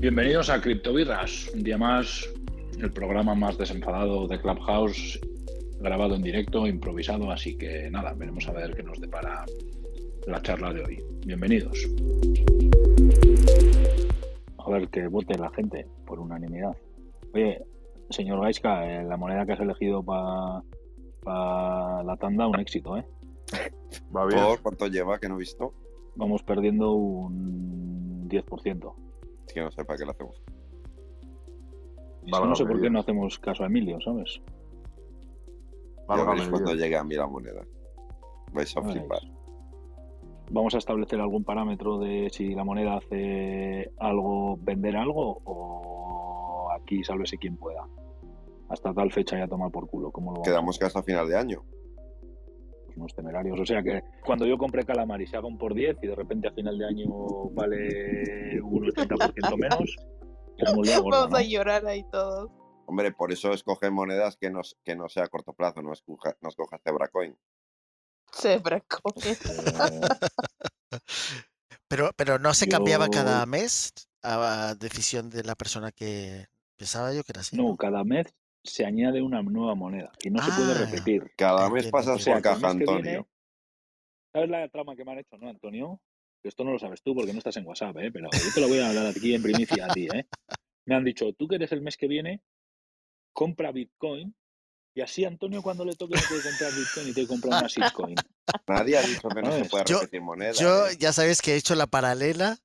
Bienvenidos a Criptobirras, un día más, el programa más desenfadado de Clubhouse, grabado en directo, improvisado, así que nada, veremos a ver qué nos depara la charla de hoy. Bienvenidos. A ver que vote la gente por unanimidad. Oye, señor Gaiska, eh, la moneda que has elegido para la tanda, un éxito, ¿eh? Va bien. ¿Por cuánto lleva que no he visto? Vamos perdiendo un 10%. Es que no sé para qué lo hacemos. Válgame no sé por qué no hacemos caso a Emilio, ¿sabes? Ya Válgame veréis cuando llegue a mí la moneda. Vais a Ya veréis. flipar. Vamos a establecer algún parámetro de si la moneda hace algo, vender algo o aquí sálvese quien pueda. Hasta tal fecha ya tomar por culo. ¿Cómo lo Quedamos que hasta final de año. pues, unos temerarios. O sea que cuando yo compré calamar y se haga un por 10 y de repente a final de año vale un 80% menos, Vamos a ¿no? llorar ahí todos. Hombre, por eso escoge monedas que no, que no sea a corto plazo, no escoja, no escoja Zebracoin. Zebra coin. Eh, Pero, pero no se cambiaba Yo- cada mes a decisión de la persona que pensaba yo que era así. no, cada mes se añade una nueva moneda y no se puede Ah. repetir. Cada pasas O sea, por caja, Antonio. viene- ¿Sabes la trama que me han hecho, no, Antonio? Esto no lo sabes tú porque no estás en WhatsApp, ¿eh? Pero yo te lo voy a hablar aquí en primicia a ti, ¿eh? Me han dicho, tú que eres el mes que viene, compra Bitcoin y así Antonio cuando le toque no puede comprar Bitcoin y te compra una shitcoin. Nadie ha dicho que no se ¿Sabes? puede Yo- repetir moneda. Yo ¿eh? ya sabes que he hecho la paralela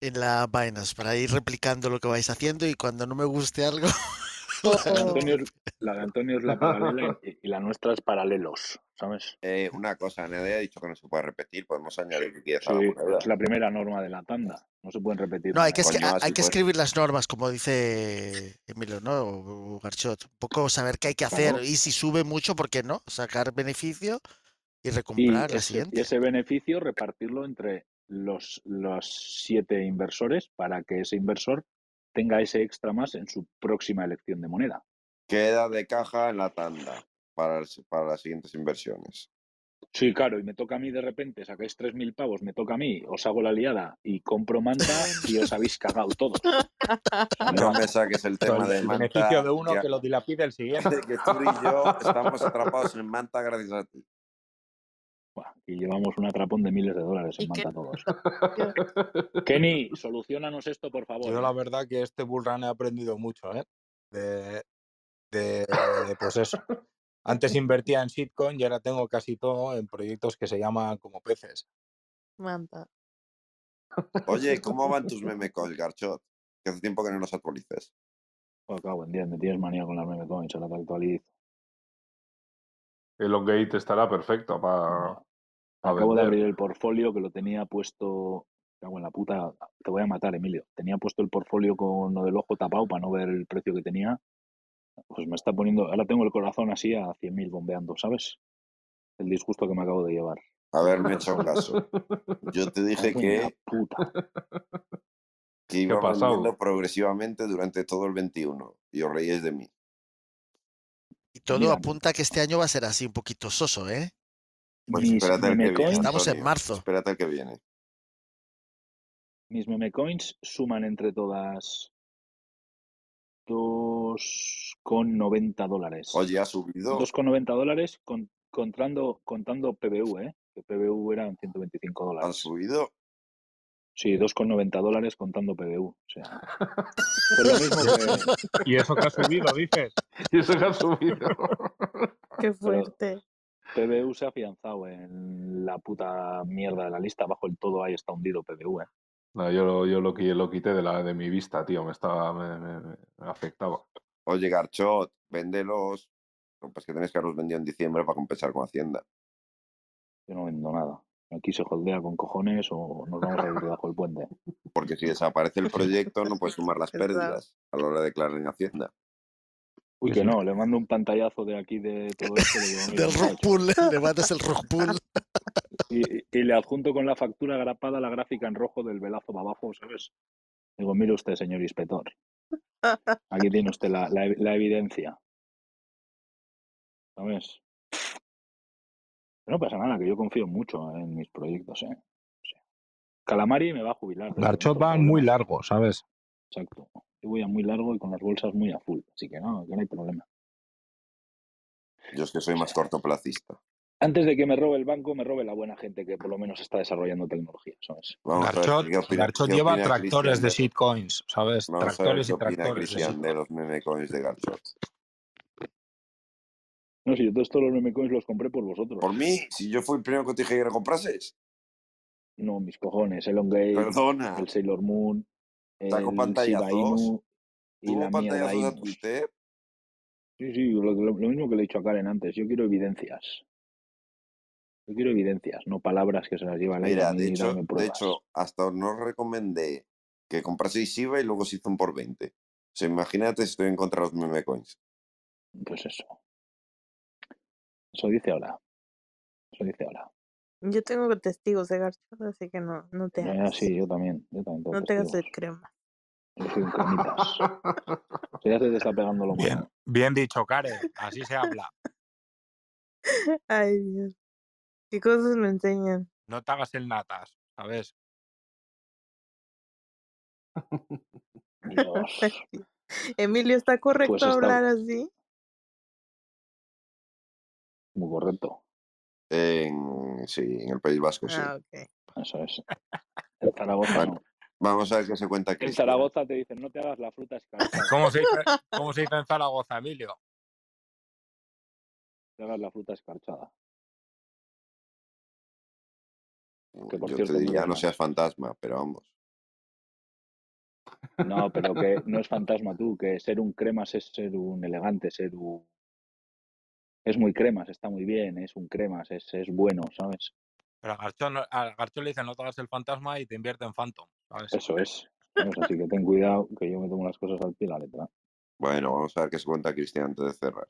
en la Binance para ir replicando lo que vais haciendo y cuando no me guste algo. La de Antonio es la, de Antonio es la paralela y, y la nuestra es paralelos, ¿sabes? Eh, una cosa, nadie ha dicho que no se puede repetir. Podemos añadir a la Sí, es la primera norma de la tanda. No se pueden repetir. No, hay que, escri- hay que pues. escribir las normas, como dice Emilio, ¿no? O Garchot. Un poco saber qué hay que hacer Claro. y si sube mucho, ¿por qué no? Sacar beneficio y y recomprar la ese, siguiente. y ese beneficio repartirlo entre los, los siete inversores para que ese inversor tenga ese extra más en su próxima elección de moneda. Queda de caja en la tanda para, el- para las siguientes inversiones. Sí, claro, y me toca a mí de repente, sacáis 3.000 pavos, me toca a mí, os hago la liada y compro manta y os habéis cagado todos. No me saques el tema el de manta. beneficio de uno ya- que lo dilapide el siguiente. que tú y yo estamos atrapados en manta gracias a ti. Y llevamos un atrapón de miles de dólares en manta todos. Kenny, solucionanos esto, por favor. Yo la verdad que este bull run he aprendido mucho, ¿eh? De, de, pues eso. Antes invertía en shitcoin y ahora tengo casi todo en proyectos que se llaman como peces. Manta. Oye, ¿cómo van tus meme calls, Garchot? Que hace tiempo que no los actualices. Oh, cago en 10, me tienes manía con las meme coins, ahora te actualizo. El Elongate estará perfecto para, Acabo de abrir el portfolio que lo tenía puesto. Cago en la puta. Te voy a matar, Emilio. Tenía puesto el portfolio con lo del ojo tapado para no ver el precio que tenía. Pues me está poniendo. Ahora tengo el corazón así a 100.000 bombeando, ¿sabes? El disgusto que me acabo de llevar. Haberme hecho caso. Yo te dije que, puta. que iba vendiendo progresivamente durante todo el 21 y os reíais de mí. Y todo Mira. apunta a que este año va a ser así un poquito soso, ¿eh? Pues Mis espérate al que meme viene. coins, Estamos en marzo. Espérate al que viene. mis meme coins suman entre todas 2,90 dólares. Oye, ha subido. 2,90 dólares con- contando, contando PBU, ¿eh? Que PBU eran 125 Han dólares. subido. Sí, 2,90 dólares contando PBU. O sea, lo mismo que, ¿Y eso que ha subido, dices? Y eso que ha subido. Qué fuerte. PBU se ha afianzado en la puta mierda de la lista. Bajo el todo ahí está hundido PBU, ¿eh? No, yo lo, yo lo, lo quité de, la, de mi vista, tío. Me estaba. Me, me- me afectaba. Oye, Garchot, véndelos. No, pues que tenéis que haberlos vendido en diciembre para compensar con Hacienda. Yo no vendo nada. Aquí se holdea con cojones o nos vamos a ir debajo del puente. Porque si desaparece el proyecto, no puedes sumar las pérdidas a la hora de declarar en Hacienda. Uy, que no, le mando un pantallazo de aquí de todo esto. le digo, mira, Del rock muchacho, pool, le mandas el rock pool. Y, y le adjunto con la factura grapada la gráfica en rojo del velazo para abajo, ¿sabes? Digo, mire usted, señor inspector. Aquí tiene usted la, la- la evidencia. ¿sabes? No pasa nada, que yo confío mucho en mis proyectos, ¿eh? O sea, Calamari me va a jubilar. de Garchot va muy largo, ¿sabes? Exacto. Yo voy a muy largo y con las bolsas muy a full, así que no, que no hay problema. Yo es que soy más cortoplacista. Antes de que me robe el banco, me robe la buena gente que por lo menos está desarrollando tecnología, ¿sabes? Vamos a ver Garchot, opina, lleva tractores de shitcoins, ¿sabes? Vamos a ver Tractores y opina tractores de Cristian de los meme coins de Garchot. No, si yo todos estos los meme coins los compré por vosotros. Por mí, si yo fui el primero que te dije que lo comprases. No, mis cojones, Elon Gate, Perdona. el Sailor Moon, Saco el pantallazos. Y ¿Tuvo pantallazos a Inus. Twitter? Sí, sí, lo, lo- lo mismo que le he dicho a Karen antes. Yo quiero evidencias. Yo quiero evidencias, no palabras que se las lleva el aire. Mira, de hecho, de hecho, hasta os no recomendé que compraseis Shiba y luego se hizo un por 20. O sea, imagínate si estoy en contra de los meme coins. Pues eso. Eso dice ahora. Eso dice ahora. Yo tengo testigos de Garchot, así que no, no te Ya, hagas. sí, yo también. Yo también tengo no te hagas el crema. Yo soy un cremitas. Ya se te está pegando lo Bien, malo. bien dicho, Karen. Así se habla. Ay, Dios. ¿Qué cosas me enseñan? No te hagas el natas, ¿sabes? Dios. Emilio, ¿está correcto Pues está- hablar así? Muy correcto. En, sí, en el País Vasco, sí. Ah, ok. Eso es. En Zaragoza Bueno, no. Vamos a ver qué se cuenta En Cristian. Zaragoza te dicen, no te hagas la fruta escarchada. ¿Cómo se dice, cómo se dice en Zaragoza, Emilio? te hagas la fruta escarchada. que por Yo cierto, te diría no seas fantasma, pero vamos. No, pero que no es fantasma tú, que ser un cremas es ser un elegante, ser un... Es muy cremas, está muy bien, es un cremas, es, es bueno, ¿sabes? Pero a Garchot le dicen no te hagas el fantasma y te invierte en Phantom, ¿sabes? Eso es. Así que ten cuidado, que yo me tomo las cosas al pie de la letra. Bueno, vamos a ver qué se cuenta Cristian antes de cerrar.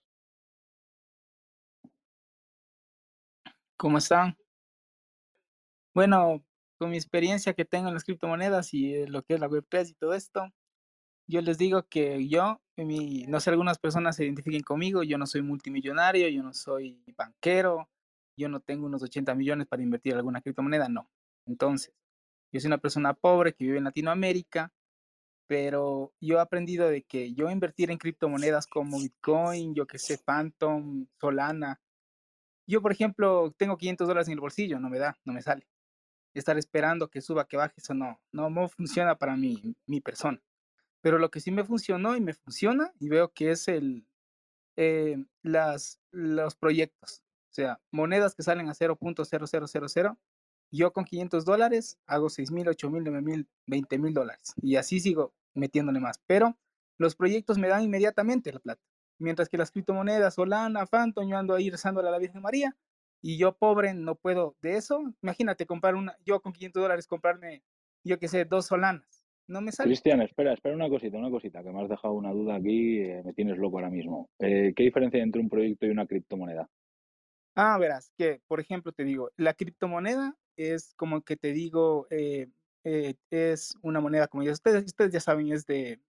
¿Cómo están? Bueno, con mi experiencia que tengo en las criptomonedas y lo que es la Web3 y todo esto, yo les digo que yo, no sé, algunas personas se identifiquen conmigo, yo no soy multimillonario, yo no soy banquero, yo no tengo unos 80 millones para invertir en alguna criptomoneda, no. Entonces, yo soy una persona pobre que vive en Latinoamérica, pero yo he aprendido de que yo invertir en criptomonedas como Bitcoin, yo que sé, Phantom, Solana, yo, por ejemplo, tengo 500 dólares en el bolsillo, no me da, no me sale. Estar esperando que suba, que baje, eso no, no, no funciona para mí, mi persona. Pero lo que sí me funcionó y me funciona, y veo que es el, eh, las, los proyectos. O sea, monedas que salen a 0.0000. Yo con 500 dólares hago 6 mil, 8 mil, 9 mil, 20 mil dólares. Y así sigo metiéndole más. Pero los proyectos me dan inmediatamente la plata. Mientras que las criptomonedas, Solana, Phantom, yo ando ahí rezándole a la Virgen María. Y yo pobre no puedo de eso. Imagínate comprar una, yo con 500 dólares comprarme, yo qué sé, dos Solanas. No me sale. Cristian, espera, espera una cosita, una cosita, que me has dejado una duda aquí, eh, me tienes loco ahora mismo. Eh, ¿Qué diferencia hay entre un proyecto y una criptomoneda? Ah, verás, que por ejemplo te digo, la criptomoneda es como que te digo, eh, es una moneda como ya ustedes, ustedes ya saben, es de,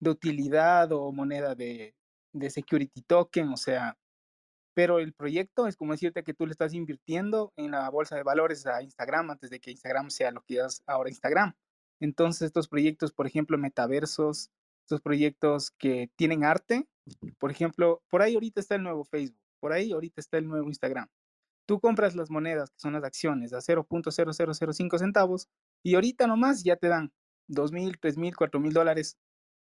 de utilidad o moneda de, de security token, o sea, pero el proyecto es como decirte que tú le estás invirtiendo en la bolsa de valores a Instagram antes de que Instagram sea lo que es ahora Instagram. Entonces estos proyectos, por ejemplo, metaversos, estos proyectos que tienen arte, por ejemplo, por ahí ahorita está el nuevo Facebook, por ahí ahorita está el nuevo Instagram. Tú compras las monedas, que son las acciones, a 0.0005 centavos, y ahorita nomás ya te dan 2.000, 3.000, 4.000 dólares.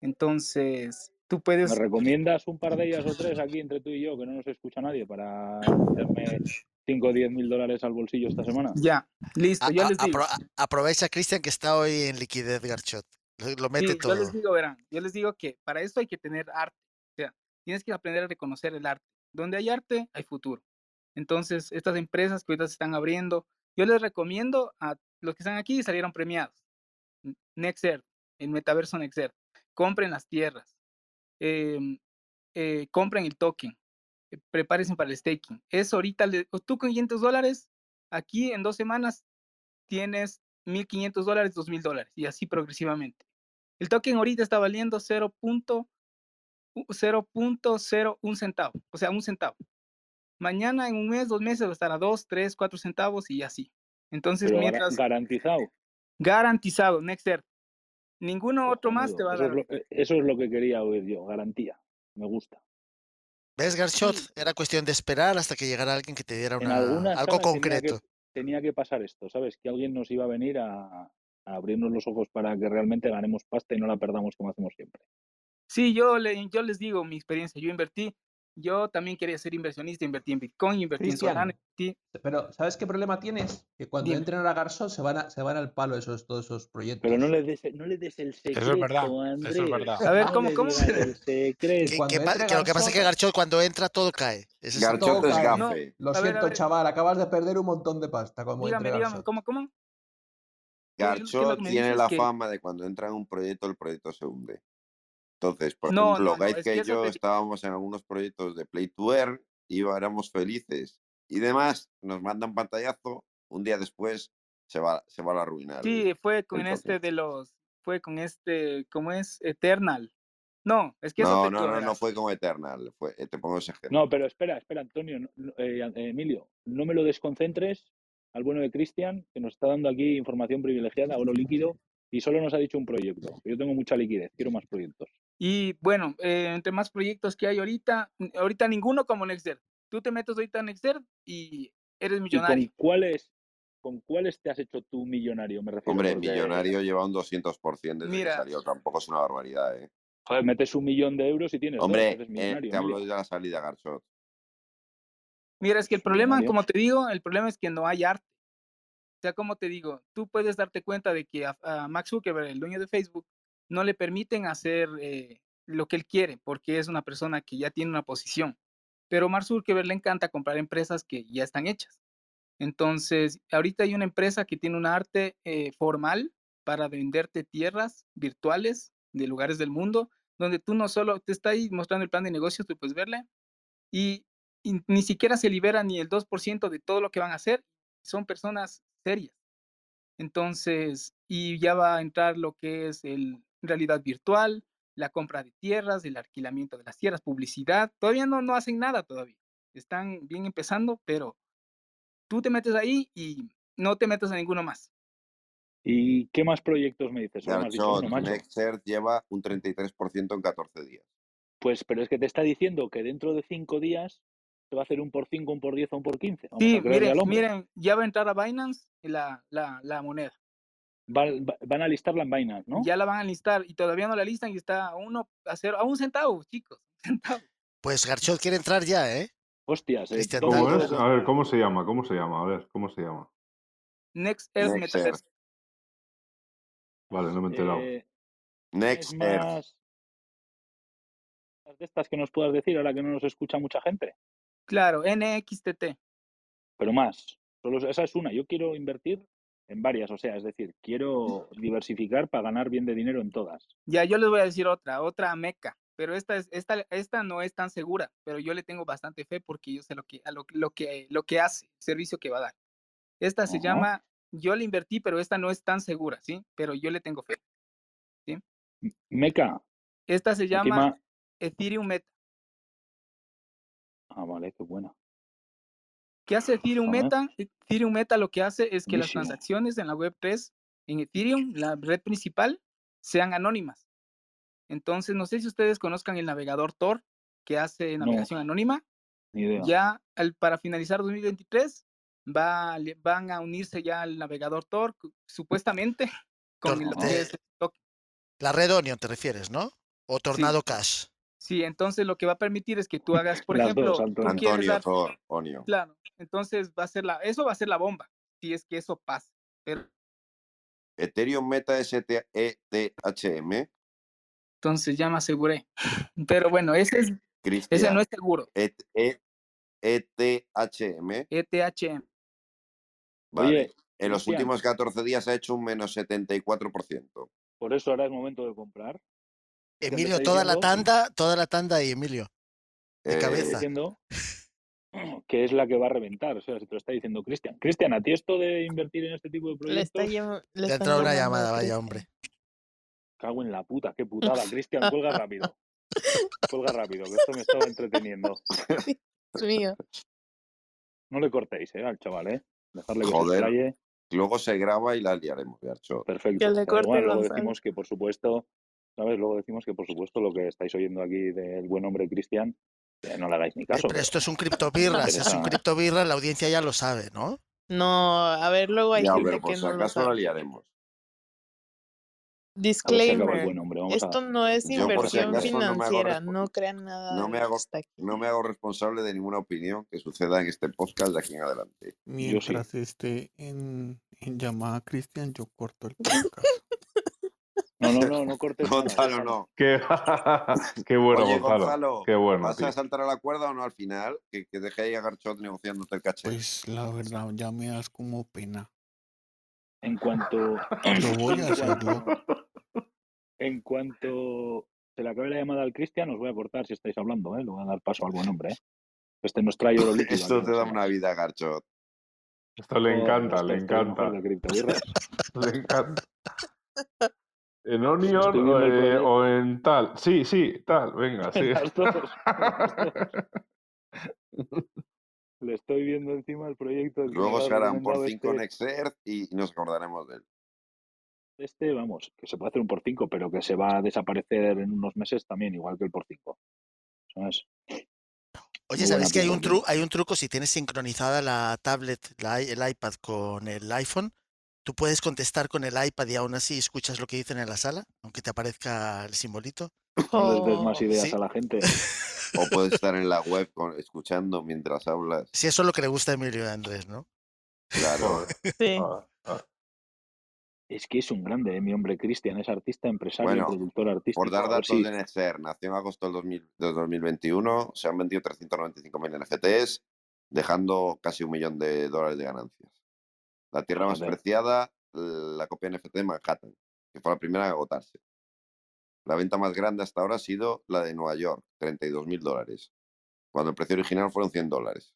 Entonces, tú ¿Me puedes... recomiendas un par de ellas o tres aquí entre tú y yo, que no nos escucha nadie, para meterme 5 o 10 mil dólares al bolsillo esta semana? Ya, listo, A- yo a- les digo. apro- a- aprovecha, Cristian, que está hoy en liquidez Garchot. Lo, lo mete Sí, todo. yo les digo, verán, yo les digo que para esto hay que tener arte. O sea, tienes que aprender a reconocer el arte. Donde hay arte, hay futuro. Entonces, estas empresas que ahorita se están abriendo, yo les recomiendo a los que están aquí y salieron premiados. N- Nexer, el metaverso Nexer, compren las tierras, em, eh, compren el token, prepárense para el staking. Eso ahorita, le- tú con 500 dólares, aquí en dos semanas tienes 1.500 dólares, 2.000 dólares, y así progresivamente. El token ahorita está valiendo 0.0.01 centavo, o sea, un centavo. mañana en un mes, dos meses va a estar a dos, tres, cuatro centavos y así. Entonces, Pero mientras garantizado. garantizado, Next Earth, ninguno otro más te va a eso, dar. es lo, eh, eso es lo que quería oír yo, garantía. Me gusta. ¿Ves, Garchot? Era cuestión de esperar hasta que llegara alguien que te diera una, algo tenía concreto. que, tenía que pasar esto, ¿sabes? Que alguien nos iba a venir a, a abrirnos los ojos para que realmente ganemos pasta y no la perdamos como hacemos siempre. Sí, yo, le, yo les digo mi experiencia. Yo invertí, yo también quería ser inversionista, invertí en Bitcoin, invertí en Solana, invertí. Pero, ¿sabes qué problema tienes? Que cuando Dime. entren a la Garzón se van, a, se van al palo esos, todos esos proyectos. Pero no le des, no le des el secreto, es verdad, eso es verdad. A ver, No ¿cómo, le cómo? el secreto. Que, lo que pasa es que Garchot- cuando entra todo cae. Ese Garchot todo es cae. No, gafe. Lo ver, siento, chaval, acabas de perder un montón de pasta como Dígame, entre dígame. ¿cómo, cómo? ¿Qué es lo- qué es lo Garchot tiene la Que- fama de cuando entra en un proyecto, el proyecto se hunde. Entonces, por No, ejemplo, no, no, es que y eso yo te- estábamos en algunos proyectos de Play to Earn y éramos felices. Y demás, nos mandan pantallazo, un día después se va, se va a la ruina. Sí, fue con este de los, fue con este, ¿cómo es? Eternal. No, es que eso No, te no, no, no fue como Eternal. Fue, eh, te pongo ese ejemplo. No, pero espera, espera, Antonio, eh, eh, Emilio, no me lo desconcentres al bueno de Cristian, que nos está dando aquí información privilegiada, oro líquido, y solo nos ha dicho un proyecto. Yo tengo mucha liquidez, quiero más proyectos. Y bueno, eh, entre más proyectos que hay ahorita, ahorita ninguno como Nexter. Tú te metes ahorita en Nexter y eres ¿Y millonario. con cuáles, con cuáles te has hecho tú millonario? Me refiero. Hombre, porque, millonario lleva un 200% desde Mira. que salió. Tampoco es una barbaridad, ¿eh? Joder, metes un millón de euros y tienes dos, Hombre, eh, te hablo de la salida Garchot. Mira, es que el problema, como te digo, el problema es que no hay arte. O sea, como te digo, tú puedes darte cuenta de que a, a Max Zuckerberg, el dueño de Facebook, no le permiten hacer eh, lo que él quiere, porque es una persona que ya tiene una posición. Pero a Mark Zuckerberg le encanta comprar empresas que ya están hechas. Entonces, ahorita hay una empresa que tiene un arte eh, formal para venderte tierras virtuales de lugares del mundo, donde tú no solo te está ahí mostrando el plan de negocios, tú puedes verle, y, y ni siquiera se libera ni el 2% de todo lo que van a hacer. Son personas serias. Entonces, y ya va a entrar lo que es el realidad virtual, la compra de tierras, el alquilamiento de las tierras, publicidad. Todavía no, no hacen nada todavía. Están bien empezando, pero tú te metes ahí y no te metes a ninguno más. ¿Y qué más proyectos me dices? Uno, macho. Nexert lleva un 33% en 14 días. Pues, pero es que te está diciendo que dentro de cinco días te va a hacer un por 5, un por 10 o un por 15. Vamos Sí, miren, miren, ya va a entrar a Binance la, la, la moneda. Va- va- van a listarla en Binance, ¿no? Ya la van a listar y todavía no la listan y está a uno a cero, a un centavo, chicos. un centavo. Pues Garchot quiere entrar ya, ¿eh? Hostias, eh, ¿Cómo es? A ver, ¿cómo se llama? ¿Cómo se llama? A ver, ¿cómo se llama? Next Earth Next Metaverse. Vale, no me he enterado. eh, Next Earth. más de estas que nos puedas decir ahora que no nos escucha mucha gente. Claro, NXTT. Pero más. Solo esa es una. Yo quiero invertir en varias, o sea, es decir, quiero diversificar para ganar bien de dinero en todas. Ya, yo les voy a decir otra, otra meca, pero esta es esta esta no es tan segura, pero yo le tengo bastante fe porque yo sé lo que a lo, lo que lo que hace, el servicio que va a dar. Esta se llama yo le invertí, pero esta no es tan segura, ¿sí? Pero yo le tengo fe. Meca, Esta se llama. Ethereum Meta. Ah, vale, qué buena. ¿Qué hace Ethereum. Meta? Ethereum Meta lo que hace es que las transacciones en la web 3 en Ethereum, la red principal, sean anónimas. Entonces, no sé si ustedes conozcan el navegador Tor que hace No. navegación anónima. Ni idea. ya para finalizar 2023 va, le- van a unirse ya al navegador Tor, supuestamente, con Tor- el token. La Red Onion te refieres, ¿no? O Tornado Cash. Sí, entonces lo que va a permitir es que tú hagas, por Las ejemplo, dos, Antonio. quieres Antonio dar, Thor, Onio. claro, entonces va a ser la, eso va a ser la bomba, si es que eso pasa. Pero Ethereum Meta ST ETHM. entonces ya me aseguré. Pero bueno, ese es, ese no es seguro, Et- E- ETHM. ETHM. Vale. Oye, en los Cristian. últimos 14 días ha hecho un menos 74%. por eso ahora es momento de comprar. Emilio, está toda la tanda, toda la tanda y Emilio. De Eh, cabeza. diciendo que es la que va a reventar. O sea, se te lo está diciendo Cristian. Cristian, ¿a ti esto de invertir en este tipo de Le está proyectos? le Le ha están entrado una llamada, vaya hombre. Cago en la puta, qué putada. Cristian, cuelga rápido. Cuelga rápido, que esto me estaba entreteniendo. Dios mío. No le cortéis, ¿eh? Al chaval, ¿eh? Dejarle que se Joder. explaye. Luego se graba y la liaremos, Garcho. Perfecto. Que le corte igual, luego decimos que, por supuesto, ¿sabes? Luego decimos que, por supuesto, lo que estáis oyendo aquí del buen hombre Cristian, que no le hagáis ni Eh, caso. Pero esto es un criptobirras, es un interesa. criptobirra, la audiencia ya lo sabe, ¿no? No, a ver, luego hay Ya, gente pero por que si no lo acaso la sabe. liaremos. Ver Disclaimer. buen hombre. Esto a... no es Yo, por si inversión acaso, no me hago financiera, no crean nada no me lo hago-. No me responsable de ninguna opinión que suceda en este podcast de aquí en adelante. Yo sí. Mientras esté en, en llamada Cristian, yo corto el podcast. No, no, no, no cortes. Gonzalo, no. Qué, qué bueno, Oye, Gonzalo. Gonzalo, Qué bueno, ¿vas tío. a saltar a la cuerda o no al final? Que, que deje ahí a Garchot negociándote el caché. Pues la verdad, ya me das como pena. En cuanto... Pero voy a en cuanto- hacerlo. En cuanto se le acabe la llamada al Cristian, os voy a cortar si estáis hablando, ¿eh? Le voy a dar paso al buen hombre, ¿eh? Este nos trae oro líquido. Esto te da una vida, Garchot. Esto le Oh, encanta, esto le lo encanta. Le encanta. ¿En Onion o, eh, o en tal? Sí, sí, tal, venga, sí. Le estoy viendo encima el proyecto. Luego se ha harán por recomendado 5 en este, Exert y nos acordaremos de él. este, vamos, que se puede hacer un por 5, pero que se va a desaparecer en unos meses también, igual que el por 5. ¿Sabes? Oye, Muy ¿sabéis buena que hay un, hay un truco si tienes sincronizada la tablet, la el iPad con el iPhone? Tú puedes contestar con el iPad y aún así escuchas lo que dicen en la sala, aunque te aparezca el simbolito. No les des más Oh, ideas sí. a la gente. O puedes estar en la web con- escuchando mientras hablas. Si eso es lo que le gusta a Emilio y a Andrés, ¿no? Claro. Sí. Ah, ah. Es que es un grande, ¿eh? mi hombre Cristian, es artista, empresario, Bueno, productor artístico. Por dar datos de Nexer, nació en agosto del, 2000 del 2021, se han vendido 395.000 NFTs, dejando casi un millón de dólares de ganancias. La tierra más preciada, la copia NFT de Manhattan, que fue la primera en agotarse. La venta más grande hasta ahora ha sido la de Nueva York, 32.000 dólares, cuando el precio original fueron 100 dólares.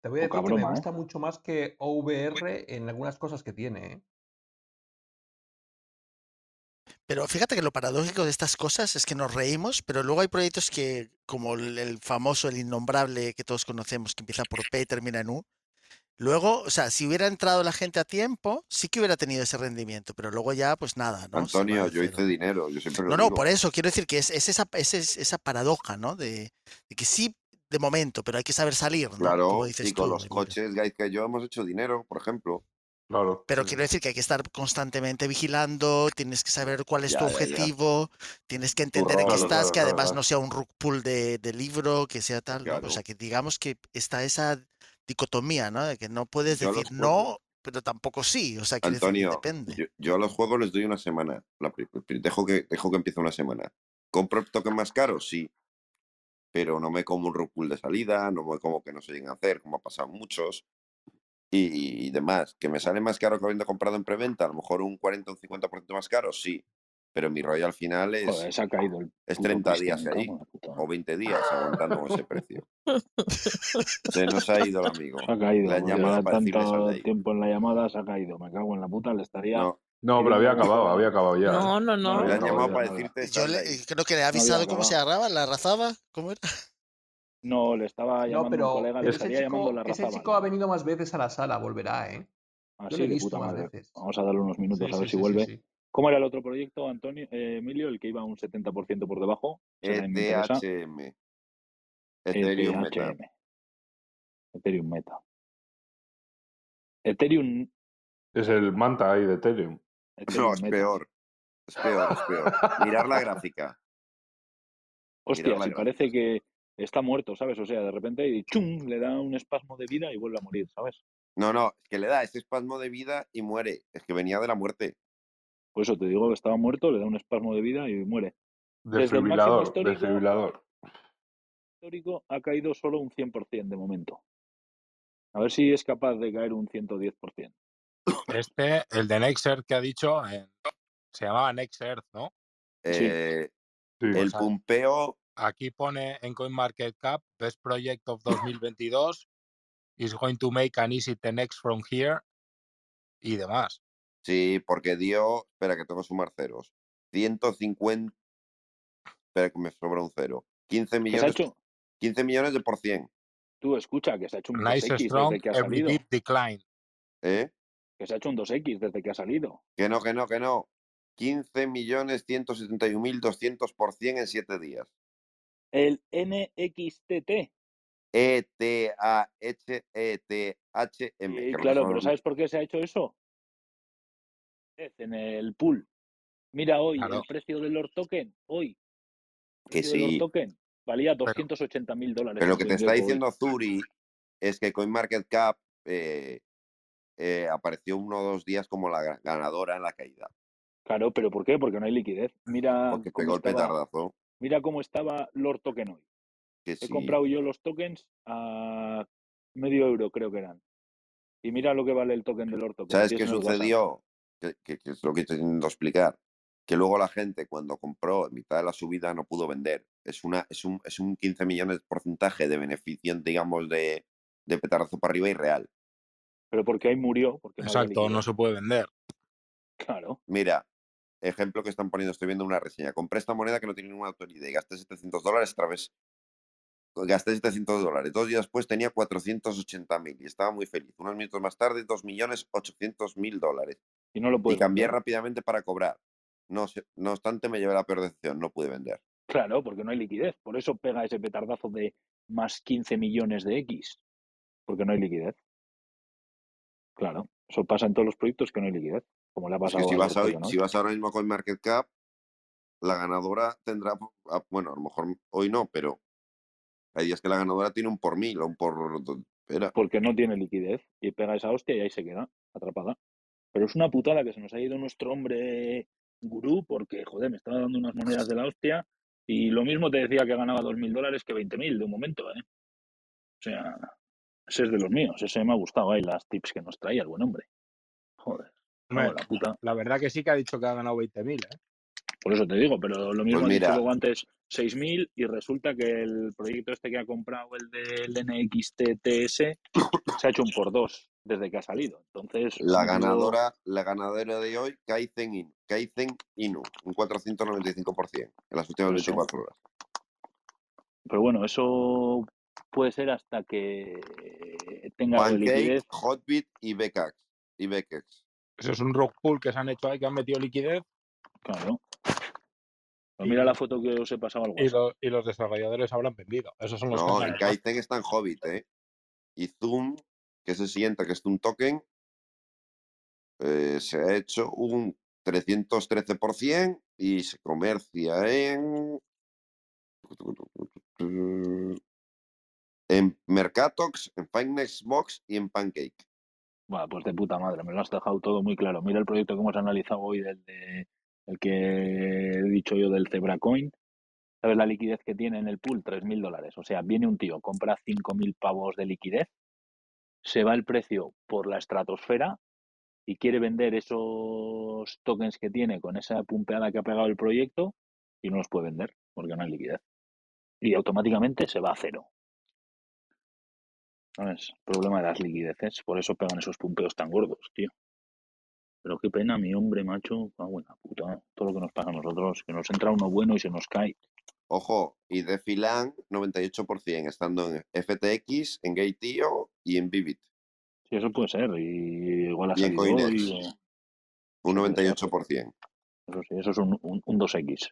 Te voy a decir que me ¿eh? gusta mucho más que OVR en algunas cosas que tiene. ¿eh? Pero fíjate que lo paradójico de estas cosas es que nos reímos, pero luego hay proyectos que, como el, el famoso, el innombrable que todos conocemos, que empieza por P y termina en U, luego, o sea, si hubiera entrado la gente a tiempo, sí que hubiera tenido ese rendimiento, pero luego ya, pues nada, ¿no? Antonio, yo hice dinero, yo siempre lo No, no, digo. por eso quiero decir que es, es esa, es, es esa paradoja, ¿no? De, de que sí, de momento, pero hay que saber salir, ¿no? Claro, Como dices y con tú, los coches, guys, que yo hemos hecho dinero, por ejemplo. Claro. Pero quiero decir que hay que estar constantemente vigilando, tienes que saber cuál es Ya, tu ya, ya. objetivo, tienes que entender en qué estás, claro, que además claro. no sea un rug pull de, de libro, que sea tal, ¿no? O sea, que digamos que está esa dicotomía, ¿no? De que no puedes Yo decir no, pero tampoco sí, o sea, decir, Antonio, depende. yo, yo a los juegos les doy una semana. La dejo, que, dejo que empiece una semana. ¿Compro el token más caro? Sí. Pero no me como un pull de salida, no me como que no se lleguen a hacer, como ha pasado muchos. Y, y demás. ¿Que me sale más caro que habiendo comprado en preventa? A lo mejor un 40 o un 50% más caro, sí. Pero mi rollo al final es, Joder, se ha caído el es puto 30 Cristian, días ahí. O 20 días aguantando ese precio. Se nos ha ido el amigo. Se ha caído. Le sal de tanto tiempo en la llamada se ha caído. Me cago en la puta, le estaría. No, No, pero había acabado, había acabado ya. No, no, No, no. le han no, llamado para decirte Yo le- creo que le he había avisado cómo se llamaba, la razaba, ¿cómo era? No, le estaba llamando No, un pero, colega, le pero ese, estaría llamando chico, la ese raza. chico ha venido más veces a la sala, volverá, ¿eh? Yo Así lo he visto puta más madre. veces. Vamos a darle unos minutos Sí, a ver sí, si sí, sí, vuelve. sí. ¿Cómo era el otro proyecto, Antonio, eh, Emilio? El que iba un 70% por debajo. Ese también me interesa. ETHM. Ethereum Meta. Ethereum Meta. Ethereum. Es el manta ahí de Ethereum. Ethereum No, es Meta. peor. Es peor, es peor. Mirar la gráfica. Hostia, Mirar la si gráfica. parece que está muerto, ¿sabes? O sea, de repente y ¡chum! le da un espasmo de vida y vuelve a morir, ¿sabes? No, no, es que le da ese espasmo de vida y muere. Es que venía de la muerte. Por eso te digo que estaba muerto, le da un espasmo de vida y muere. Desde el máximo Desfibrilador, histórico- desfibrilador. Histórico ha caído solo un 100% de momento. A ver si es capaz de caer un 110%. Este, el de Next Earth que ha dicho, eh, se llamaba Next Earth, ¿no? Sí. Eh, Sí. el Pues pumpeo, Aquí pone en CoinMarketCap, Best Project of 2022, is going to make an easy 10x from here y demás. sí, porque dio. Espera, que tengo que sumar ceros. 150. Espera, que me sobra un cero. 15 ¿Qué se ha millones, hecho? 15 millones de por cien. Tú escucha que se ha hecho un Nice 2X strong, desde que ha salido. decline. ¿Eh? Que se ha hecho un 2X desde que ha salido. Que no, que no, que no. 15.171.200% en 7 días. El NXTT. E-T-A-H-E-T-H-M. Eh, claro, pero ¿sabes por qué se ha hecho eso? En el pool. Mira hoy Claro. el precio del Lord Token. Hoy. el Que precio del Lord sí. Token valía 280 mil dólares. Pero lo que te está diciendo Zuri es que CoinMarketCap eh, eh, apareció uno o dos días como la ga- ganadora en la caída. Claro, pero ¿por qué? Porque no hay liquidez. Mira Porque pegó el estaba, petardazo. mira cómo estaba Lord Token hoy. Que He sí. comprado yo los tokens a medio euro, creo que eran. Y mira lo que vale el token del Lord Token. ¿Sabes qué el sucedió? Que, que- que es lo que estoy intentando explicar. Que luego la gente cuando compró en mitad de la subida no pudo vender. Es, una, es, un, es un 15 millones de porcentaje de beneficio, digamos, de, de petardazo para arriba y real. Pero porque ahí murió. Porque Exacto, no se puede vender. Claro. Mira, ejemplo que están poniendo, estoy viendo una reseña. Compré esta moneda que no tiene ninguna autoridad y gasté 700 dólares otra vez. Gasté 700 dólares. Dos días después tenía 480 mil y estaba muy feliz. Unos minutos más tarde, 2.800.000 dólares. Y no lo Y puedes cambié vender. rápidamente para cobrar. No, no obstante, me llevé la peor decepción. No pude vender. Claro, porque no hay liquidez. Por eso pega ese petardazo de más 15 millones de X. Porque no hay liquidez. Claro. Eso pasa en todos los proyectos que no hay liquidez. Como le ha Es pasado que si a vas, hoy, si vas ahora mismo a CoinMarketCap, la ganadora tendrá, ah, bueno, a lo mejor hoy no, pero hay días que la ganadora tiene un por mil o un por... Espera. Porque no tiene liquidez. Y pega esa hostia y ahí se queda atrapada. Pero es una putada que se nos ha ido nuestro hombre gurú porque, joder, me estaba dando unas monedas de la hostia y lo mismo te decía que ganaba 2.000 dólares que 20.000 de un momento, ¿eh? O sea, ese es de los míos. Ese me ha gustado ahí las tips que nos traía el buen hombre. Joder, Hombre, la puta. la verdad que sí que ha dicho que ha ganado 20.000, ¿eh? Por eso te digo, pero lo mismo Pues ha dicho mira. luego antes 6.000 y resulta que el proyecto este que ha comprado, el del NXTTS, se ha hecho un por dos desde que ha salido. Entonces, La yo- ganadora, la ganadora de hoy, Kaizen Kaizen Inu un 495% en las últimas Por eso. 24 horas. Pero bueno, eso puede ser hasta que tenga algo de Pancake, liquidez. Hotbit y Becax. Y Bekex. Eso es un rock pool que se han hecho ahí, que han metido liquidez Claro. Pues mira Y- la foto que os he pasado al y, WhatsApp. lo- y los desarrolladores habrán vendido. Esos son los que No, ganado. Kaizen está en Hobbit, ¿eh? Y Zoom, que es el siguiente, que es un token, eh, se ha hecho un 313% y se comercia en. En Mercatox, en Finex Box y en Pancake. Bueno, pues de puta madre, me lo has dejado todo muy claro. Mira el proyecto que hemos analizado hoy del de, el que he dicho yo del Zebra Coin. ¿Sabes la liquidez que tiene en el pool? 3.000 dólares. O sea, viene un tío, compra 5.000 pavos de liquidez, se va el precio por la estratosfera y quiere vender esos tokens que tiene con esa pumpeada que ha pegado el proyecto y no los puede vender porque no hay liquidez. Y automáticamente se va a cero. ¿Sabes? Problema de las liquideces. Por eso pegan esos pumpeos tan gordos, tío. Pero qué pena, mi hombre, macho. Ah, buena puta. Todo lo que nos pasa a nosotros. Que nos entra uno bueno y se nos cae. Ojo, y de Filan, 98%, estando en FTX, en Gateio y en Vivid. Sí, eso puede ser. Y igual. Coinex. o- Un Eso puede ser. 98%. Eso sí, eso es un, un, un 2X.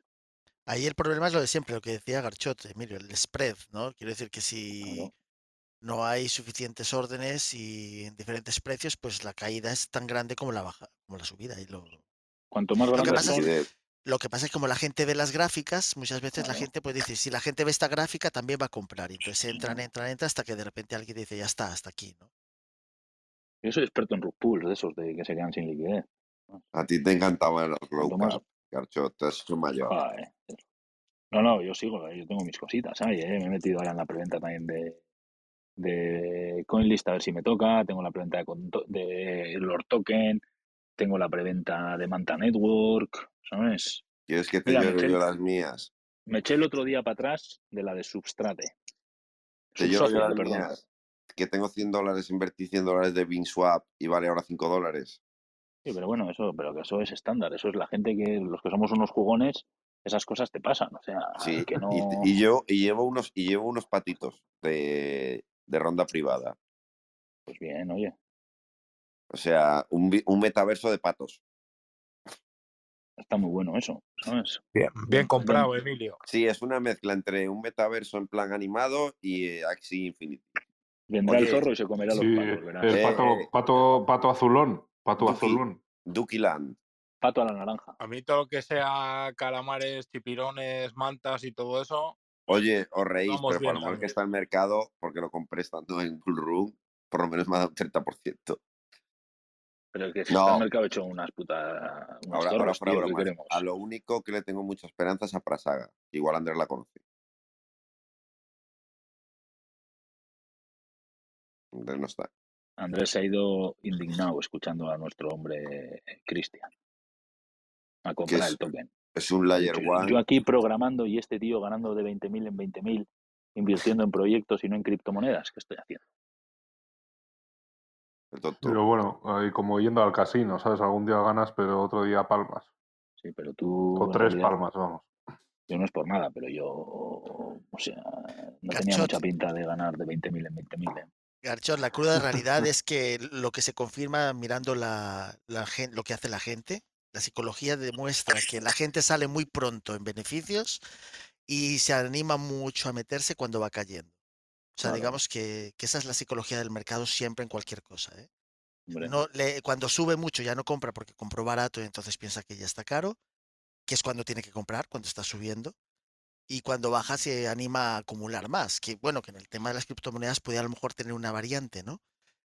Ahí el problema es lo de siempre, lo que decía Garchot, Emilio, el spread, ¿no? Quiero decir que si Claro. no hay suficientes órdenes y en diferentes precios, pues la caída es tan grande como la baja, como la subida. Y lo, Cuanto más Lo que pasa es lo que pasa es que como la gente ve las gráficas, muchas veces la gente pues dice, si la gente ve esta gráfica, también va a comprar. Y entonces entran, entran, entran, hasta que de repente alguien dice, ya está, hasta aquí, ¿no? Yo soy experto en rug pools, de esos de que se quedan sin liquidez. A ti te encantaban los low Garchot, te has hecho mayor. Joder. No, no, yo sigo, yo tengo mis cositas, ahí, ¿eh? Me he metido ahora en la preventa también de, de CoinList a ver si me toca, tengo la preventa de, de Lord Token, tengo la preventa de Manta Network, ¿sabes? ¿Quieres que te Mira, llore yo las mías? me eché el otro día para atrás de la de Substrate. Te lloro yo las perdón. mías. Que tengo 100 dólares, invertí 100 dólares de BinSwap y vale ahora 5 dólares. Sí, pero bueno, eso, pero que eso es estándar, eso es la gente que, los que somos unos jugones, esas cosas te pasan, o sea, Sí, que no... y, y yo y llevo unos y llevo unos patitos de de ronda privada. Pues bien, oye. O sea, un, un metaverso de patos. Está muy bueno eso, ¿sabes? Bien, bien comprado, Emilio. Sí, es una mezcla entre un metaverso en plan animado y eh, Axie Infinity. Vendrá el zorro y se comerá Sí, los patos, el Eh, pato, eh. pato, pato azulón. Pato Duki. azulón. Dukiland. Pato a la naranja. A mí todo lo que sea calamares, chipirones, mantas y todo eso, Oye, os reís, pero por bien lo mal que está el mercado, porque lo compré estando en Bull Room, por lo menos me ha dado un 30%. Pero es que si No. está el mercado hecho unas putas. Unos Ahora, ahora zorros, fuera tío, ¿qué bromas, queremos? A lo único que le tengo mucha esperanza es a Prasaga. Igual Andrés la conoce. Andrés no está. Andrés se ha ido indignado escuchando a nuestro hombre eh, Cristian. A comprar es el token. Es un layer dicho, one. Yo aquí programando y este tío ganando de 20.000 en 20.000, invirtiendo en proyectos y no en criptomonedas. ¿Qué estoy haciendo? Pero bueno, como yendo al casino, ¿sabes? Algún día ganas, pero otro día palmas. Sí, pero tú. O tres realidad, palmas, vamos. Yo no es por nada, pero yo. O sea, no tenía mucha pinta de ganar de 20.000 en 20.000. ¿eh? La cruda realidad es que lo que se confirma mirando la, lo que hace la gente, la psicología demuestra que la gente sale muy pronto en beneficios y se anima mucho a meterse cuando va cayendo. O sea, Claro. digamos que, que esa es la psicología del mercado siempre en cualquier cosa. ¿eh? Hombre, No, le- cuando sube mucho ya no compra porque compró barato y entonces piensa que ya está caro, que es cuando tiene que comprar, cuando está subiendo. Y cuando baja se anima a acumular más, que bueno, que en el tema de las criptomonedas puede a lo mejor tener una variante, ¿no?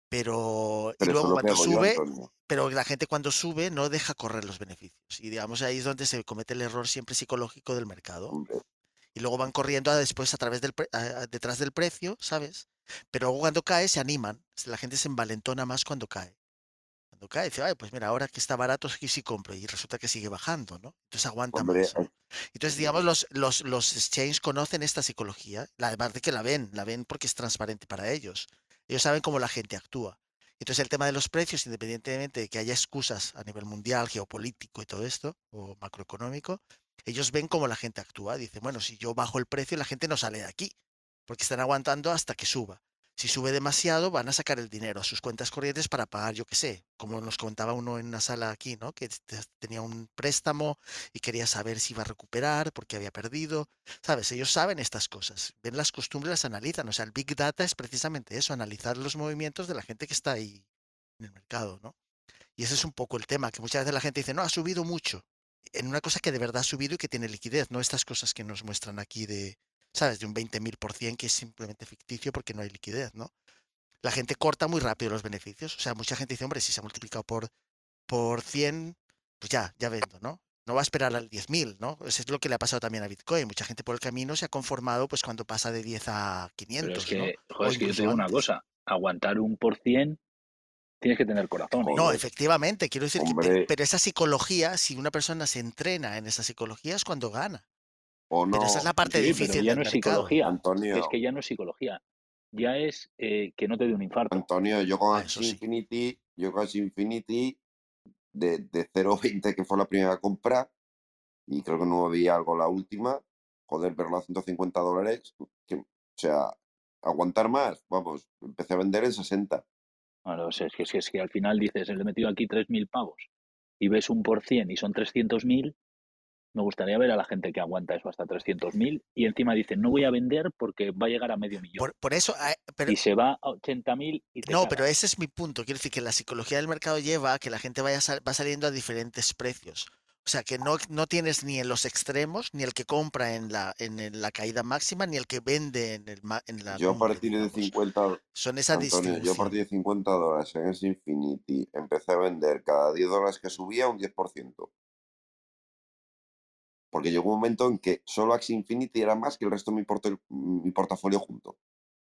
Pero, luego cuando yo, sube, pero la gente cuando sube no deja correr los beneficios. Y digamos ahí es donde se comete el error siempre psicológico del mercado. Hombre, Y luego van corriendo a- después a través del pre- a- a- detrás del precio, ¿sabes? Pero luego cuando cae se animan. La gente se envalentona más cuando cae. Cuando cae, dice, ay, pues mira, ahora que está barato sí, sí compro. Y resulta que sigue bajando, ¿no? Entonces aguanta hombre, más. ¿no? Entonces, digamos, los, los, los exchanges conocen esta psicología, además de que la ven, la ven porque es transparente para ellos. Ellos saben cómo la gente actúa. Entonces, el tema de los precios, independientemente de que haya excusas a nivel mundial, geopolítico y todo esto, o macroeconómico, ellos ven cómo la gente actúa. Dicen, bueno, si yo bajo el precio, la gente no sale de aquí, porque están aguantando hasta que suba. Si sube demasiado, van a sacar el dinero a sus cuentas corrientes para pagar, yo qué sé, como nos contaba uno en una sala aquí, ¿no? Que te- tenía un préstamo y quería saber si iba a recuperar porque había perdido. ¿Sabes? Ellos saben estas cosas, ven las costumbres, las analizan. O sea, el Big Data es precisamente eso, analizar los movimientos de la gente que está ahí en el mercado, ¿no? Y ese es un poco el tema, que muchas veces la gente dice, no, ha subido mucho. En una cosa que de verdad ha subido y que tiene liquidez, no estas cosas que nos muestran aquí de, ¿sabes? De un 20.000 por cien que es simplemente ficticio porque no hay liquidez, ¿no? La gente corta muy rápido los beneficios. O sea, mucha gente dice, hombre, si se ha multiplicado por, por 100, pues ya, ya vendo, ¿no? No va a esperar al 10.000, ¿no? Eso es lo que le ha pasado también a Bitcoin. Mucha gente por el camino se ha conformado pues cuando pasa de 10 a 500, Pero es que, joder, es que yo te digo una cosa. Aguantar un por cien tienes que tener corazón. ¿eh? No, efectivamente, quiero decir que, pero esa psicología, si una persona se entrena en esa psicología es cuando gana. O no, Pero esa es la parte Sí, difícil pero ya del no es mercado. psicología. Antonio, Es que ya no es psicología. Ya es eh, que no te dé un infarto. Antonio, yo con Ah, sí. Infinity, yo con Axie Infinity, de, de 0.20 que fue la primera compra, y creo que no había algo la última, joder, verlo a 150 dólares, que- o sea, aguantar más, vamos, empecé a vender en 60. Claro, o sea, es, que, es que- es que al final dices, le he metido aquí 3.000 pavos y ves un por cien y son 300.000, me gustaría ver a la gente que aguanta eso hasta 300.000 y encima dicen, no voy a vender porque va a llegar a medio millón. Por, por eso, pero, y se va a 80.000 y te no, cagas. pero ese es mi punto. Quiero decir que la psicología del mercado lleva a que la gente vaya sal- va saliendo a diferentes precios. O sea, que no, no tienes ni en los extremos, ni el que compra en la, en la caída máxima, ni el que vende en, el, ma- en la Yo a partir de digamos. 50, Son esa Antonio, yo a partir de 50 dólares en ese Infinity empecé a vender cada 10 dólares que subía un 10%. Porque llegó un momento en que solo Axie Infinity era más que el resto de mi, portafolio junto.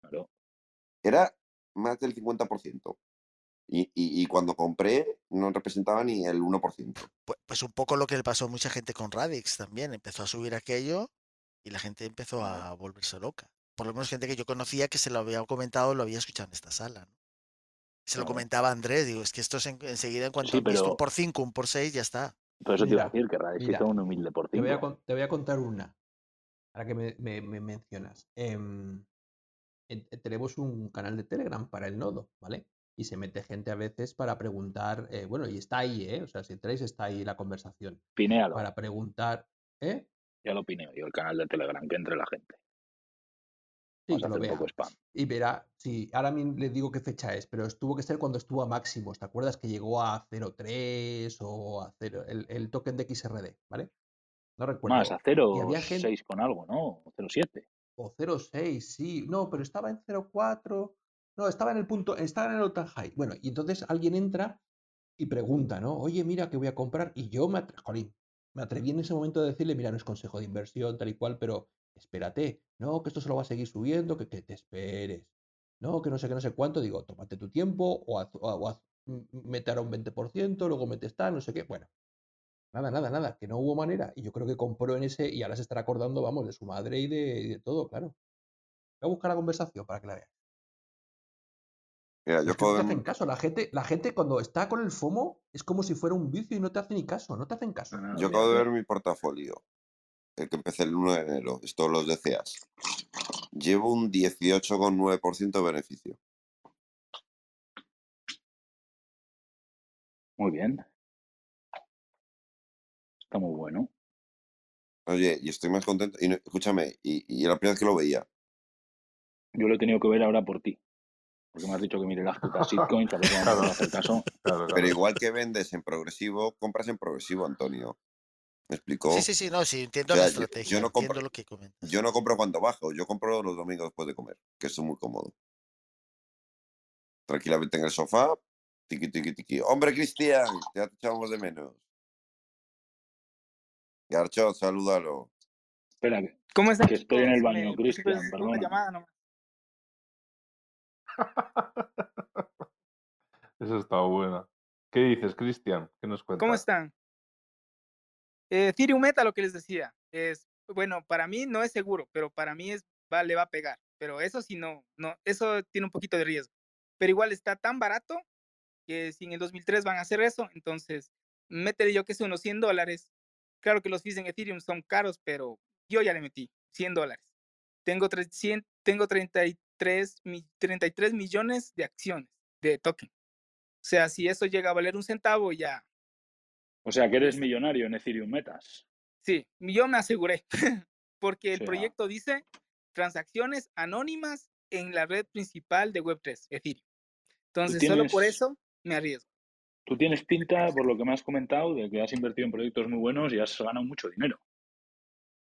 Claro. Era más del 50%. Y, y, y cuando compré no representaba ni el 1%. Pu- Pues un poco lo que le pasó a mucha gente con Radix también. Empezó a subir aquello y la gente empezó a volverse loca. Por lo menos gente que yo conocía que se lo había comentado, lo había escuchado en esta sala. ¿no? Se lo comentaba a Andrés, digo, es que esto es en- enseguida en cuanto Sí, pero- un por 5, un por 6, ya está. Por eso te iba a Mira, decir que mira, hizo un humilde por Te voy, a, cinco. con- te voy a contar una. Ahora que me, me- me mencionas. Em, en- tenemos un canal de Telegram para el nodo, ¿vale? Y se mete gente a veces para preguntar, eh, bueno, y está ahí, ¿eh? O sea, si entráis está ahí la conversación. Pinéalo. Para preguntar, ¿eh? Ya lo pineo yo, el canal de Telegram, que entre la gente. Sí, Vamos que a lo hacer un vea. poco spam. Y verá, sí, ahora mismo le digo qué fecha es, pero estuvo que ser cuando estuvo a máximos. ¿Te acuerdas que llegó a 0.3 o a 0, el, el token de XRD, ¿vale? No recuerdo. Más, a Y había gente, 0,6 con algo, ¿no? O 0,7. o 0.6, sí, no, pero estaba en 0.4, no, estaba en el punto, estaba en el all high. Bueno, y entonces alguien entra y pregunta, ¿no? Oye, mira, que voy a comprar. Y yo me, atre- jolín, me atreví en ese momento a decirle, mira, no es consejo de inversión, tal y cual, pero espérate, no, que esto se lo va a seguir subiendo, que, que te esperes. No, que no sé qué, no sé cuánto. Digo, tómate tu tiempo o haz, o- o haz- m- mete ahora un 20%, luego metes tal, no sé qué. Bueno, nada, nada, nada, que no hubo manera. Y yo creo que compró en ese y ahora se estará acordando, vamos, de su madre y de, y de todo, claro. Voy a buscar la conversación para que la veas. Mira, Es yo no te hacen caso. La gente, la gente cuando está con el FOMO es como si fuera un vicio y no te hace ni caso. No te hacen caso. Yo acabo de ver mi portafolio, el que empecé el 1 de enero, es todos los deseas. Llevo un 18,9% de beneficio. Muy bien. Está muy bueno. Oye, y estoy más contento. Y no- escúchame, y, y la primera vez que lo veía, Yo lo he tenido que ver ahora por ti. Porque me has dicho que mire las putas shitcoins, a ver hacer caso. Claro, pero igual que vendes en progresivo, compras en progresivo, Antonio. ¿Me explicó? Sí, sí, sí, no, sí, entiendo la sea, estrategia, yo no entiendo compro, lo que comentas. yo no compro cuando bajo, yo compro los domingos después de comer, que eso es muy cómodo. Tranquilamente en el sofá, tiqui, tiqui, tiqui. Hombre, Cristian, ya te echamos de menos. Garchot, salúdalo. Espera, que, ¿Cómo están, que estoy en el baño, Me puse Cristian, pues, llamada nomás. Eso está buena. ¿Qué dices, Cristian? ¿Qué nos ¿Cómo cuentas? están? Eh, Ethereum Meta, lo que les decía, es, bueno, para mí no es seguro, pero para mí es, va, le va a pegar. Pero eso sí no, no, eso tiene un poquito de riesgo. Pero igual está tan barato que si en el 2003 van a hacer eso, entonces métele yo que sé unos 100 dólares. Claro que los fees en Ethereum son caros, pero yo ya le metí 100 dólares. Tengo, 300, tengo 33, mi- 33 millones de acciones de token. O sea, si eso llega a valer un centavo, ya, O sea, que eres millonario en Ethereum Metas. Sí, yo me aseguré, porque el proyecto dice transacciones anónimas en la red principal de Web3, Ethereum. Entonces, solo por eso me arriesgo. tú tienes pinta, por lo que me has comentado, de que has invertido en proyectos muy buenos y has ganado mucho dinero.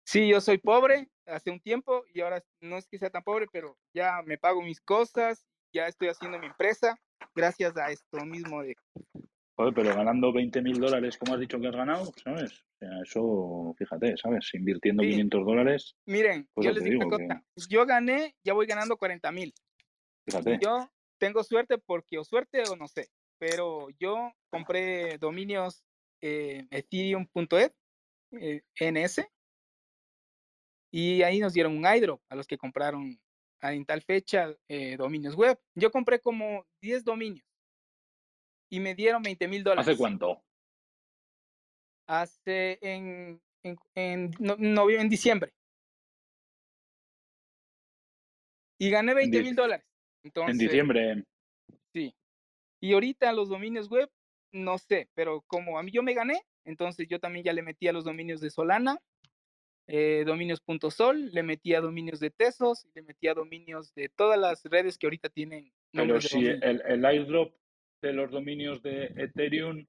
Sí, yo soy pobre hace un tiempo y ahora no es que sea tan pobre, pero ya me pago mis cosas, ya estoy haciendo mi empresa gracias a esto mismo de... Joder, pero ganando 20 mil dólares, como has dicho que has ganado, ¿sabes? O sea, eso, fíjate, ¿sabes? Invirtiendo Sí, 500 dólares, miren, pues yo les digo una digo que, cosa, yo gané, ya voy ganando 40 mil. Fíjate, yo tengo suerte porque o suerte o no sé, pero yo compré dominios eh, ethereum.eth, eh, NS, y ahí nos dieron un airdrop a los que compraron en tal fecha eh, dominios web. Yo compré como 10 dominios y me dieron 20 mil ¿hace dólares. cuánto? Hace en, en, en, no- en diciembre. Y gané En, 20 di- mil dólares. en Entonces, diciembre. sí. Y ahorita los dominios web, no sé, pero como a mí yo me gané, entonces yo también ya le metí a los dominios de Solana, eh, dominios.sol, le metí a dominios de Tesos, le metí a dominios de todas las redes que ahorita tienen Pero si el, el airdrop de los dominios de Ethereum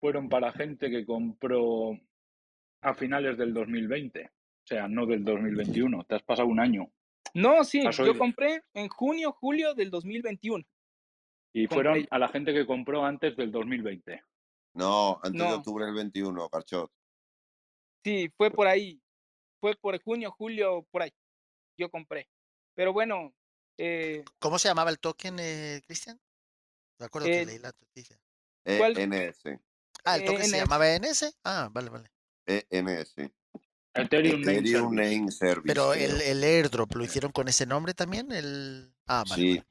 fueron para gente que compró a finales del 2020, o sea, no del 2021, te has pasado un año. No, sí, yo oído. compré en junio, julio del 2021. Y Compré fueron a la gente que compró antes del 2020. No, antes de octubre del 21, Garchot. sí, fue por ahí. Fue por junio, julio, por ahí. Yo compré. Pero bueno, eh, ¿Cómo se llamaba el token, eh, Cristian? Me acuerdo que eh, leí la noticia. ¿cuál? ENS. Ah, el Eh, token se NS. llamaba NS. Ah, vale, vale. ENS. Ethereum Name Ethereum Service. Name Service, Pero el, airdrop lo hicieron con ese nombre también. El... Ah, vale, Sí. vale.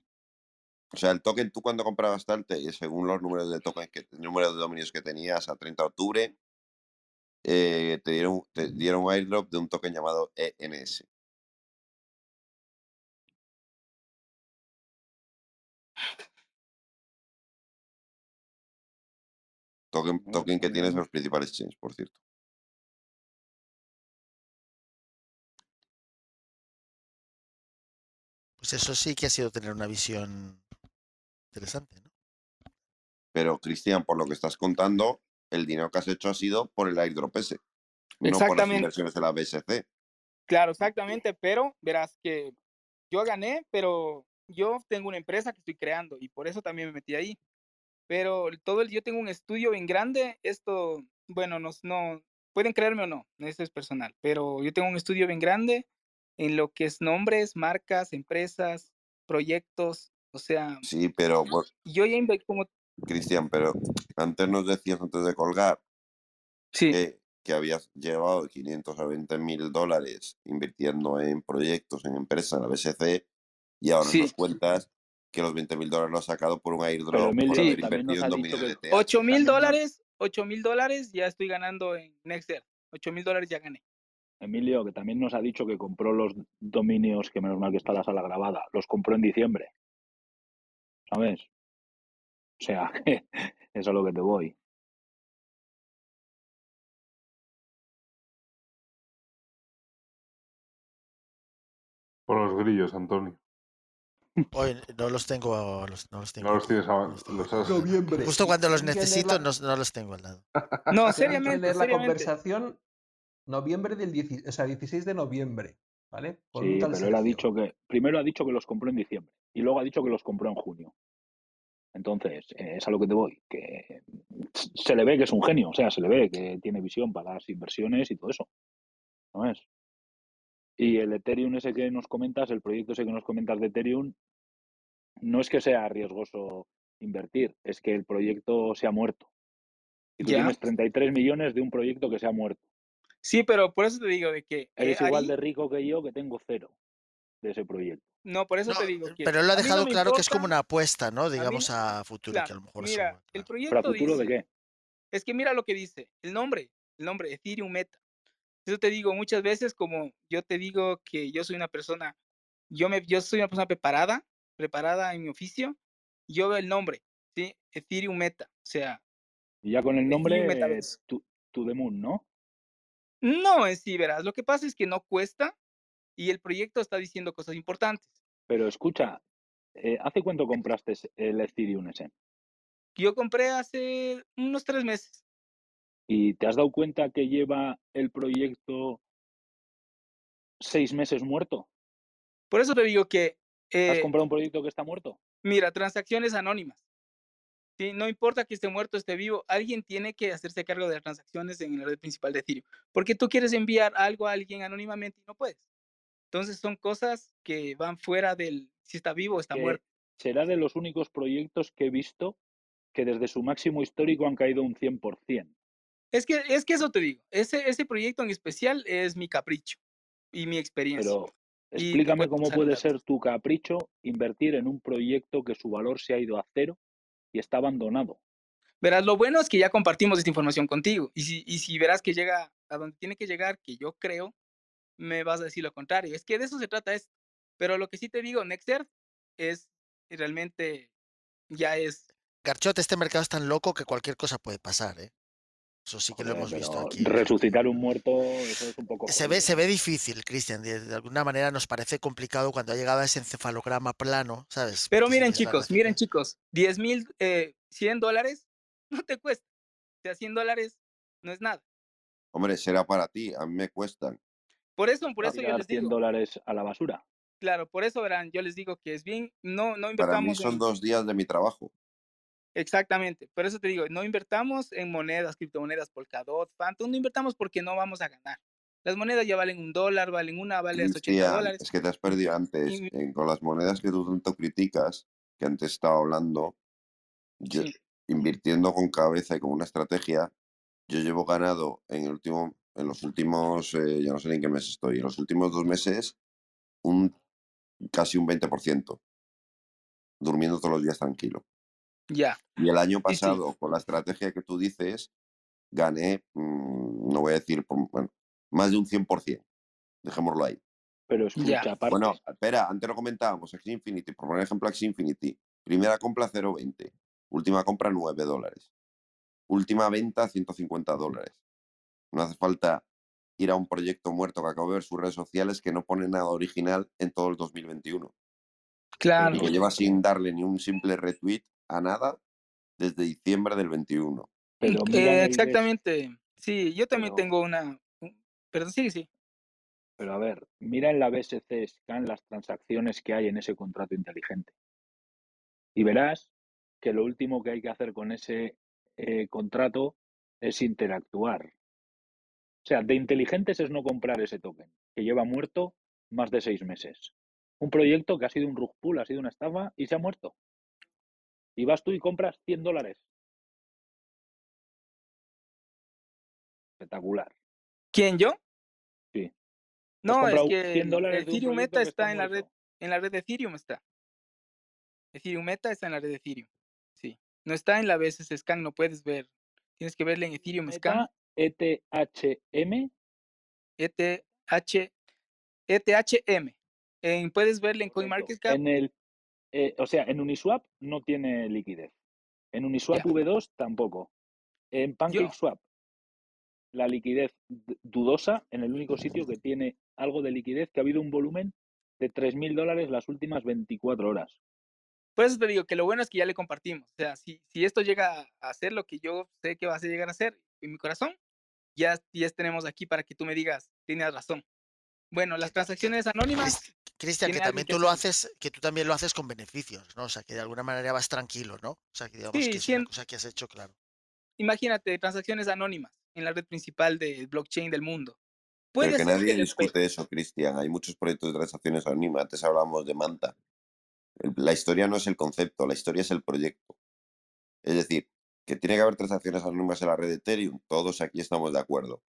O sea, el token tú cuando comprabas tal, te- según los números de tokens que, el número de dominios que tenías a 30 de octubre, eh, te dieron, te dieron un airdrop de un token llamado ENS. Token, que tienes en no. los principales exchanges, por cierto. Pues eso sí que ha sido tener una visión interesante, ¿no? Pero, Cristian, por lo que estás contando, el dinero que has hecho ha sido por el airdrop ese, no por las inversiones de la BSC. Claro, exactamente, pero verás que yo gané, pero yo tengo una empresa que estoy creando y por eso también me metí ahí. Pero todo el, yo tengo un estudio bien grande, esto, bueno, no, no, pueden creerme o no, eso es personal, pero yo tengo un estudio bien grande en lo que es nombres, marcas, empresas, proyectos, o sea, Sí, pero, bueno, yo ya como, Cristian, pero antes nos decías antes de colgar sí, que, que habías llevado 500 a 20 mil dólares invirtiendo en proyectos, en empresas, en la BSC, y ahora sí, nos cuentas que los 20 mil dólares lo has sacado por un Pero airdrop por Sí. haber invertido ha en dicho dominio que de TH. 8 mil dólares, 8 mil dólares ya estoy ganando en Nexter, 8 mil dólares ya gané. Emilio, que también nos ha dicho que compró los dominios, que menos mal que está la sala grabada, los compró en diciembre, ¿sabes? O sea, eso es a lo que te voy. Por los grillos, Antonio. Hoy no los tengo, los- no los tengo No los tienes no a- los tengo los aquí. has- Noviembre. Justo cuando los necesito, la- no, no los tengo al lado. No, seriamente, leer la seriamente. conversación noviembre del 10 o sea, 16 de noviembre, ¿vale? Sí, tal pero él ha dicho que, primero ha dicho que los compró en diciembre y luego ha dicho que los compró en junio. Entonces, eh, es a lo que te voy, que se le ve que es un genio, o sea, se le ve que tiene visión para las inversiones y todo eso, ¿no es? Y el Ethereum ese que nos comentas, el proyecto ese que nos comentas de Ethereum, no es que sea riesgoso invertir, es que el proyecto se ha muerto. Y tú Ya. tienes 33 millones de un proyecto que se ha muerto. Sí, pero por eso te digo de que eh, Eres igual ahí, de rico que yo, que tengo cero de ese proyecto. no, por eso No, te digo que pero él lo ha no dejado claro que es como una apuesta, ¿no? a mí Digamos a futuro, que a lo mejor mira, el claro. ¿Pero a proyecto futuro de qué? es que mira lo que dice, el nombre, el nombre, Ethereum Meta. Eso te digo muchas veces, como yo te digo que yo soy una persona, yo me, yo soy una persona preparada, preparada en mi oficio, yo veo el nombre, ¿sí? Ethereum Meta, o sea, Y ya con el nombre, to, to the Moon, ¿no? No, en sí, verás, lo que pasa es que no cuesta y el proyecto está diciendo cosas importantes. Pero escucha, eh, ¿hace cuánto compraste el Ethereum ese? Yo compré hace unos tres meses. ¿Y te has dado cuenta que lleva el proyecto seis meses muerto? Por eso te digo que, ¿Has eh, comprado un proyecto que está muerto? mira, transacciones anónimas. ¿sí? No importa que esté muerto o esté vivo, alguien tiene que hacerse cargo de las transacciones en la red principal de Ethereum. Porque tú quieres enviar algo a alguien anónimamente y no puedes. Entonces son cosas que van fuera del si está vivo o está muerto. será de los únicos proyectos que he visto que desde su máximo histórico han caído un 100%. Es que, es que eso te digo, ese, ese proyecto en especial es mi capricho y mi experiencia. Pero explícame cómo puede ser tu capricho invertir en un proyecto que su valor se ha ido a cero y está abandonado. Verás, lo bueno es que ya compartimos esta información contigo. Y si, y si verás que llega a donde tiene que llegar, que yo creo, me vas a decir lo contrario. Es que de eso se trata esto. Pero lo que sí te digo, Nexter es realmente, ya es, Garchote, este mercado es tan loco que cualquier cosa puede pasar, ¿eh? Eso sí que lo hemos visto aquí. resucitar un muerto, eso es un poco Se ve, se ve difícil, Cristian. De, de alguna manera nos parece complicado cuando ha llegado a ese encefalograma plano, ¿sabes? Pero Porque miren chicos, miren chicos, 10 mil, eh, 100 dólares no te cuesta. O sea, 100 dólares no es nada. Hombre, será para ti, a mí me cuestan. Por eso, por eso yo les 100 digo, dólares a la basura. claro, por eso verán, yo les digo que es bien, no, no Para mí invertamos son en, dos días de mi trabajo. Exactamente, por eso te digo, no invertamos en monedas, criptomonedas, Polkadot, Phantom, no invertamos porque no vamos a ganar. Las monedas ya valen un dólar, valen una, vale hasta 80 Cristian, dólares. es que te has perdido antes. Y- eh, con las monedas que tú tanto criticas, que antes estaba hablando, yo, Sí, invirtiendo con cabeza y con una estrategia, yo llevo ganado en el último, en los últimos, eh, ya no sé ni en qué mes estoy, en los últimos dos meses, un casi un 20%, durmiendo todos los días tranquilo. Ya. Y el año Sí, sí. pasado, con la estrategia que tú dices, gané, mm, no voy a decir, bueno, más de un 100%. Dejémoslo ahí. Pero Ya. escucha, aparte, Bueno, espera, antes lo comentábamos, Axie Infinity, por poner ejemplo Axie Infinity, primera compra 0.20, última compra 9 dólares. última venta 150 dólares. No hace falta ir a un proyecto muerto que acabo de ver sus redes sociales que no pone nada original en todo el 2021. Claro. Y lo lleva sin darle ni un simple retweet a nada desde diciembre del 21. Pero Eh, el BES. exactamente. Sí, yo también Pero- tengo una. un- Perdón, sí, sí. Pero a ver, mira en la BSC Scan las transacciones que hay en ese contrato inteligente. Y verás que lo último que hay que hacer con ese eh, contrato es interactuar. O sea, de inteligentes es no comprar ese token, que lleva muerto más de seis meses. Un proyecto que ha sido un rug pull, ha sido una estafa y se ha muerto. Y vas tú y compras 100 dólares. Espectacular. ¿Quién, yo? Sí. No, es que 100 el dólares de un Ethereum Meta está está en la red, en la red de Ethereum está. Ethereum Meta está en la red de Ethereum. Sí. No está en la BSC Scan, no puedes ver. Tienes que verle en Ethereum Scan. Meta, E ETHM, ETH, ETHM. En, puedes verle en. CoinMarketCap. En el, eh, o sea, en Uniswap no tiene liquidez. En Uniswap Ya. V2 tampoco. En PancakeSwap, la liquidez dudosa en el único sitio que tiene algo de liquidez, que ha habido un volumen de 3.000 dólares las últimas 24 horas. por eso te digo que lo bueno es que ya le compartimos. O sea, si, si esto llega a ser lo que yo sé que va a llegar a ser en mi corazón, ya, ya tenemos aquí para que tú me digas, tienes razón. Bueno, las transacciones anónimas, Cristian, que también tú lo haces, que tú también lo haces con beneficios, ¿no? O sea, que de alguna manera vas tranquilo, ¿no? O sea, que digamos Sí, que es una cien- cosa que has hecho, claro. imagínate, transacciones anónimas en la red principal del blockchain del mundo. Pero que nadie después, discute eso, Cristian. Hay muchos proyectos de transacciones anónimas. Antes hablábamos de Manta. La historia no es el concepto, la historia es el proyecto. Es decir, que tiene que haber transacciones anónimas en la red de Ethereum. Todos aquí estamos de acuerdo.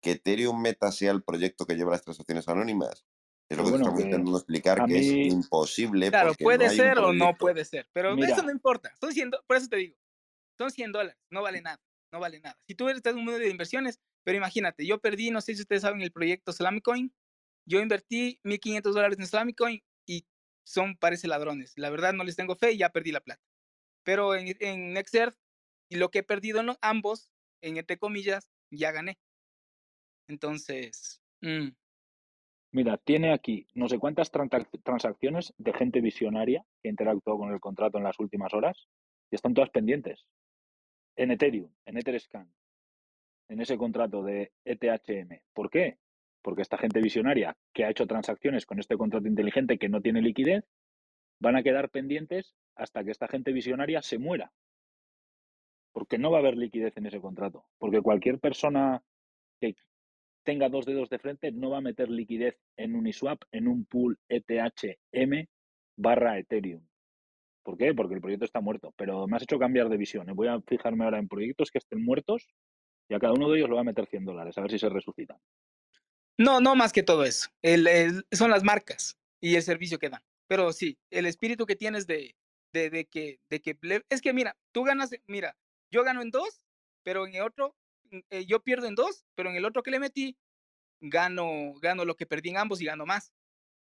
Que Ethereum Meta sea el proyecto que lleva las transacciones anónimas. Es lo que te bueno, estamos que intentando explicar, que es mí, imposible claro, no puede un ser o no puede ser, pero eso mira, no importa. Son 100, do- por eso te digo, son 100 dólares, no vale nada, no vale nada. Si tú estás en un mundo de inversiones, pero imagínate, yo perdí, no sé si ustedes saben el proyecto Salamicoin, yo invertí 1.500 dólares en Salamicoin y son, parece ladrones. La verdad no les tengo fe y ya perdí la plata. Pero en, en NextEarth, y lo que he perdido en ambos, en entre comillas, ya gané. Entonces, mm, mira, tiene aquí no sé cuántas transac- transacciones de gente visionaria que interactuó con el contrato en las últimas horas y están todas pendientes. En Ethereum, en Etherscan, en ese contrato de ETHM. ¿Por qué? Porque esta gente visionaria que ha hecho transacciones con este contrato inteligente que no tiene liquidez, van a quedar pendientes hasta que esta gente visionaria se muera. Porque no va a haber liquidez en ese contrato. Porque cualquier persona que tenga dos dedos de frente no va a meter liquidez en Uniswap, en un pool ETHM barra Ethereum. ¿Por qué? Porque el proyecto está muerto. Pero me has hecho cambiar de visión. ¿eh? Voy a fijarme ahora en proyectos que estén muertos y a cada uno de ellos le voy a meter 100 dólares, a ver si se resucitan. no, no más que todo eso. Son las marcas y el servicio que dan. Pero sí, el espíritu que tienes de, de, de que, de que es que mira, tú ganas, mira, yo gano en dos, pero en el otro, eh, yo pierdo en dos, pero en el otro que le metí, gano, gano lo que perdí en ambos y gano más.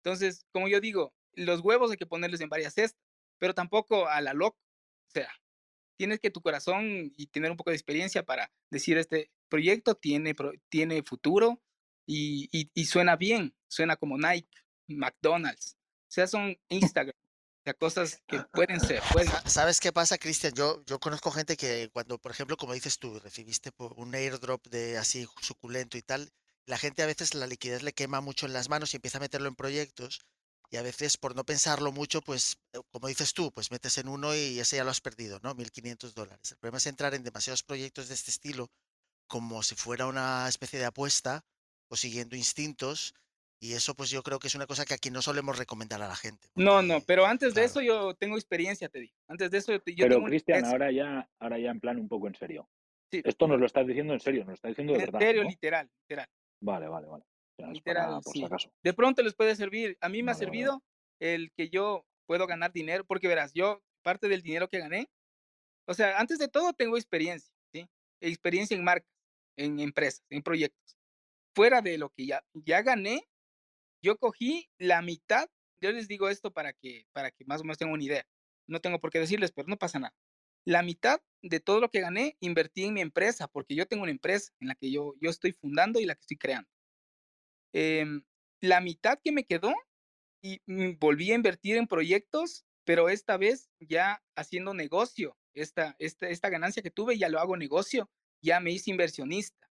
Entonces, como yo digo, los huevos hay que ponerles en varias cestas, pero tampoco a la loca. O sea, tienes que tu corazón y tener un poco de experiencia para decir este proyecto tiene, tiene futuro y, y- y suena bien, suena como Nike, McDonald's, o sea, son Instagram, sea, cosas que pueden ser, pueden Sa- ¿Sabes qué pasa, Cristian? Yo, yo conozco gente que cuando, por ejemplo, como dices tú, recibiste un airdrop de así suculento y tal, la gente a veces la liquidez le quema mucho en las manos y empieza a meterlo en proyectos y a veces por no pensarlo mucho, pues eh, como dices tú, pues metes en uno y ese ya lo has perdido, ¿no? 1.500 dólares. El problema es entrar en demasiados proyectos de este estilo como si fuera una especie de apuesta o siguiendo instintos y eso pues yo creo que es una cosa que aquí no solemos recomendar a la gente. No, no, pero antes de claro. eso yo tengo experiencia, te digo. Antes de eso yo Pero Cristian, ahora ya, ahora ya en plan un poco en serio. Sí, Esto nos lo estás diciendo en serio, nos lo estás diciendo de en verdad, serio, ¿no? literal, literal. Vale, vale, vale. Ya, Literal, para, por si sí. acaso. De pronto les puede servir. A mí me ha Vale, vale, vale. servido el que yo puedo ganar dinero, porque verás, yo parte del dinero que gané, o sea, antes de todo tengo experiencia, ¿sí? Experiencia en marcas, en empresas, en proyectos. Fuera de lo que ya, ya gané, yo cogí la mitad, yo les digo esto para que, para que más o menos tengan una idea. No tengo por qué decirles, pero no pasa nada. la mitad de todo lo que gané invertí en mi empresa, porque yo tengo una empresa en la que yo, yo estoy fundando y la que estoy creando. Em, la mitad que me quedó y volví a invertir en proyectos, pero esta vez ya haciendo negocio. Esta, esta, esta ganancia que tuve ya lo hago negocio, ya me hice inversionista.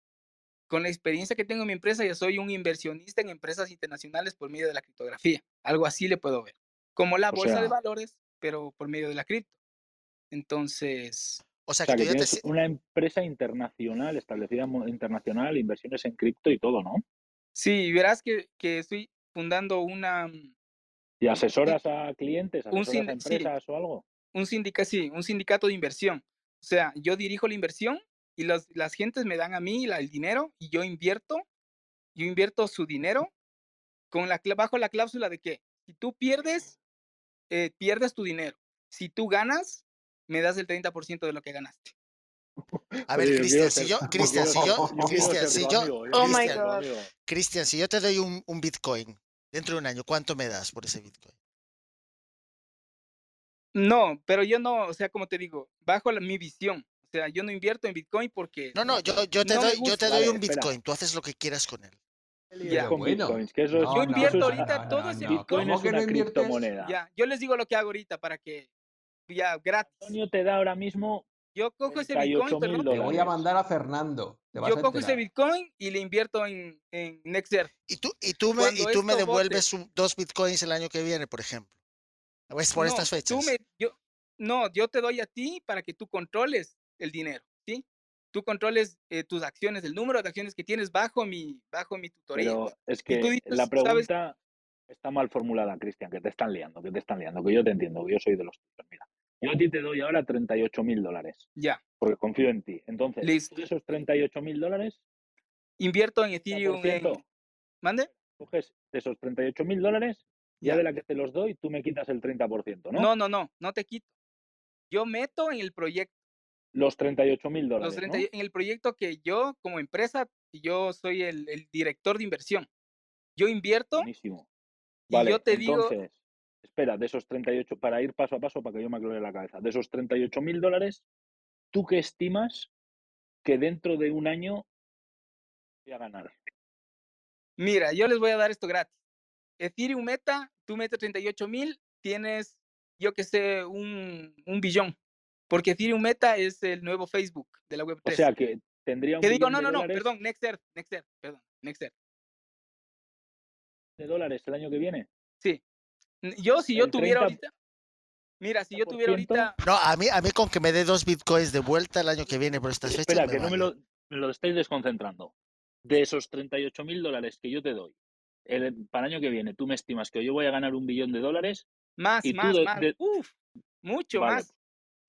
Con la experiencia que tengo en mi empresa, ya soy un inversionista en empresas internacionales por medio de la criptografía. Algo así le puedo ver. Como la O bolsa de valores, pero por medio de la cripto. Entonces, O sea O sea, que que tú ya te... una empresa internacional, establecida internacional, inversiones en cripto y todo, ¿no? sí, verás que, que estoy fundando una, mm, ¿Y asesoras a clientes, un a sin- sí. empresas o algo? un sindicato, sí, un sindicato de inversión. O sea, yo dirijo la inversión y los, las gentes me dan a mí la- el dinero y yo invierto, yo invierto su dinero con la, bajo la cláusula de que si tú pierdes, eh, pierdes tu dinero. Si tú ganas, me das el 30% de lo que ganaste. A ver, Cristian, si yo, Cristian, si yo, Cristian, si yo, Oh. Cristian, si yo te doy un, un Bitcoin dentro de un año, ¿cuánto me das por ese Bitcoin? No, pero yo no, o sea, como te digo, bajo la- mi visión. O sea, yo no invierto en Bitcoin porque No, no, yo, yo te no doy, yo te doy un espera. Bitcoin, tú haces lo que quieras con él. Ya. Con bueno. bitcoins, que eso es, No, Yo invierto no, ahorita no, todo no, ese no. Bitcoin ¿Cómo es una criptomoneda. Ya, yo les digo lo que hago ahorita para que ya gratis. Antonio te da ahora mismo Yo cojo ese Bitcoin, 38 mil perdón, Te voy a mandar a Fernando. Te vas yo a cojo ese. Bitcoin y le invierto en, en Nexer. Y tú, y tú me, y tú me devuelves un- dos Bitcoins el año que viene, por ejemplo. Es por no, estas tú fechas. me, yo, no, yo te doy a ti para que tú controles el dinero, ¿sí? Tú controles eh, tus acciones, el número de acciones que tienes bajo mi, bajo mi tutoría. Pero es que dices, la ¿sabes? pregunta está mal formulada, Cristian, que te están liando, que te están liando, que yo te entiendo, que yo soy de los tuyos. Mira, yo a ti te doy ahora 38 mil dólares, Ya, porque confío en ti. Entonces, Listo. esos 38 mil dólares, invierto en Ethereum. En, 30%, ¿Mande? coges esos 38 mil dólares, ya Ya. de la que te los doy, tú me quitas el 30%, ¿no? No, no, no, no te quito. Yo meto en el proyecto, Los 38 mil los dólares, 30 ¿no? en el proyecto que yo como empresa, yo soy el, el director de inversión. Yo invierto Buenísimo. y Vale, yo te digo, entonces, espera, de esos 38, para ir paso a paso, para que yo me aclare la cabeza, de esos 38 mil dólares, ¿tú qué estimas que dentro de un año voy a ganar? mira, yo les voy a dar esto gratis. Ethereum Meta, tú metes 38 mil, tienes, yo que sé, un, un billón. Porque Ethereum Meta es el nuevo Facebook de la Web3. O sea que tendría un que digo, no, no, no, perdón, Nexter, Nexter, perdón, Nexter. de dólares el año que viene. Sí. Yo, si yo tuviera 30 ahorita, mira, si yo tuviera 30%, ahorita, No, a mí, a mí con que me dé dos Bitcoins de vuelta el año que viene por estas fechas. Espera, me que no me lo, me lo estáis desconcentrando. De esos 38 mil dólares que yo te doy, el, para el año que viene, tú me estimas que yo voy a ganar un billón de dólares más, y tú más, de- más, de- uf, mucho Vale, más.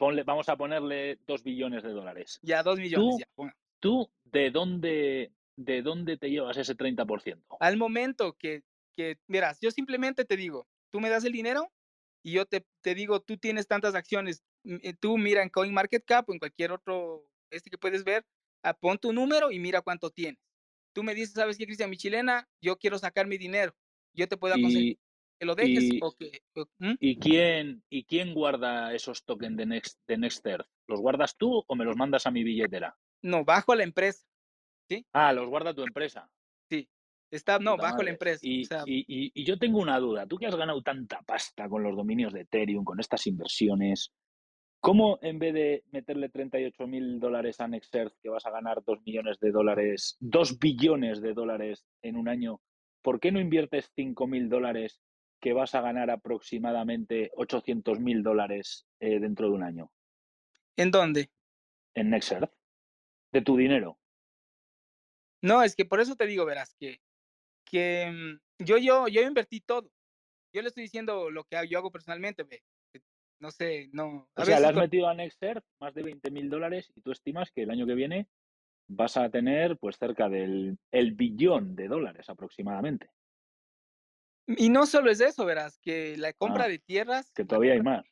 Ponle, vamos a ponerle dos billones de dólares. Ya, dos millones, Tú, ya. ¿Tú de dónde, de dónde te llevas ese 30%? Al momento que, que, verás, yo simplemente te digo, tú me das el dinero y yo te, te digo, tú tienes tantas acciones, eh, tú mira en CoinMarketCap o en cualquier otro, este que puedes ver, ah, pon tu número y mira cuánto tienes. Tú me dices, ¿sabes qué, Cristian? Mi chilena, yo quiero sacar mi dinero. Yo te puedo aconsejar ¿Y, que lo dejes y, o que... o- ¿Mm? y quién, ¿Y quién guarda esos tokens de, Next, de Nexter? ¿Los guardas tú o me los mandas a mi billetera? No, bajo la empresa, ¿sí? Ah, los guarda tu empresa. Sí. Está, no, Puta bajo la empresa. O Y, sea, y- yo tengo una duda. Tú que has ganado tanta pasta con los dominios de Ethereum, con estas inversiones, ¿cómo en vez de meterle 38 mil dólares a Nexert, que vas a ganar 2 millones de dólares, 2 billones de dólares en un año, ¿por qué no inviertes 5 mil dólares que vas a ganar aproximadamente 800 mil dólares eh, dentro de un año ¿en dónde? en Nexert? De tu dinero. No, es que por eso te digo, verás, que, que mm, yo, yo, yo invertí todo. Yo le estoy diciendo lo que yo hago personalmente, ve. No sé, no. O sea, le has con- metido a Nexert más de 20 mil dólares y tú estimas que el año que viene vas a tener pues cerca del el billón de dólares aproximadamente. Y no solo es eso, verás, que la compra Ah, de tierras, que todavía hay más.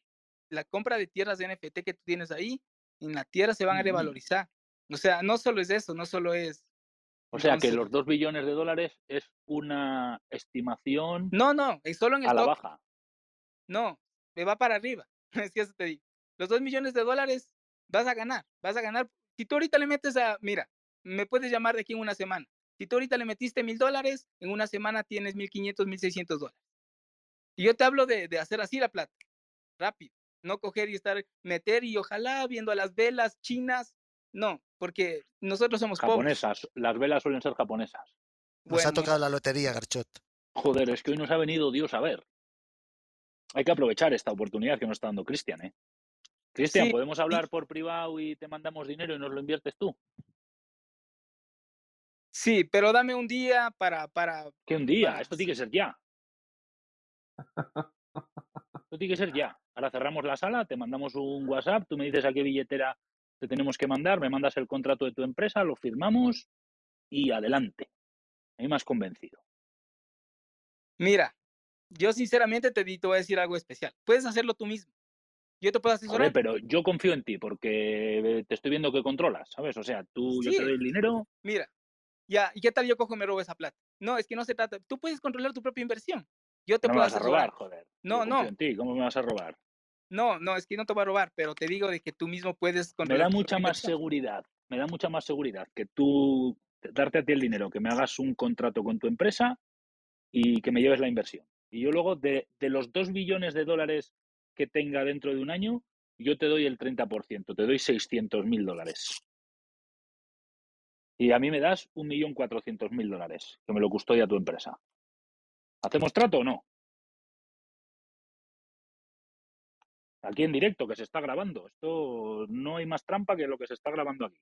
la compra de tierras de NFT que tú tienes ahí, en la tierra se van a revalorizar. O sea, no solo es eso, no solo es. O sea que los dos billones de dólares es una estimación no, no, es solo en el a la baja. No, me va para arriba. Es que eso te digo. Los dos millones de dólares vas a ganar, vas a ganar. Si tú ahorita le metes a, mira, me puedes llamar de aquí en una semana. Si tú ahorita le metiste mil dólares, en una semana tienes mil quinientos, mil seiscientos dólares. Y yo te hablo de, de hacer así la plata, rápido. No coger y estar, meter y ojalá viendo a las velas chinas. No, porque nosotros somos pobres. Japonesas. Las velas suelen ser japonesas. Nos ha tocado la lotería, Garchot. Joder, es que hoy nos ha venido Dios a ver. Hay que aprovechar esta oportunidad que nos está dando Cristian, ¿eh? Cristian, Sí, ¿podemos sí. hablar por privado y te mandamos dinero y nos lo inviertes tú? Sí, pero dame un día para, para, Que un día, para, esto tiene que ser ya. Esto tiene que ser ya. Ahora cerramos la sala, te mandamos un WhatsApp, tú me dices a qué billetera te tenemos que mandar, me mandas el contrato de tu empresa, lo firmamos y adelante. A mí me has convencido. Mira, yo sinceramente te, di- te voy a decir algo especial. Puedes hacerlo tú mismo. Yo te puedo asesorar. pero yo confío en ti porque te estoy viendo que controlas, ¿sabes? O sea, tú, yo te doy el dinero, mira, ya, ¿y qué tal yo cojo y me robo esa plata? No, es que no se trata. Tú puedes controlar tu propia inversión. Yo te no me puedo a robar, joder. No, no, en ti, ¿cómo me vas a robar? no, no, es que no te voy a robar, pero te digo de que tú mismo puedes Me controlar da tu mucha más inversión. seguridad, me da mucha más seguridad que tú darte a ti el dinero, que me hagas un contrato con tu empresa y que me lleves la inversión. Y yo luego, de, de los 2 billones de dólares que tenga dentro de un año, yo te doy el 30%, te doy 600 mil dólares. Y a mí me das 1.400.000 dólares, que me lo custodia tu empresa. ¿Hacemos trato o no? Aquí en directo, que se está grabando. Esto no hay más trampa que lo que se está grabando aquí.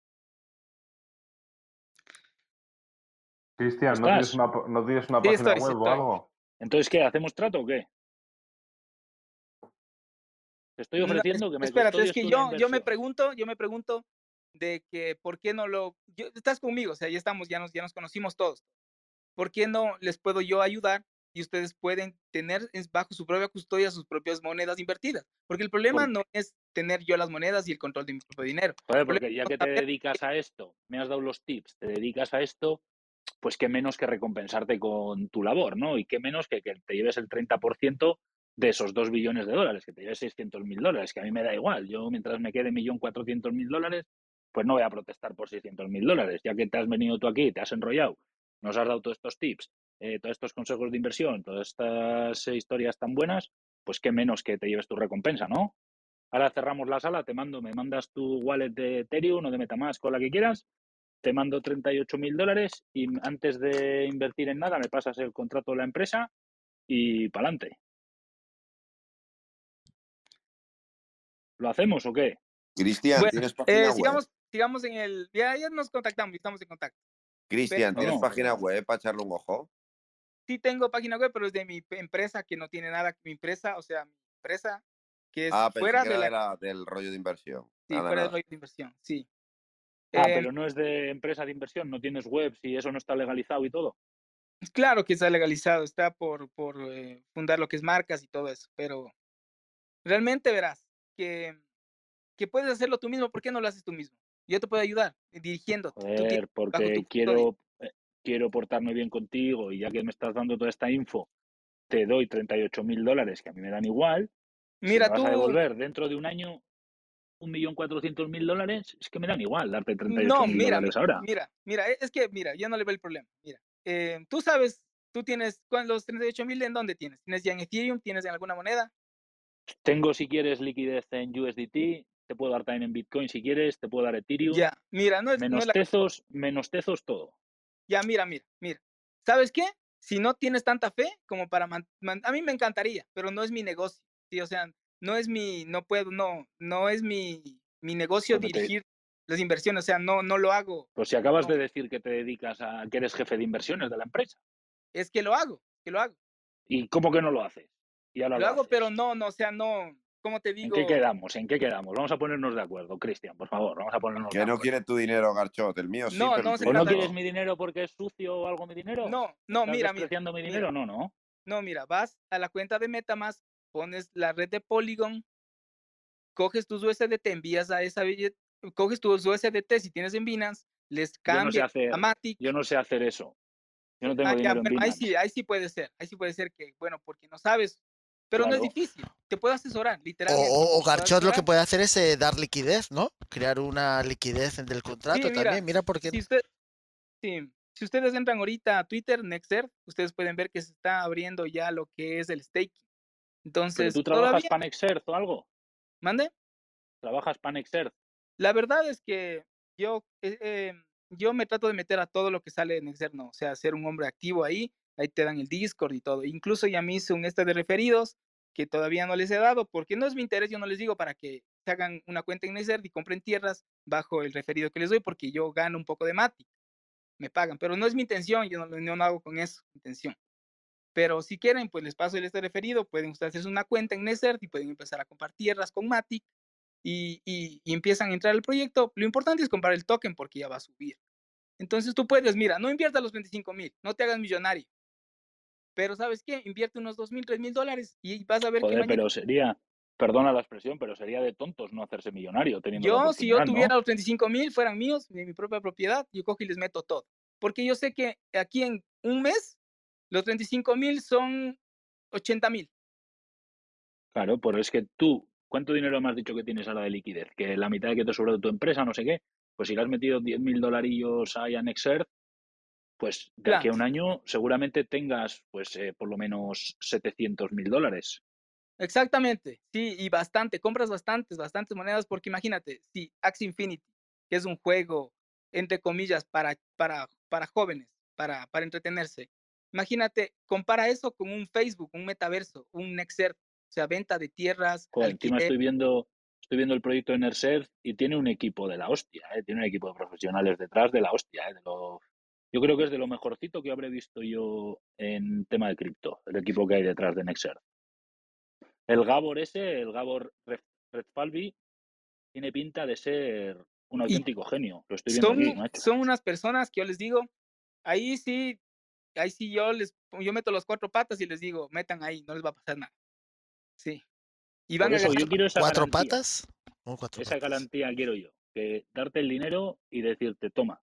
Cristian, ¿no tienes una, pa- ¿no tienes una Sí, página estoy, web o algo? Entonces, ¿qué? ¿Hacemos trato o qué? Te estoy No, ofreciendo que me espérate, es que yo, yo me pregunto, yo me pregunto de que por qué no lo, yo- estás conmigo, o sea, ya estamos, ya nos, ya nos conocimos todos. ¿Por qué no les puedo yo ayudar y ustedes pueden tener bajo su propia custodia sus propias monedas invertidas? Porque el problema Por- no es tener yo las monedas y el control de mi propio dinero. Porque ya que te dedicas a esto, me has dado los tips, te dedicas a esto, pues qué menos que recompensarte con tu labor, ¿no? Y qué menos que, que te lleves el 30% de esos 2 billones de dólares, que te lleves 600 mil dólares, que a mí me da igual. Yo, mientras me quede 1.400.000 dólares, pues no voy a protestar por 600 mil dólares. Ya que te has venido tú aquí, te has enrollado, nos has dado todos estos tips, eh, todos estos consejos de inversión, todas estas eh, historias tan buenas, pues qué menos que te lleves tu recompensa, ¿no? Ahora cerramos la sala, te mando, me mandas tu wallet de Ethereum o de Metamask o la que quieras, te mando 38 mil dólares y antes de invertir en nada me pasas el contrato de la empresa y para adelante. ¿Lo hacemos o qué? Cristian, Bueno, ¿tienes eh, página web? sigamos, sigamos en el, ya, ya nos contactamos, estamos en contacto. Cristian, ¿tienes no, página web para echarle un ojo? Sí tengo página web, pero es de mi empresa que no tiene nada, mi empresa, o sea, mi empresa que es Ah, pensé fuera que de era la, la- del rollo de inversión. sí, Nada, fuera del rollo de inversión, sí. Ah, Eh, pero no es de empresa de inversión, no tienes webs y eso no está legalizado y todo. Claro que está legalizado, está por, por eh, fundar lo que es marcas y todo eso, pero realmente verás que, que puedes hacerlo tú mismo, ¿por qué no lo haces tú mismo? Yo te puedo ayudar dirigiéndote. Tú bajo tu porque quiero, eh, quiero portarme bien contigo y ya que me estás dando toda esta info, te doy 38 mil dólares que a mí me dan igual. Si Mira, me vas tú, a devolver dentro de un año 1.400.000 dólares, es que me dan igual darte 38 no, mil mira, dólares ahora. mira, mira, e- es que, mira, yo no le veo el problema. Mira, eh, tú sabes, tú tienes, ¿cuán- los 38 mil en dónde tienes? ¿Tienes ya en Ethereum? ¿Tienes en alguna moneda? Tengo, si quieres, liquidez en USDT, te puedo dar también en Bitcoin si quieres, te puedo dar Ethereum, Ya, mira, no es, no menos es la tezos, menos tezos todo. Ya, mira, mira, mira. ¿Sabes qué? Si no tienes tanta fe como para... man- a mí me encantaría, pero no es mi negocio. Sí, o sea, no es mi... No puedo, no, no es mi, mi negocio Cuando te- dirigir las inversiones. O sea, no, no lo hago. Pues si acabas No. de decir que te dedicas a que eres jefe de inversiones de la empresa. Es que lo hago, que lo hago. ¿Y cómo que no lo haces? Y ahora Lo lo hago, haces. pero no, no, o sea, no... ¿Cómo te ¿En digo? qué quedamos? ¿En qué quedamos? Vamos a ponernos de acuerdo, Cristian, por favor, vamos a ponernos de Que no acuerdo. quiere tu dinero, Garchot. El mío sí, No, pero no el se ¿O tuyo no quieres mi dinero porque es sucio o algo mi dinero? No, no, ¿Estás mira, mira. mi mira. dinero? No, no. No, mira, vas a la cuenta de Metamask, pones la red de Polygon, coges tus USDT, envías a esa billet, coges tus USDT si tienes en Binance, les Yo no sé cambias hacer, a Matic. yo no sé hacer eso. Yo no tengo Ah, ya, dinero en bueno, ahí Binance. sí, ahí sí puede ser, ahí sí puede ser que, bueno, porque no sabes Pero no es difícil. Te puedo asesorar, literalmente. o- o Garchot lo que puede hacer es eh, dar liquidez, ¿no? Crear una liquidez en- del contrato mira, también. Mira, porque Si, usted, sí, si ustedes entran ahorita a Twitter, Nexter, ustedes pueden ver que se está abriendo ya lo que es el staking. ¿Pero Entonces, tú trabajas para Nexert o algo? mande. ¿Trabajas para Nexert? La verdad es que yo, eh, eh, yo me trato de meter a todo lo que sale en externo, o sea, ser un hombre activo ahí, ahí te dan el Discord y todo. Incluso ya me hice un este de referidos que todavía no les he dado, porque no es mi interés, yo no les digo para que se hagan una cuenta en Nexert y compren tierras bajo el referido que les doy, porque yo gano un poco de Mati, me pagan, pero no es mi intención, yo no, lo- no hago con eso, intención. Pero si quieren, pues les paso el este referido, pueden ustedes hacerse una cuenta en Nexert y pueden empezar a comprar tierras con Matic y, y- y empiezan a entrar al proyecto. Lo importante es comprar el token porque ya va a subir. Entonces tú puedes, mira, no inviertas los 25 mil, no te hagas millonario. Pero ¿sabes qué? Invierte unos 2 mil, 3 mil dólares y vas a ver que Joder, mañana... pero sería, perdona la expresión, pero sería de tontos no hacerse millonario teniendo Yo, si yo oportunidad, ¿no? tuviera los 35 mil, fueran míos, de mi propia propiedad, yo cojo y les meto todo. Porque yo sé que aquí en un mes, los 35 mil son 80 mil. Claro, pero es que tú, ¿cuánto dinero me has dicho que tienes ahora de liquidez? Que la mitad de que te sobra de tu empresa, no sé qué. Pues si le has metido 10 mil dolarillos ahí a Nexert, pues de aquí a un año seguramente tengas pues eh, por lo menos 700 mil dólares. Exactamente, sí, y bastante, compras bastantes, bastantes monedas, porque imagínate, si Axie Infinity, que es un juego, entre comillas, para, para, para jóvenes, para, para entretenerse, imagínate, compara eso con un Facebook, un metaverso, un Nexert, o sea, venta de tierras, Joder, encima estoy viendo, estoy viendo el proyecto de Nerser y tiene un equipo de la hostia, ¿eh? tiene un equipo de profesionales detrás de la hostia. ¿eh? de lo- yo creo que es de lo mejorcito que habré visto yo en tema de cripto, el equipo que hay detrás de Nexer. El Gabor ese, el Gabor Red- Redfalvi, tiene pinta de ser un y auténtico genio. Lo estoy viendo son, aquí, macho. son unas personas que yo les digo, ahí sí, ahí sí yo les, yo meto los cuatro patas y les digo, metan ahí, no les va a pasar nada. Sí. Y van a eso yo quiero esa cuatro garantía. patas. ¿Cómo cuatro Esa patas? garantía quiero yo. Que darte el dinero y decirte, toma,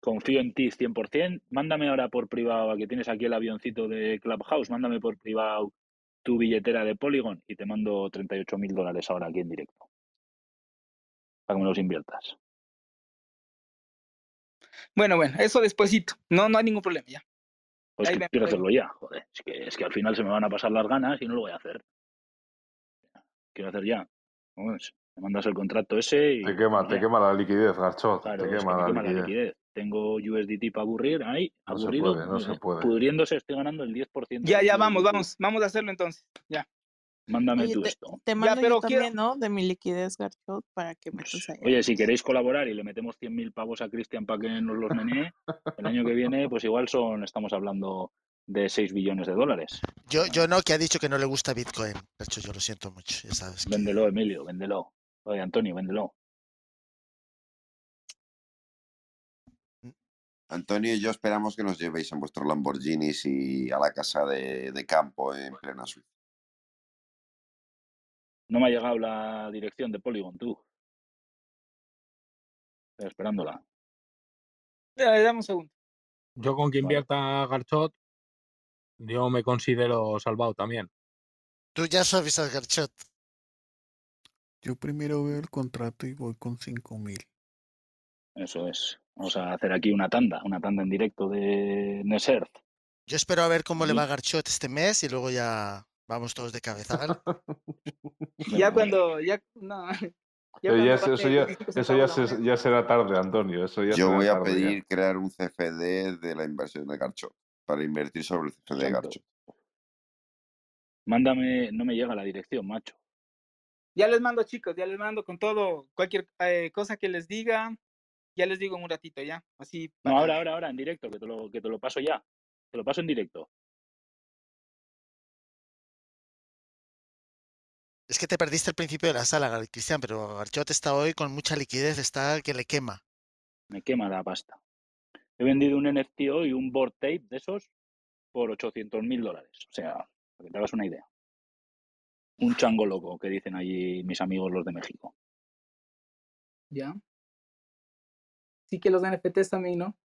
confío en ti 100%, mándame ahora por privado, a que tienes aquí el avioncito de Clubhouse, mándame por privado tu billetera de Polygon y te mando 38 mil dólares ahora aquí en directo. Para que me los inviertas. Bueno, bueno, eso despuesito. No, no hay ningún problema ya. Pues Ahí que me quiero hacerlo ya, joder. Es que, es que al final se me van a pasar las ganas y no lo voy a hacer. Quiero hacer ya. Vamos, me mandas el contrato ese y Te quema, te quema la liquidez, Garchot. Claro, te es que quema la quema la liquidez. Tengo USDT para aburrir ahí, No se aburrido, puede, no se puede. pudriéndose, estoy ganando el 10% Ya, ya, vamos, vamos, vamos a hacerlo entonces. Ya. Mándame Oye, tú te, esto. te Ya, mando pero yo quiero. también, ¿no? De mi liquidez, Garchot, para que metas Pues, ahí. oye, si queréis colaborar y le metemos 100.000 pavos a Cristian para que nos los menee, el año que viene, pues igual son, estamos hablando de 6 billones de dólares. Yo, yo no, que ha dicho que no le gusta Bitcoin. De hecho, yo lo siento mucho, ya sabes que... Véndelo, Emilio, véndelo. Oye, Antonio, véndelo. Antonio y yo esperamos que nos llevéis en vuestros Lamborghinis y a la casa de, de campo en plena Suiza. No me ha llegado la dirección de Polygon, tú. Estoy esperándola. Ya, dame un segundo. Yo con que Vale. invierta Garchot, yo me considero salvado también. Tú ya sabes al Garchot. Yo primero veo el contrato y voy con 5000. Eso es. Vamos a hacer aquí una tanda, una tanda en directo de Neserth. Yo espero a ver cómo le va a Garchot este mes y luego ya vamos todos de cabeza. ¿vale? Ya cuando, ya, no. Ya cuando ya eso ya, 25 eso ya, se- será tarde, Antonio. Eso ya Yo voy a tarde pedir crear un CFD de la inversión de Garchot para invertir sobre el CFD de. Garchot. Mándame, no me llega la dirección, macho. Ya les mando, chicos, ya les mando con todo, cualquier eh, cosa que les diga, ya les digo en un ratito, ya. Así. No, ahora, ahora, ahora, en directo, que te lo, que te lo paso ya. Te lo paso en directo. Es que te perdiste el principio de la sala, Cristian, pero Garchot está hoy con mucha liquidez, está que le quema. Me quema la pasta. He vendido un NFT hoy, un board tape de esos, por 800 mil dólares. O sea, para que te hagas una idea. Un chango loco, que dicen allí mis amigos los de México. Ya. Sí que los NFTs también, ¿no?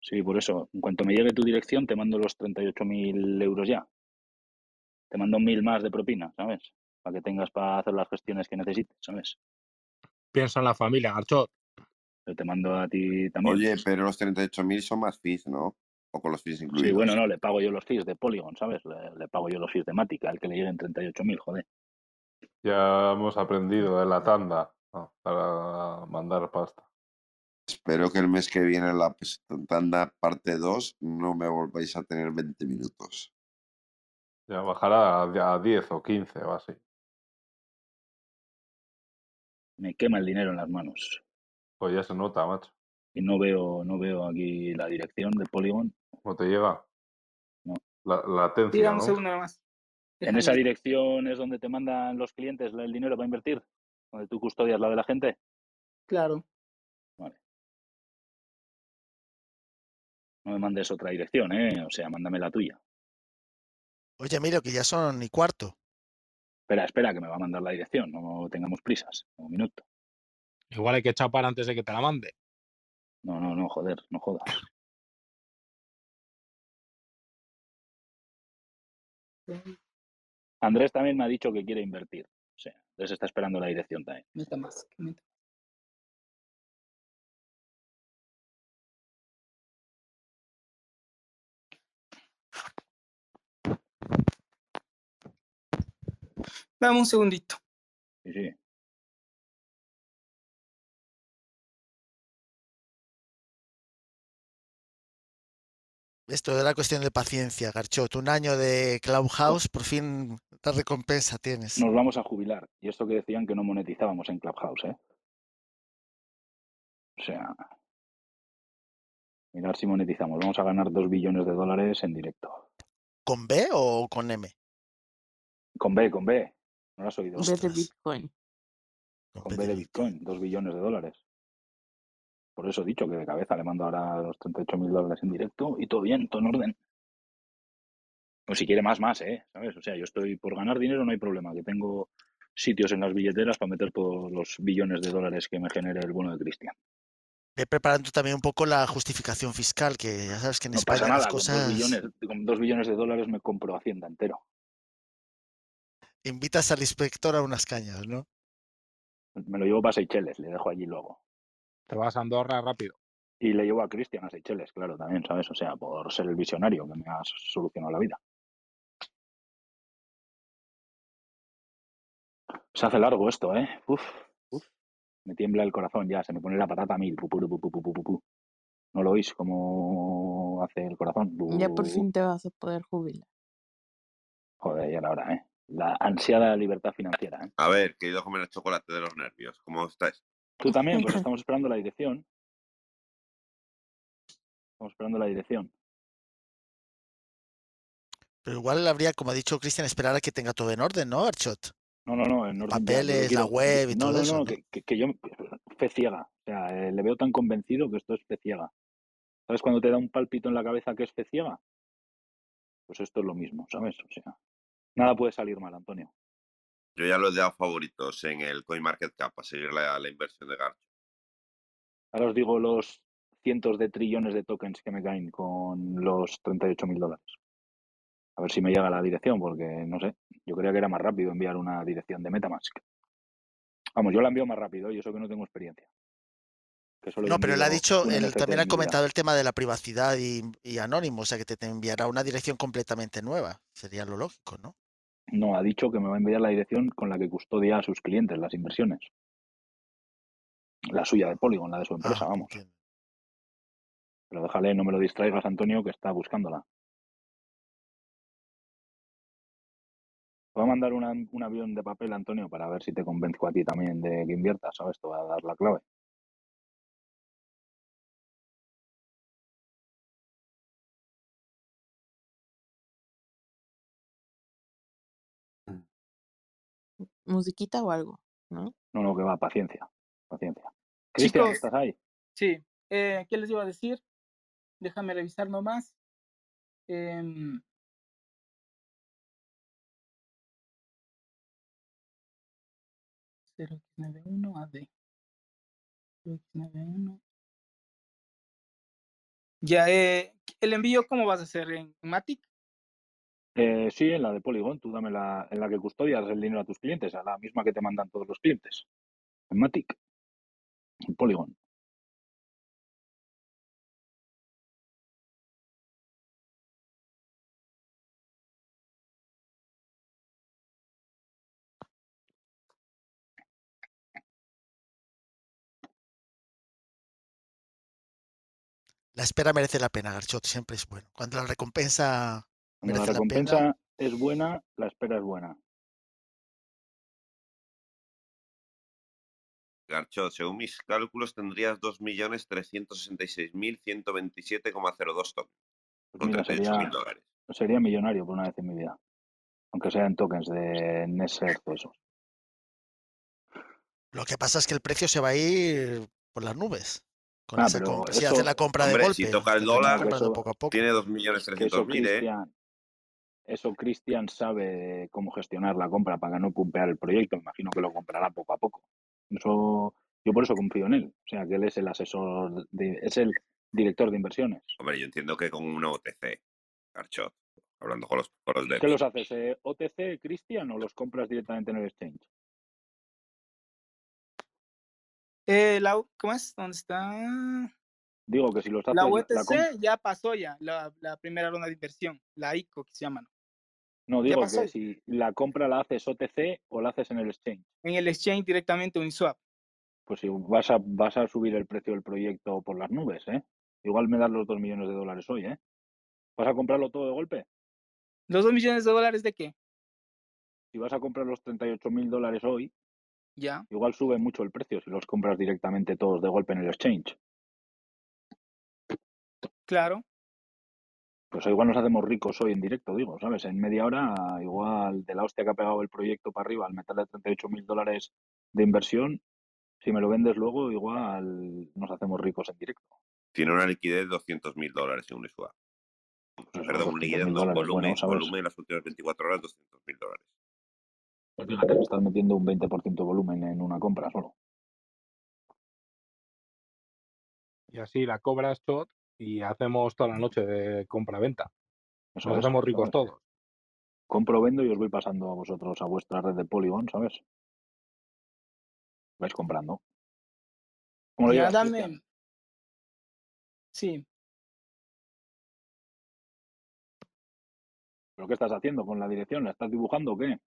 Sí, por eso, en cuanto me llegue tu dirección, te mando los 38 mil euros ya. Te mando mil más de propina, ¿sabes? Para que tengas para hacer las gestiones que necesites, ¿sabes? Piensa en la familia, Garchot. Yo te mando a ti también. Oye, pero los 38.000 son más fees, ¿no? O con los fees incluidos. Sí, bueno, no, le pago yo los fees de Polygon, ¿sabes? Le, le pago yo los fees de Matic, al que le lleguen 38.000, joder. Ya hemos aprendido de la tanda ¿no? para mandar pasta. Espero que el mes que viene en la pues, tanda parte 2 no me volváis a tener 20 minutos. Ya bajará a a 10 o 15 o así. Me quema el dinero en las manos. Pues ya se nota, macho. Y no veo, no veo aquí la dirección de Polygon. ¿Cómo te llega? No. La, latencia, Tira un ¿no? segundo nada más. ¿En esa dirección es donde te mandan los clientes el dinero para invertir? ¿Donde tú custodias la de la gente? Claro. No me mandes otra dirección, ¿eh? O sea, mándame la tuya. Oye, miro que ya son y cuarto. Espera, espera, que me va a mandar la dirección. No tengamos prisas. Un minuto. Igual hay que chapar antes de que te la mande. No, no, no, joder, no jodas. Andrés también me ha dicho que quiere invertir. O sea, entonces está esperando la dirección también. Meta más. meta. Dame un segundito. Sí, sí. Esto era cuestión de paciencia, Garchot. Un año de Clubhouse, por fin la recompensa tienes. Nos vamos a jubilar. Y esto que decían que no monetizábamos en Clubhouse, ¿eh? O sea, mirar si monetizamos. Vamos a ganar dos billones de dólares en directo. ¿Con B o con M? Con B, con B. No lo has oído. En vez de Ostras. Bitcoin. Con B de Bitcoin, dos billones de dólares. Por eso he dicho que de cabeza le mando ahora los 38 mil dólares en directo y todo bien, todo en orden. O si quiere más, más, ¿eh? ¿Sabes? O sea, yo estoy por ganar dinero, no hay problema. Que tengo sitios en las billeteras para meter todos los billones de dólares que me genere el bono de Cristian. Ve preparando también un poco la justificación fiscal, que ya sabes que en No España pasa nada, las con cosas... dos, billones, con dos billones de dólares me compro Hacienda entero. Invitas al inspector a unas cañas, ¿no? Me lo llevo para Seychelles, le dejo allí luego. Te vas a Andorra rápido. Y le llevo a Cristian a Seychelles, claro, también, ¿sabes? O sea, por ser el visionario que me ha solucionado la vida. Se hace largo esto, ¿eh? Uf, uf. Me tiembla el corazón ya, se me pone la patata a mil. pu, pu, pu. ¿No lo oís cómo hace el corazón? Ya por fin te vas a poder jubilar. Joder, ya era hora, ¿eh? La ansiada libertad financiera, ¿eh? A ver, que he ido a comer el chocolate de los nervios. ¿Cómo estáis? Tú también, pues estamos esperando la dirección. Estamos esperando la dirección. Pero igual habría, como ha dicho Cristian, esperar a que tenga todo en orden, ¿no, Garchot? No, no, no, en orden Papeles, la web y no, todo no, eso, No, ¿no? que, que- que yo fe ciega. O sea, eh, le veo tan convencido que esto es fe ciega. ¿Sabes cuando te da un palpito en la cabeza que es fe ciega? Pues esto es lo mismo, ¿sabes? O sea, nada puede salir mal, Antonio. Yo ya lo he dado favoritos en el CoinMarketCap a seguir la, la inversión de Garcho. Ahora os digo los cientos de trillones de tokens que me caen con los 38 mil dólares. A ver si me llega la dirección, porque no sé. Yo creía que era más rápido enviar una dirección de Metamask. Vamos, yo la envío más rápido y eso que no tengo experiencia. Que solo he No, pero él ha dicho, él también ha comentado el tema de la privacidad y, y anónimo, o sea que te, te enviará una dirección completamente nueva. Sería lo lógico, ¿no? No, ha dicho que me va a enviar la dirección con la que custodia a sus clientes las inversiones. La suya de Polygon, la de su empresa, Ah, vamos. entiendo. Pero déjale, no me lo distraigas, Antonio, que está buscándola. Te voy a mandar una- un avión de papel, Antonio, para ver si te convenzco a ti también de que inviertas, ¿sabes? Te voy a dar la clave. Musiquita o algo, ¿no? No, no, que va, paciencia, paciencia. Cristian. ¿estás ahí? Sí. Eh, ¿Qué les iba a decir? Déjame revisar nomás. Em, x 91 AD. 0x91. Ya, eh, ¿el envío cómo vas a hacer? ¿En Matic? Eh, sí, en la de Polygon, tú dame la, en la que custodias el dinero a tus clientes, a la misma que te mandan todos los clientes. En Matic. En Polygon. La espera merece la pena, Garchot, siempre es bueno. Cuando la recompensa Cuando la recompensa es buena, la espera es buena. Garchot, según mis cálculos tendrías 2.366.127,02 tokens. Pues Con mira, 38.000 sería, dólares. sería millonario por una vez en mi vida. Aunque sea en tokens de Nesser o esos. lo que pasa es que el precio se va a ir por las nubes. Con Ah, esa. Si eso- hace la compra de Hombre, golpe. si toca el dólar, eso poco a poco. Tiene que eso 2.300.000, ¿eh? Eso Cristian sabe cómo gestionar la compra para no pumpear el proyecto. Me imagino que lo comprará poco a poco. Eso, yo por eso confío en él. O sea, que él es el asesor, de, es el director de inversiones. Hombre, yo entiendo que con una OTC, Garchot, hablando con los, con los ¿Qué devs. los haces? eh, ¿OTC, Cristian, o los compras directamente en el exchange? Eh, la, ¿Cómo es? ¿Dónde está? Digo que si los haces La com- ya pasó ya, la, la primera ronda de inversión, la ICO que se llama, ¿no? No digo que si la compra la haces OTC o la haces en el exchange. En el exchange directamente Uniswap. Pues si vas a, vas a subir el precio del proyecto por las nubes, ¿eh? Igual me das los dos millones de dólares hoy, ¿eh? ¿Vas a comprarlo todo de golpe? ¿Los dos millones de dólares de qué? Si vas a comprar los 38 mil dólares hoy, Ya. igual sube mucho el precio si los compras directamente todos de golpe en el exchange. Claro. Pues igual nos hacemos ricos hoy en directo, digo, ¿sabes? En media hora, igual de la hostia que ha pegado el proyecto para arriba al meterle 38 mil dólares de inversión, si me lo vendes luego, igual nos hacemos ricos en directo. Tiene una liquidez de 200.000 dólares en Uniswap. Pues eso, Perdón, 200.000 liquidez, no, volumen, bueno, volumen en las últimas 24 horas, 200.000 dólares. Pues fíjate, estás metiendo un 20% de volumen en una compra solo. Y así la cobras shot y hacemos toda la noche de compra-venta. Nos es, hacemos ricos ¿sabes? todos. Compro, vendo y os voy pasando a vosotros a vuestra red de Polygon, ¿sabes? Vais comprando. ¿Cómo lo Ya, dame. Sí. ¿Pero qué estás haciendo con la dirección? ¿La estás dibujando o qué?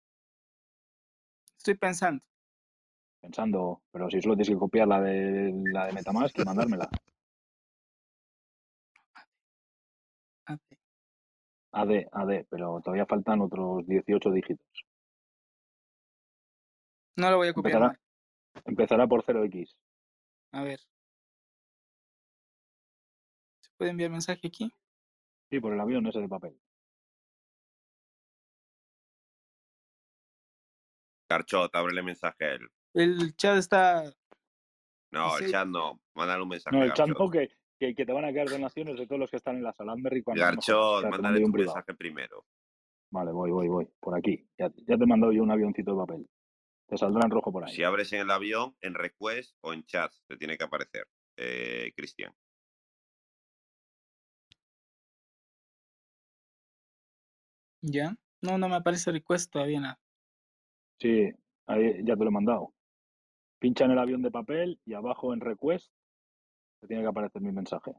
Estoy pensando. Pensando, pero si solo tienes que copiar la de la de Metamask y mandármela. AD, AD, pero todavía faltan otros 18 dígitos. No lo voy a copiar. Empezará, por 0x. A ver. ¿Se puede enviar mensaje aquí? Sí, por el avión ese de papel. Garchot, ábrele mensaje a él. El chat está. No, el chat no. Mándale un mensaje No, el chat no, que, que, que te van a quedar donaciones de todos los que están en la sala. Hazme rico a mí, no me jodas. Garchot, mándale un mensaje primero. Vale, voy, voy, voy. Por aquí. Ya, ya te he mandado yo un avioncito de papel. Te saldrá en rojo por ahí. Si abres en el avión, en request o en chat, te tiene que aparecer, eh, Cristian. ¿Ya? No, no me aparece request todavía nada. Sí, ahí ya te lo he mandado. Pincha en el avión de papel y abajo en request te tiene que aparecer mi mensaje.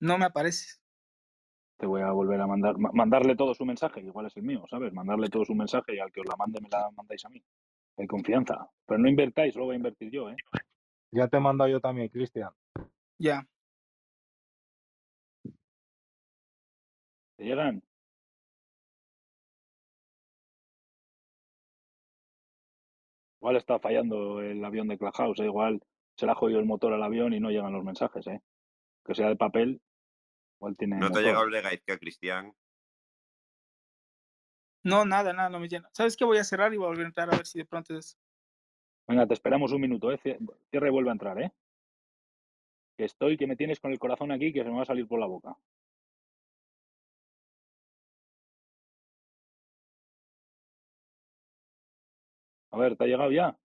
No me aparece. Te voy a volver a mandar, ma- mandarle todo su mensaje, igual es el mío, ¿sabes? Mandarle todo su mensaje y al que os la mande me la mandáis a mí. Hay confianza. Pero no invertáis, lo voy a invertir yo, ¿eh? Ya te he mandado yo también, Cristian. Ya. ¿Te llegan? Igual está fallando el avión de Clubhouse, ¿eh? igual se le ha jodido el motor al avión y no llegan los mensajes, ¿eh? Que sea de papel, igual tiene No te ha llegado el de Gaizka, Cristian. No, nada, nada, no me llena. ¿Sabes qué? Voy a cerrar y voy a volver a entrar a ver si de pronto es. Venga, te esperamos un minuto, ¿eh? Cie- Cierra y vuelve a entrar, ¿eh? Que estoy, que me tienes con el corazón aquí, que se me va a salir por la boca. A ver, ¿te ha llegado ya?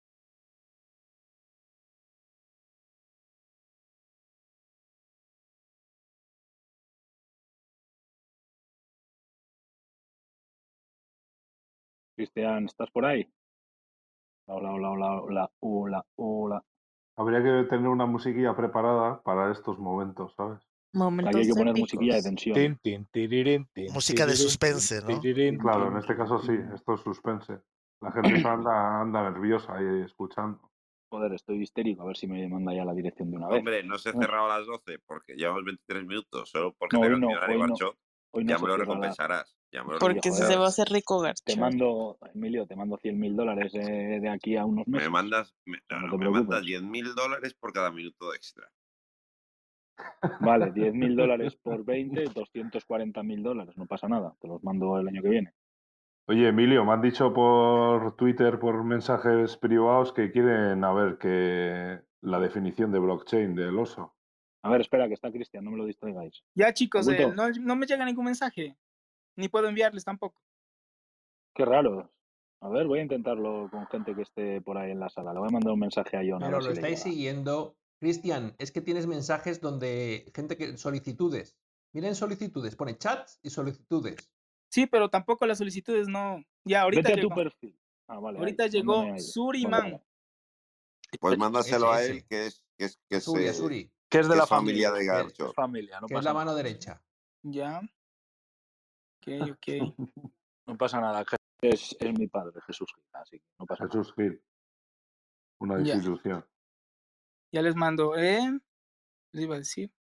Cristian, ¿estás por ahí? Hola, hola, hola, hola, hola, hola. Habría que tener una musiquilla preparada para estos momentos, ¿sabes? Momentos Hay que poner musiquilla de tensión. Música de suspense, ¿no? Claro, en este caso sí, esto es suspense. La gente anda, anda nerviosa ahí escuchando. Joder, estoy histérico. A ver si me manda ya la dirección de una vez. Hombre, no se No. cerrado a las 12 porque llevamos 23 minutos. Solo porque No, te no, hoy no. Hoy ya me lo recompensarás. Ya me lo Porque si se va a recompensarás. hacer rico, Te Garcho. mando, Emilio, te mando 100 mil dólares eh, de aquí a unos Me meses. mandas, me, No no, te me mandas preocupes. 10 mil dólares por cada minuto extra. Vale, 10 mil dólares por 20, 240 mil dólares. No pasa nada. Te los mando el año que viene. Oye, Emilio, me han dicho por Twitter, por mensajes privados, que quieren a ver que la definición de blockchain del oso. A ver, espera, que está Cristian, no me lo distraigáis. Ya, chicos, eh, no, no me llega ningún mensaje. Ni puedo enviarles tampoco. Qué raro. A ver, voy a intentarlo con gente que esté por ahí en la sala. Le voy a mandar un mensaje a John. a Pero ver lo si estáis siguiendo. Cristian, es que tienes mensajes donde gente que solicitudes. Miren solicitudes, pone chats y solicitudes. Sí, pero tampoco las solicitudes no. Ya, ahorita Vete a tu llegó. perfil. Ah, vale. ahí, Ahorita llegó. Suriman. Pues mándaselo a él, que es, que es, que es, Suri, eh, Suri, Que es de que la es familia familia. de Garcho. Es familia, no que es pasa la nada. mano derecha. Ya. Ok, ok. No pasa nada. Es, es mi padre, Jesús Gil, así que no pasa nada. Jesús Gil. Una Ya. institución. Ya les mando, ¿eh? Les iba a decir.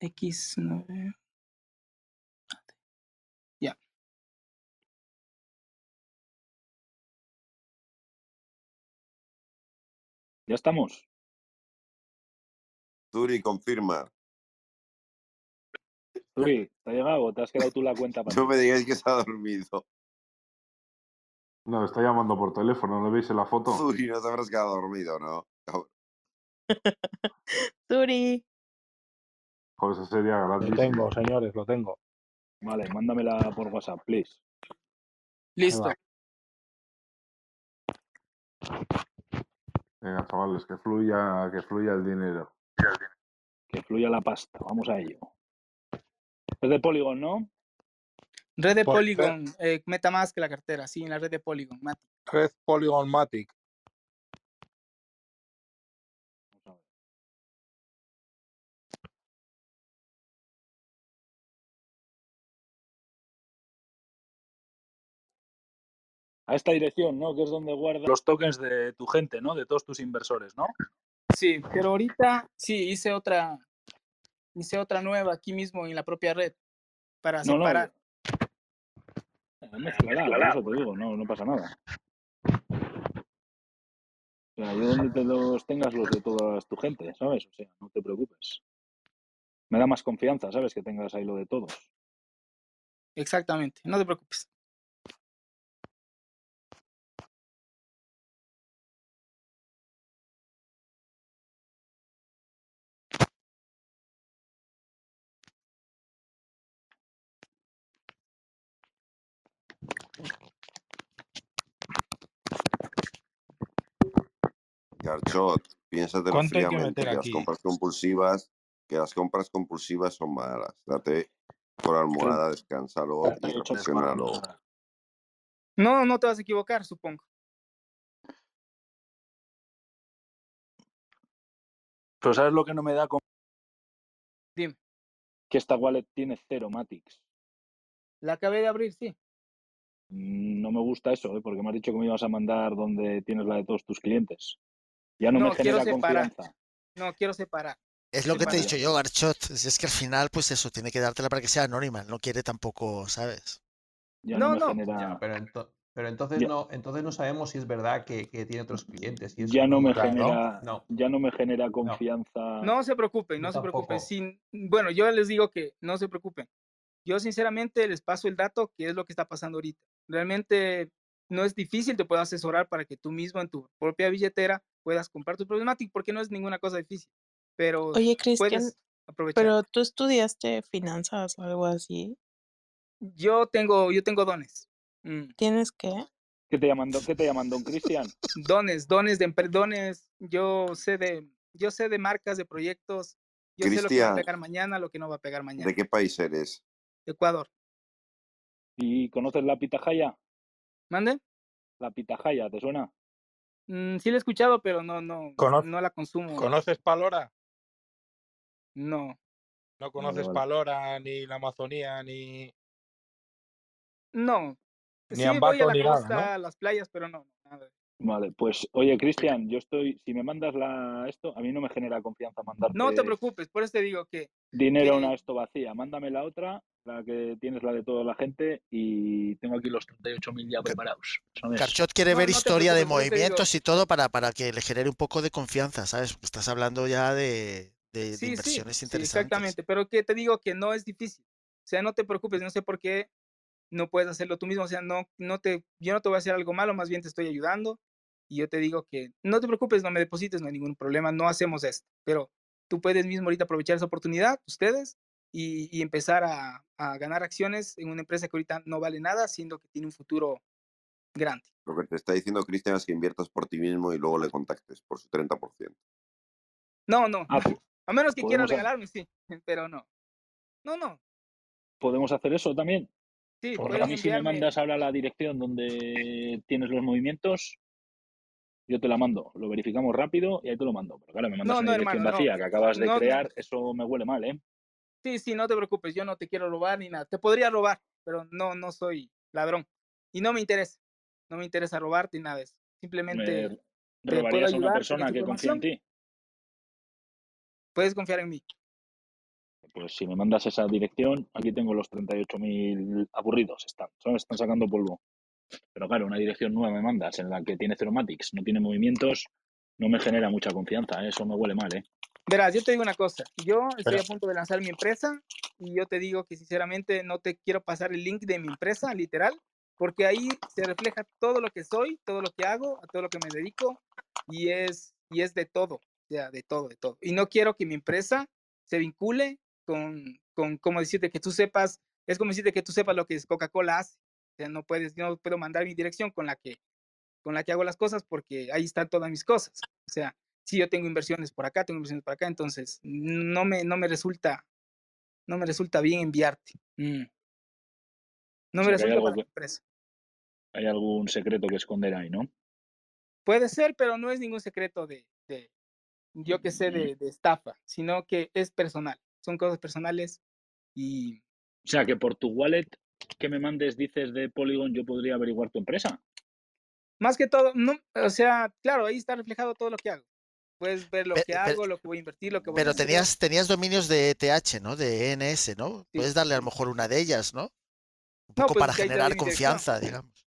X9. Ya estamos. Turi, confirma. Uy, ¿te ha llegado o te has quedado tú la cuenta para No me digáis que se ha dormido. No, está llamando por teléfono, ¿no veis en la foto? Turi, no te habrás quedado dormido, ¿no? Suri. Joder, eso sería Lo grandísimo. tengo, señores, lo tengo. Vale, mándamela por WhatsApp, please. Listo. Venga, chavales, que fluya, que fluya el dinero. Que fluya la pasta. Vamos a ello. Es de Polygon, ¿no? Red de Polygon, eh, MetaMask la cartera, sí, en la red de Polygon, Mati. Red Polygon Matic. A esta dirección, ¿no? Que es donde guardas los tokens de tu gente, ¿no? De todos tus inversores, ¿no? Sí, pero ahorita sí hice otra, hice otra nueva aquí mismo en la propia red para No, no. separar. eh, Mézclala, por eso te digo, no, no pasa nada. O sea, yo donde te los tengas los de toda tu gente, ¿sabes? O sea, no te preocupes. Me da más confianza, ¿sabes? Que tengas ahí lo de todos. Exactamente, no te preocupes. Garchot, piénsatelo ¿Cuánto hay que fríamente, meter que las aquí? compras compulsivas, que las compras compulsivas son malas. Date por almohada, descansalo y 38 reflexiónalo. No, no te vas a equivocar, supongo. Pero ¿sabes lo que no me da con Dime. que esta wallet tiene cero Matics? La acabé de abrir, sí. Mm, No me gusta eso, ¿eh? porque me has dicho que me ibas a mandar donde tienes la de todos tus clientes. Ya no, No, me quiero genera separar. confianza. No, quiero separar. Es lo que te he dicho yo, Garchot. Si es que al final, pues eso, tiene que dártela para que sea anónima. No quiere tampoco, ¿sabes? Ya No, no, me no. genera. Ya, pero, ento- pero entonces, Ya. no, entonces no sabemos si es verdad que, que tiene otros clientes. Y eso ya no me Claro. genera. No. Ya no me genera confianza. No se preocupen, no se preocupen. Sin, bueno, yo les digo que no se preocupen. Yo sinceramente les paso el dato, que es lo que está pasando ahorita. Realmente no es difícil, te puedo asesorar para que tú mismo en tu propia billetera puedas comprar tu problemático, porque no es ninguna cosa difícil. Pero Oye, Cristian, puedes aprovechar. pero tú estudiaste finanzas o algo así. Yo tengo, yo tengo dones. Mm, ¿Tienes que? ¿Qué te llaman, don- ¿Qué te llaman, don Cristian? dones, dones de dones. Yo sé de, yo sé de marcas, de proyectos. Yo sé lo que va a Cristian. pegar mañana, lo que no va a pegar mañana. ¿De qué país eres? Ecuador. ¿Y conoces la pitahaya? ¿Mande? La pitahaya, ¿te suena? Mm, sí la he escuchado, pero no, no, Cono- no la consumo. ¿Conoces Palora? No, ¿No conoces. Palora, ni la Amazonía, ni...? no. Ni sí, voy a la ni nada, costa, ¿no? a las playas, pero no, nada. Vale, pues oye, Cristian, yo estoy, si me mandas la esto, a mí no me genera confianza mandarte No te preocupes, por eso te digo que dinero que- una esto vacía. Mándame la otra, la que tienes la de toda la gente, y tengo aquí los 38.000 ya preparados. ¿sabes? Carchot quiere No, ver no historia de movimientos y todo para, para que le genere un poco de confianza, ¿sabes? Estás hablando ya de, de- de sí, sí, inversiones sí, interesantes. exactamente, pero que te digo que no es difícil. O sea, no te preocupes, no sé por qué no puedes hacerlo tú mismo, o sea, no, no te, yo no te voy a hacer algo malo, más bien te estoy ayudando y yo te digo que no te preocupes, no me deposites, no hay ningún problema, no hacemos esto, pero tú puedes mismo ahorita aprovechar esa oportunidad, ustedes, y, y empezar a, a ganar acciones en una empresa que ahorita no vale nada, siendo que tiene un futuro grande. Lo que te está diciendo Cristian es que inviertas por ti mismo y luego le contactes por su 30%. No, no, Ah, no, pu- a menos que quieras regalarme, sí, pero no. No, no, ¿Podemos hacer eso también? sí, Porque a mí si me enviarme- mandas ahora la dirección donde tienes los movimientos, yo te la mando, lo verificamos rápido y ahí te lo mando. Pero claro, me mandas No, una no, dirección hermano, no. vacía que acabas de crear, eso me huele mal, ¿eh? Sí, sí, no te preocupes, yo no te quiero robar ni nada. Te podría robar, pero no, no soy ladrón. Y no me interesa. No me interesa robarte ni nada de eso. Simplemente Me te puedo a una persona que confía en ti. puedes confiar en mí. Pues si me mandas esa dirección, aquí tengo los 38.000 aburridos, están, ¿sabes? Están sacando polvo. Pero claro, una dirección nueva me mandas en la que tiene Ceromatics, no tiene movimientos, no me genera mucha confianza, ¿eh? eso me huele mal, ¿eh? Verás, yo te digo una cosa. Yo estoy Pero- a punto de lanzar mi empresa y yo te digo que sinceramente no te quiero pasar el link de mi empresa, literal, porque ahí se refleja todo lo que soy, todo lo que hago, a todo lo que me dedico y es, y es de todo, o sea, de todo, de todo. Y no quiero que mi empresa se vincule con, con como decirte que tú sepas, es como decirte que tú sepas lo que es Coca-Cola hace. O sea, no puedes, yo no puedo mandar mi dirección con la que con la que hago las cosas porque ahí están todas mis cosas. O sea, si yo tengo inversiones por acá, tengo inversiones por acá, entonces no me, no me resulta, no me resulta bien enviarte. Mm. No me hay resulta para que- empresa. Hay algún secreto que esconder ahí, ¿no? Puede ser, pero no es ningún secreto de, de yo que sé, de, de estafa, sino que es personal. Son cosas personales y O sea, que por tu wallet que me mandes dices de Polygon yo podría averiguar tu empresa. más que todo, no, o sea, claro, ahí está reflejado todo lo que hago. Puedes ver lo Pe- que hago, lo que voy a invertir, lo que voy a Pero hacer. tenías, tenías dominios de ETH, ¿no? De ENS, ¿no? Sí, Puedes darle a lo mejor una de ellas, ¿no? Un No, poco pues para generar confianza, digamos.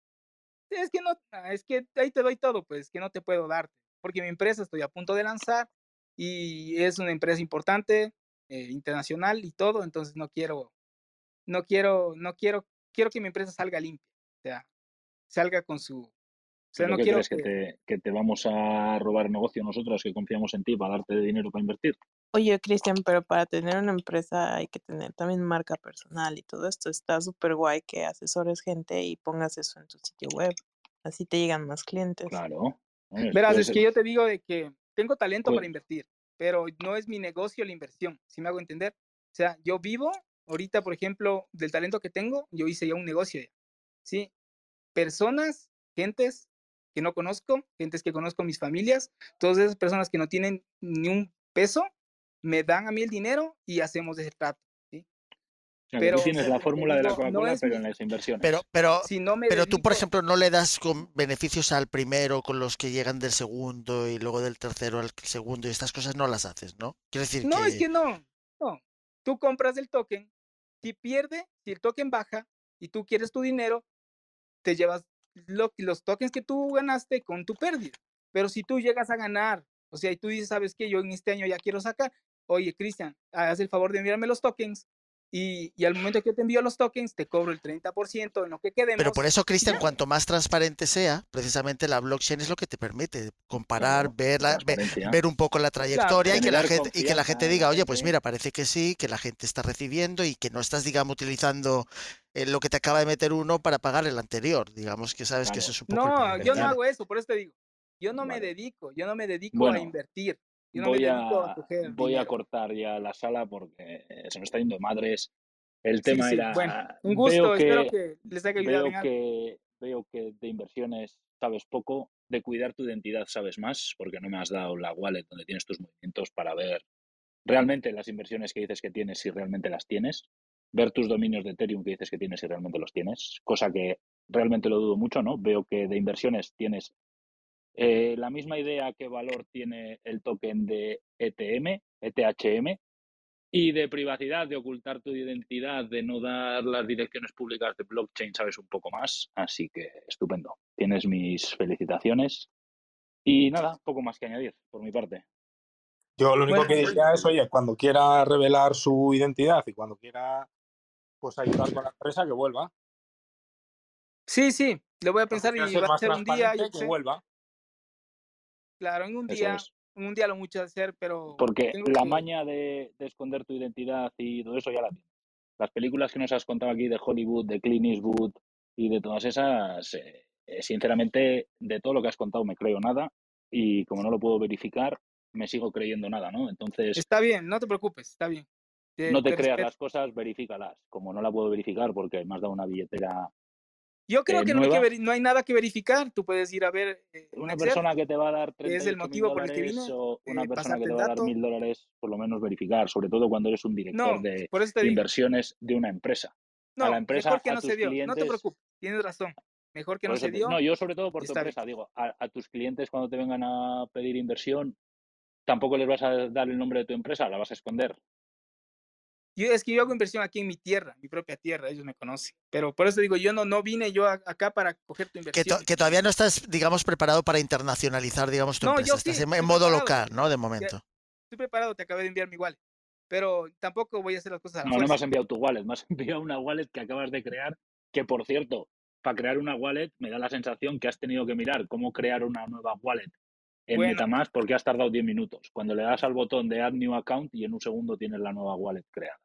Es que no, ah, es que ahí te doy todo, pues, que no te puedo dar, porque mi empresa estoy a punto de lanzar y es una empresa importante, eh, internacional y todo, entonces no quiero, no quiero, no quiero, quiero que mi empresa salga limpia, o sea, salga con su, o sea, ¿Pero no qué quiero crees que que, te, que te vamos a robar negocio nosotros que confiamos en ti para darte dinero para invertir? Oye, Cristian, pero para tener una empresa hay que tener también marca personal y todo esto. Está súper guay que asesores gente y pongas eso en tu sitio web. Así te llegan más clientes. Claro. Hombre, verás, es que yo te digo de que tengo talento Pues para invertir, pero no es mi negocio la inversión, si me hago entender. O sea, yo vivo ahorita, por ejemplo, del talento que tengo, yo hice ya un negocio ¿sí? Personas, gentes que no conozco, gentes que conozco mis familias, todas esas personas que no tienen ni un peso, me dan a mí el dinero y hacemos ese trato, ¿sí? pero, tú tienes la fórmula de la no Coca-Cola, es pero mi- en las inversiones. Pero, pero, Si no me pero tú, por dedico- ejemplo, no le das con beneficios al primero con los que llegan del segundo y luego del tercero al segundo y estas cosas no las haces, ¿no? Quiero decir No, que... es que no, no. Tú compras el token, si pierde, si el token baja y tú quieres tu dinero, te llevas lo- los tokens que tú ganaste con tu pérdida. Pero si tú llegas a ganar, o sea, y tú dices, ¿sabes qué? Yo en este año ya quiero sacar. Oye, Cristian, haz el favor de enviarme los tokens y, y al momento que yo te envío los tokens, te cobro el 30% en lo que quedemos. Pero por eso, Cristian, cuanto más transparente sea, precisamente la blockchain es lo que te permite comparar, Claro, ver, la- ver un poco la trayectoria y, que la generar gente, y que la gente diga, oye, pues gente". mira, parece que sí, que la gente está recibiendo y que no estás, digamos, utilizando eh, lo que te acaba de meter uno para pagar el anterior. Digamos que sabes que Claro. eso es un poco No, yo no Claro. hago eso, por eso te digo. Yo no me dedico, yo no me dedico Bueno, a invertir. Yo no voy me a a, coger voy a cortar ya la sala porque eh, se me está yendo madres. El tema sí. era. Bueno, un gusto. Veo Espero que, que les haya ayudado veo que, veo que de inversiones sabes poco, de cuidar tu identidad sabes más, porque no me has dado la wallet donde tienes tus movimientos para ver realmente las inversiones que dices que tienes, si realmente las tienes, ver tus dominios de Ethereum que dices que tienes, si realmente los tienes, cosa que realmente lo dudo mucho, ¿no? Veo que de inversiones tienes eh, la misma idea que valor tiene el token de ETM, ETHM, y de privacidad, de ocultar tu identidad, de no dar las direcciones públicas de blockchain, sabes un poco más. Así que estupendo. Tienes mis felicitaciones. Y nada, poco más que añadir por mi parte. Yo lo único Bueno, que diría es, oye, cuando quiera revelar su identidad y cuando quiera pues ayudar con la empresa, que vuelva. Sí, sí. Lo voy a pensar y va a ser un día, que sé. vuelva. Claro, en un Eso día, es. en un día lo mucho hacer, pero Porque la que... maña de, de esconder tu identidad y todo eso ya la tienes. Las películas que nos has contado aquí de Hollywood, de Clint Eastwood y de todas esas, eh, eh, sinceramente, de todo lo que has contado me creo nada y como no lo puedo verificar, me sigo creyendo nada, ¿no? Entonces, Está bien, no te preocupes, está bien. Te, no te te creas respeto. las cosas, verifícalas. Como no la puedo verificar porque me has dado una billetera Yo creo eh, que no, hay que no hay nada que verificar. Tú puedes ir a ver eh, un una Excel, persona que te va a dar que es el 38 mil motivo por el que dólares vine, o una eh, persona que te va a dar mil dólares, por lo menos verificar, sobre todo cuando eres un director No, de inversiones de una empresa. A la No, empresa, mejor que a no tus se dio. No te clientes, preocupes, tienes razón. Mejor que no se te- dio no, yo sobre todo por tu bien. empresa, digo, a, a tus clientes cuando te vengan a pedir inversión, tampoco les vas a dar el nombre de tu empresa, la vas a esconder. Yo, es que yo hago inversión aquí en mi tierra, mi propia tierra, ellos me conocen. Pero por eso digo, yo no, no vine yo a- acá para coger tu Que, to- inversión. que todavía no estás, digamos, preparado para internacionalizar, digamos, tu No, empresa. yo Estás sí, en, modo preparado. local, ¿no? De momento. estoy preparado, te acabé de enviar mi wallet. Pero tampoco voy a hacer las cosas a la No, no me fuerza. has enviado tu wallet, me has enviado una wallet que acabas de crear, que por cierto, para crear una wallet me da la sensación que has tenido que mirar cómo crear una nueva wallet en Bueno, Metamask porque has tardado 10 minutos. Cuando le das al botón de Add New Account y en un segundo tienes la nueva wallet creada.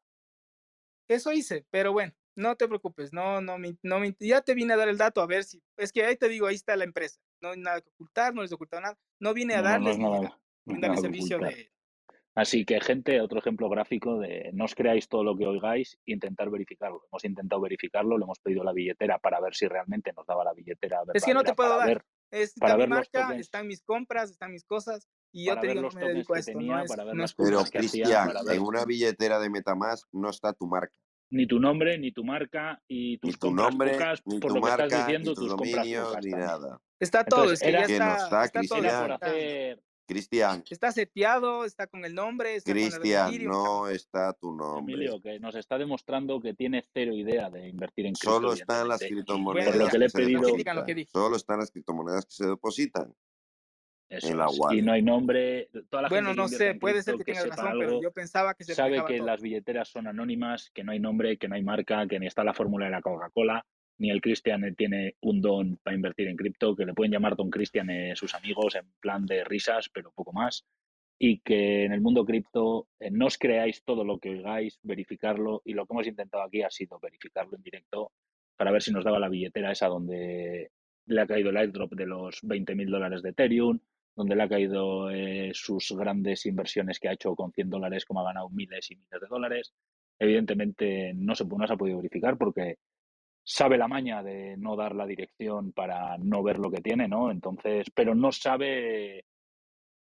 Eso hice, pero bueno, no te preocupes, no, no, no ya te vine a dar el dato a ver si, es que ahí te digo, ahí está la empresa, no hay nada que ocultar, no les he ocultado nada, no vine a No, no, no darles nada, no servicio de, Así que, gente, otro ejemplo gráfico de no os creáis todo lo que oigáis, intentar verificarlo. Hemos intentado verificarlo, le hemos pedido la billetera para ver si realmente nos daba la billetera es que no te puedo dar, ver, está mi marca, están mis compras, están mis cosas, y yo para te ver digo, no los me tokens dedico a que esto, no tenía, es, para ver no las Pero, Cristian, ver en una billetera de Metamask no está tu marca. ni tu nombre, ni tu marca y Ni tus tu compras nombre, pocas, ni por tu lo que estás marca, diciendo, ni tus tus compras dominios, pocas ni también. nada. está todo, Entonces, es que ya Que no está, está, está todo, Cristian. está, hacer, Cristian, está seteado, está con el nombre, está con el Cristian, está no está tu nombre. Emilio, que nos está demostrando que tiene cero idea de invertir en cripto, Solo están las lo criptomonedas que le he pedido. Solo están las criptomonedas que se depositan eso la. Y no hay nombre. Toda la Bueno, gente no sé, puede ser que que tengas sepa razón, pero algo, yo pensaba que se sabe que todo. las billeteras son anónimas, que no hay nombre, que no hay marca, que ni está la fórmula de la Coca-Cola, ni el Cristian tiene un don para invertir en cripto, que le pueden llamar Don Cristian eh, sus amigos en plan de risas, pero poco más. Y que en el mundo cripto eh, no os creáis todo lo que oigáis, verificarlo. Y lo que hemos intentado aquí ha sido verificarlo en directo para ver si nos daba la billetera esa donde le ha caído el airdrop de los 20.000 dólares de Ethereum, donde le ha caído eh, sus grandes inversiones que ha hecho con 100 dólares, como ha ganado miles y miles de dólares. Evidentemente no se, no se ha podido verificar porque sabe la maña de no dar la dirección para no ver lo que tiene, ¿no? Entonces, pero no sabe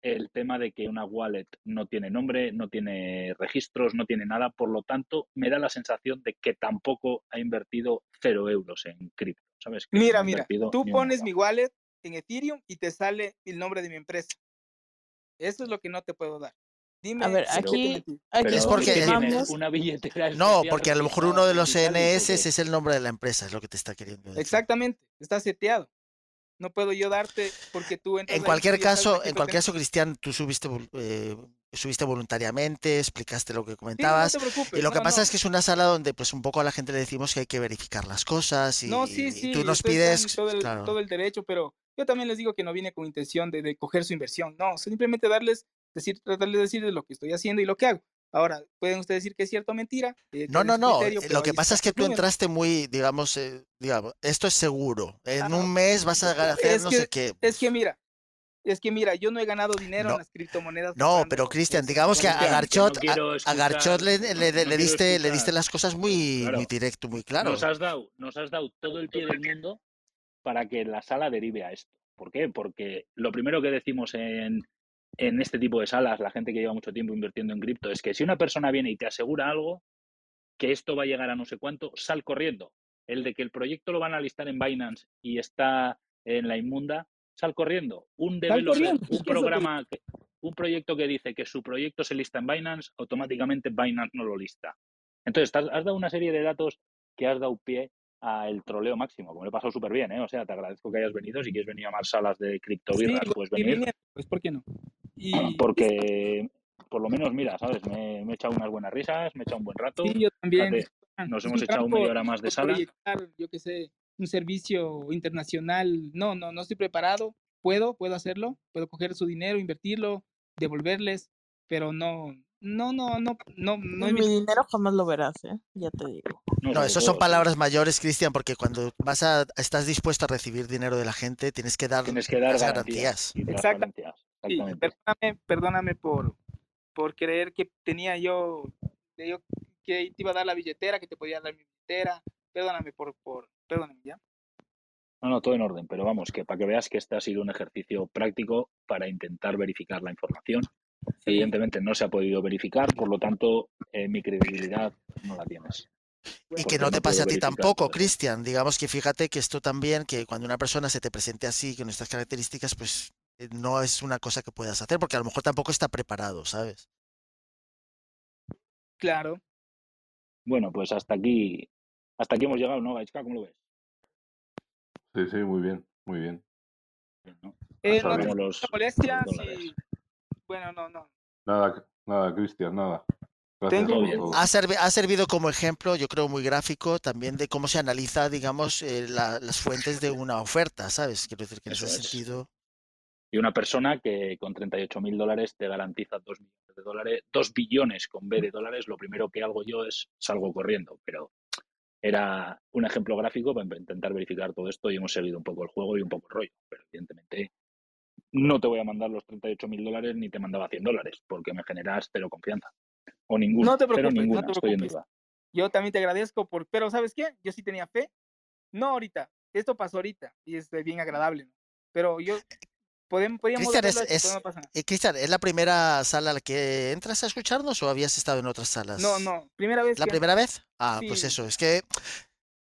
el tema de que una wallet no tiene nombre, no tiene registros, no tiene nada, por lo tanto, me da la sensación de que tampoco ha invertido cero euros en cripto, ¿sabes? Que Mira, no mira, tú pones mi wallet en Ethereum y te sale el nombre de mi empresa. Eso es lo que no te puedo dar. A Dime ver, no te aquí, aquí Es porque- una billetera No, porque a lo mejor uno de los Digitalis, ¿o NS qué? es el nombre de la empresa, es lo que te está queriendo decir. Exactamente, está seteado. No puedo yo darte porque tú En cualquier caso, en cualquier caso, Cristian, tú subiste, eh, subiste voluntariamente, explicaste lo que Sí, no comentabas. te preocupes. Y lo que no, pasa no. es que es una sala donde pues un poco a la gente le decimos que hay que verificar las cosas y, No, sí, y sí, tú nos pides, el, claro. todo el derecho, pero yo también les digo que no vine con intención de, de coger su inversión. No, simplemente darles, decir, tratarles de decirles lo que estoy haciendo y lo que hago. Ahora, pueden ustedes decir que es cierto o mentira. eh, No, no, no. eh, Lo que pasa es que tú entraste muy, digamos, eh, digamos, esto es seguro. En Ah, un mes vas a hacer es no que, sé qué. es que mira, Es que mira, yo no he ganado dinero No. en las criptomonedas. No, pero Cristian, digamos que a no Garchot, a- a, Garchot le, le- le- no le quiero diste, le diste las cosas muy, Claro. muy directo, muy claro. Nos has dado, nos has dado todo el pie del mundo para que la sala derive a esto. ¿Por qué? Porque lo primero que decimos en, en este tipo de salas, la gente que lleva mucho tiempo invirtiendo en cripto, es que si una persona viene y te asegura algo, que esto va a llegar a no sé cuánto, sal corriendo. El de que el proyecto lo van a listar en Binance y está en la inmunda, sal corriendo. Un developer, un programa, un proyecto que dice que su proyecto se lista en Binance, automáticamente Binance no lo lista. Entonces, has dado una serie de datos que has dado pie al troleo máximo, como lo he pasado súper bien, ¿eh? O sea, te agradezco que hayas venido. Si quieres venir a más salas de criptobirras, Sí, puedes venir. pues ¿por qué no? Y Porque, por lo menos, mira, ¿sabes? Me, me he echado unas buenas risas, me he echado un buen rato. sí, yo también. Fíjate, nos hemos un echado media hora más de sala. yo qué sé, un servicio internacional. No, no, no estoy preparado. Puedo, puedo hacerlo. Puedo coger su dinero, invertirlo, devolverles, pero no, no, no, no, no, no es Mi dinero jamás lo verás, ¿eh? Ya te digo. No, eso son palabras mayores, Cristian, porque cuando vas a, estás dispuesto a recibir dinero de la gente, tienes que dar Tienes que dar las garantías. garantías. y Exacta- transparencias. Sí, Exactamente. perdóname, perdóname por, por creer que tenía yo, que yo que te iba a dar la billetera, que te podía dar mi billetera. Perdóname por, por, perdóname, ¿ya? No, no, todo en orden, pero vamos, que para que veas que este ha sido un ejercicio práctico para intentar verificar la información. Evidentemente no se ha podido verificar, por lo tanto, eh, mi credibilidad no la tienes. Y que no no te pase a ti tampoco. Cristian. Digamos que fíjate que esto también, que cuando una persona se te presente así, con estas características, pues eh, no es una cosa que puedas hacer, porque a lo mejor tampoco está preparado, ¿sabes? Claro. Bueno, pues hasta aquí, hasta aquí hemos llegado, ¿no, Gaisca? ¿Cómo lo ves? Sí, sí, muy bien, muy bien. Bien, ¿no? Eh, no los-. Bueno, no, no. Nada, nada, Cristian, nada. Gracias Tengo-. Ha, servi- ha servido como ejemplo, yo creo, muy gráfico también de cómo se analiza, digamos, eh, la- las fuentes de una oferta, ¿sabes? Quiero decir que en Eso ese es. sentido. Y una persona que con 38 mil dólares te garantiza 2 millones de dólares, 2 billones con B de dólares, lo primero que hago yo es salgo corriendo. Pero era un ejemplo gráfico para intentar verificar todo esto y hemos seguido un poco el juego y un poco el rollo. Pero evidentemente no te voy a mandar los 38 mil dólares ni te mandaba 100 dólares porque me generas cero confianza. O ninguna. No te cero preocupes, no ninguna, te estoy en preocupes. duda. Yo también te agradezco por, pero ¿sabes qué? Yo sí tenía fe. No ahorita. Esto pasó ahorita y es bien agradable, ¿no? Pero yo podemos, podríamos Cristian, es- es- pero no pasa nada. Eh, Cristian, ¿es la primera sala a la que entras a escucharnos o habías estado en otras salas? No, no, primera vez ¿La que primera vez? Ah, pues Sí. eso, es que,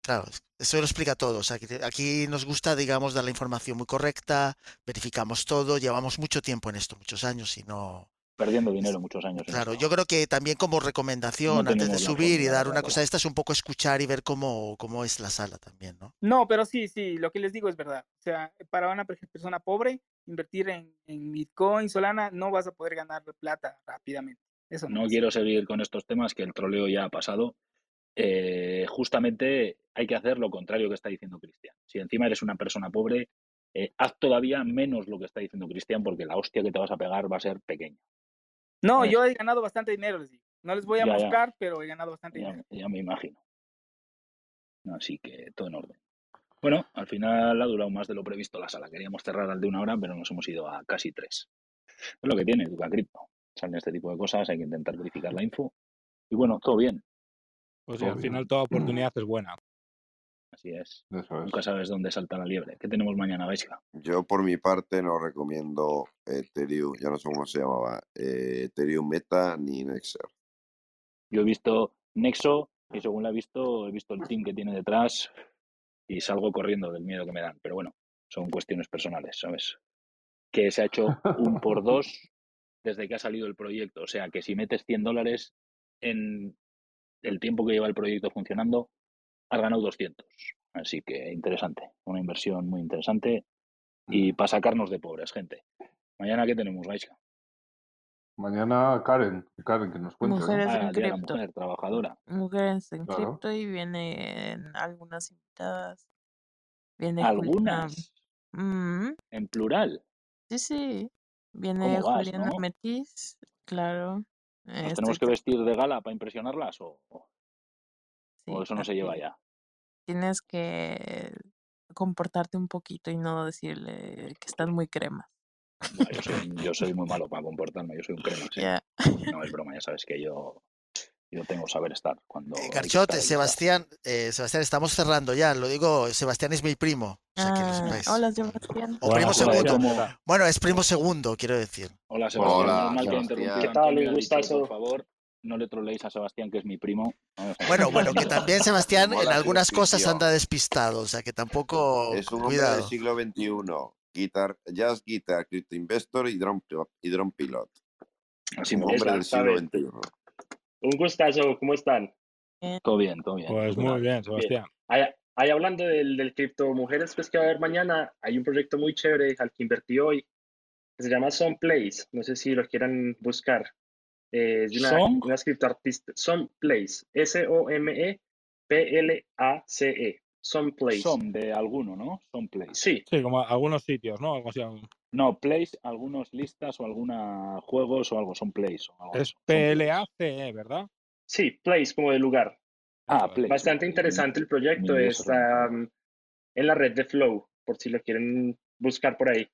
claro, eso lo explica todo. O sea, que aquí nos gusta, digamos, dar la información muy correcta, verificamos todo, llevamos mucho tiempo en esto, muchos años y no... Perdiendo dinero muchos años. Claro, esto. yo creo que también como recomendación antes de subir y dar una cosa de estas, un poco escuchar y ver cómo, cómo es la sala también, ¿no? No, pero sí, sí, lo que les digo es verdad. O sea, para una per- persona pobre, invertir en, en Bitcoin, Solana, no vas a poder ganar plata rápidamente. Eso no. No pasa. quiero seguir con estos temas, que el troleo ya ha pasado. Eh, justamente hay que hacer lo contrario que está diciendo Cristian. Si encima eres una persona pobre, eh, haz todavía menos lo que está diciendo Cristian, porque la hostia que te vas a pegar va a ser pequeña. No, yo he ganado bastante dinero, les digo. No les voy a Ya, ya. mostrar, pero he ganado bastante Ya, dinero. ya me imagino. Así que todo en orden. Bueno, al final ha durado más de lo previsto la sala. Queríamos cerrar al de una hora, pero nos hemos ido a casi tres. Es lo que tiene Educa Cripto. Salen este tipo de cosas, hay que intentar verificar la info. Y bueno, todo bien. Pues sí, al final toda oportunidad es buena. Así es. Nunca sabes dónde salta la liebre. ¿Qué tenemos mañana, Gaisca? Yo por mi parte no recomiendo Ethereum, ya no sé cómo se llamaba, eh, Ethereum Meta ni Nexer. Yo he visto Nexo y según la he visto, he visto el team que tiene detrás y salgo corriendo del miedo que me dan. Pero bueno, son cuestiones personales, ¿sabes? Que se ha hecho un por dos desde que ha salido el proyecto. O sea, que si metes 100 dólares en el tiempo que lleva el proyecto funcionando, has ganado 200. Así que interesante, una inversión muy interesante y para sacarnos de pobres, gente. Mañana, ¿qué tenemos, Gaisca? Mañana Karen, Karen que nos cuente. Mujeres Ah, en cripto. Mujer, trabajadora. Mujeres en Claro. cripto y vienen algunas invitadas. Viene Juliana. Algunas, Mm, en plural. sí, sí. Viene ¿Cómo vas, Juliana no? Metiz, claro. ¿Nos estoy tenemos que vestir de gala para impresionarlas o, o sí, eso no se lleva ya? Tienes que comportarte un poquito y no decirle que están muy cremas. No, yo, soy, yo soy muy malo para comportarme, yo soy un crema. sí. No, es broma, ya sabes que yo, yo tengo saber estar cuando. Eh, estar, que estar. Sebastián, eh, Sebastián, estamos cerrando ya. Lo digo, Sebastián es mi primo. O sea, Ah, hola, Sebastián. O primo segundo. Bueno, es primo segundo, quiero decir. Hola, Sebastián. Hola, Normal que Sebastián. ¿Qué tal? Un gustazo. Por favor, no le troleéis a Sebastián, que es mi primo. Bueno, bueno, que también Sebastián en algunas cosas anta despistado, o sea que tampoco Es un hombre del siglo XXI. Guitar, jazz guitar, crypto investor y drone, y drone pilot. Así Un hombre del siglo bien. XXI. Un gustazo, ¿cómo están? Todo bien, todo bien. Pues ¿Tú qué muy bien, Sebastián. Ahí, ahí hablando del, del cripto mujeres, pues que va a haber mañana, hay un proyecto muy chévere al que invertí hoy, que se llama Some Place, no sé si lo quieran buscar. Eh, es de una, ¿Song? una criptoartista, Some Place, S-O-M-E-P-L-A-C-E, Some Place. Son de alguno, ¿no? Son place. Sí, Sí, como algunos sitios, ¿no? Algo así. No, place, algunos listas o alguna juegos o algo, son place. O algo de Es place. PLACE, ¿verdad? sí, Place como de lugar. Ah, place. Bastante interesante el proyecto, está um, en la red de Flow, por si lo quieren buscar por ahí.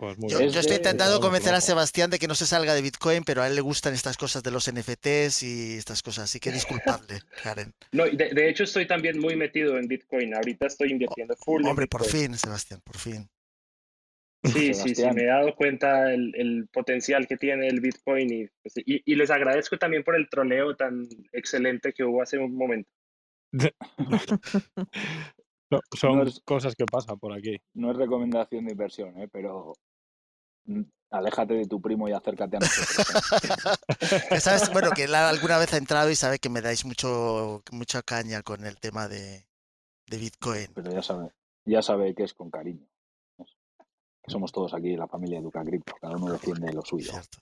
Pues muy Yo, bien. Es yo estoy de- intentando convencer a. Sebastián de que no se salga de Bitcoin, pero a él le gustan estas cosas de los NFTs y estas cosas, así que disculpadle, Karen. No, de, de hecho estoy también muy metido en Bitcoin. Ahorita estoy invirtiendo full en Hombre, por Bitcoin. fin, Sebastián, por fin. Sí, sí, sí, Sebastián. me he dado cuenta el, el potencial que tiene el Bitcoin y, pues, y, y les agradezco también por el troleo tan excelente que hubo hace un momento. So- Son No es- cosas que pasan por aquí. No es recomendación de inversión, ¿eh? pero aléjate de tu primo y acércate a nosotros. bueno, que él alguna vez ha entrado y sabe que me dais mucho, mucha caña con el tema de, de Bitcoin. Pero ya sabe, ya sabe que es con cariño. Que somos todos aquí la familia Educa Cripto, cada uno defiende lo suyo. Cierto.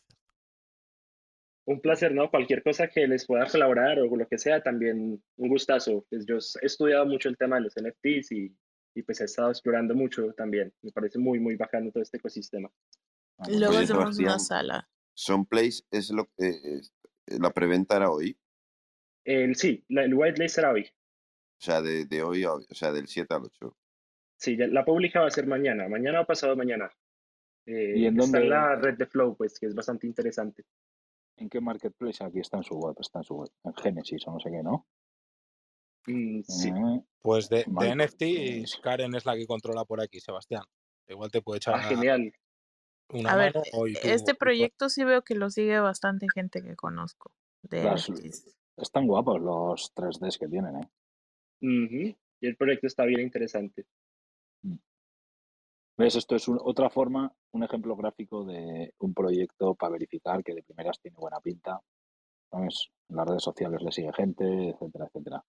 Un placer, ¿no? Cualquier cosa que les pueda colaborar o lo que sea, también un gustazo. Pues yo he estudiado mucho el tema de los NFTs y, y pues he estado explorando mucho también. Me parece muy, muy bacano todo este ecosistema. Ah, Luego hacemos una sala. Some place es lo que. eh, eh, la preventa era hoy. El, sí, la- el whitelist será hoy. O sea, de, de hoy, a hoy, o sea, del 7 al 8. Sí, ya- la pública va a ser mañana, mañana o pasado mañana. Eh, ¿Y en está dónde? en la red de Flow, pues, que es bastante interesante. ¿En qué marketplace? Aquí está en su web, está en su web. En Genesis o no sé qué, ¿no? Mm, sí. Eh, Pues de, de pues- Karen es la que controla por aquí, Sebastián. Igual te puede echar Ah, genial. Una A ver, y tú- este tú- proyecto sí veo que lo sigue bastante gente que conozco. De Las- NFTs. están guapos los 3Ds que tienen, ¿eh? Y el proyecto está bien interesante. ¿Ves? Esto es un- otra forma, un ejemplo gráfico de un proyecto para verificar que de primeras tiene buena pinta. ¿Sabes? En las redes sociales le sigue gente, etcétera, etcétera.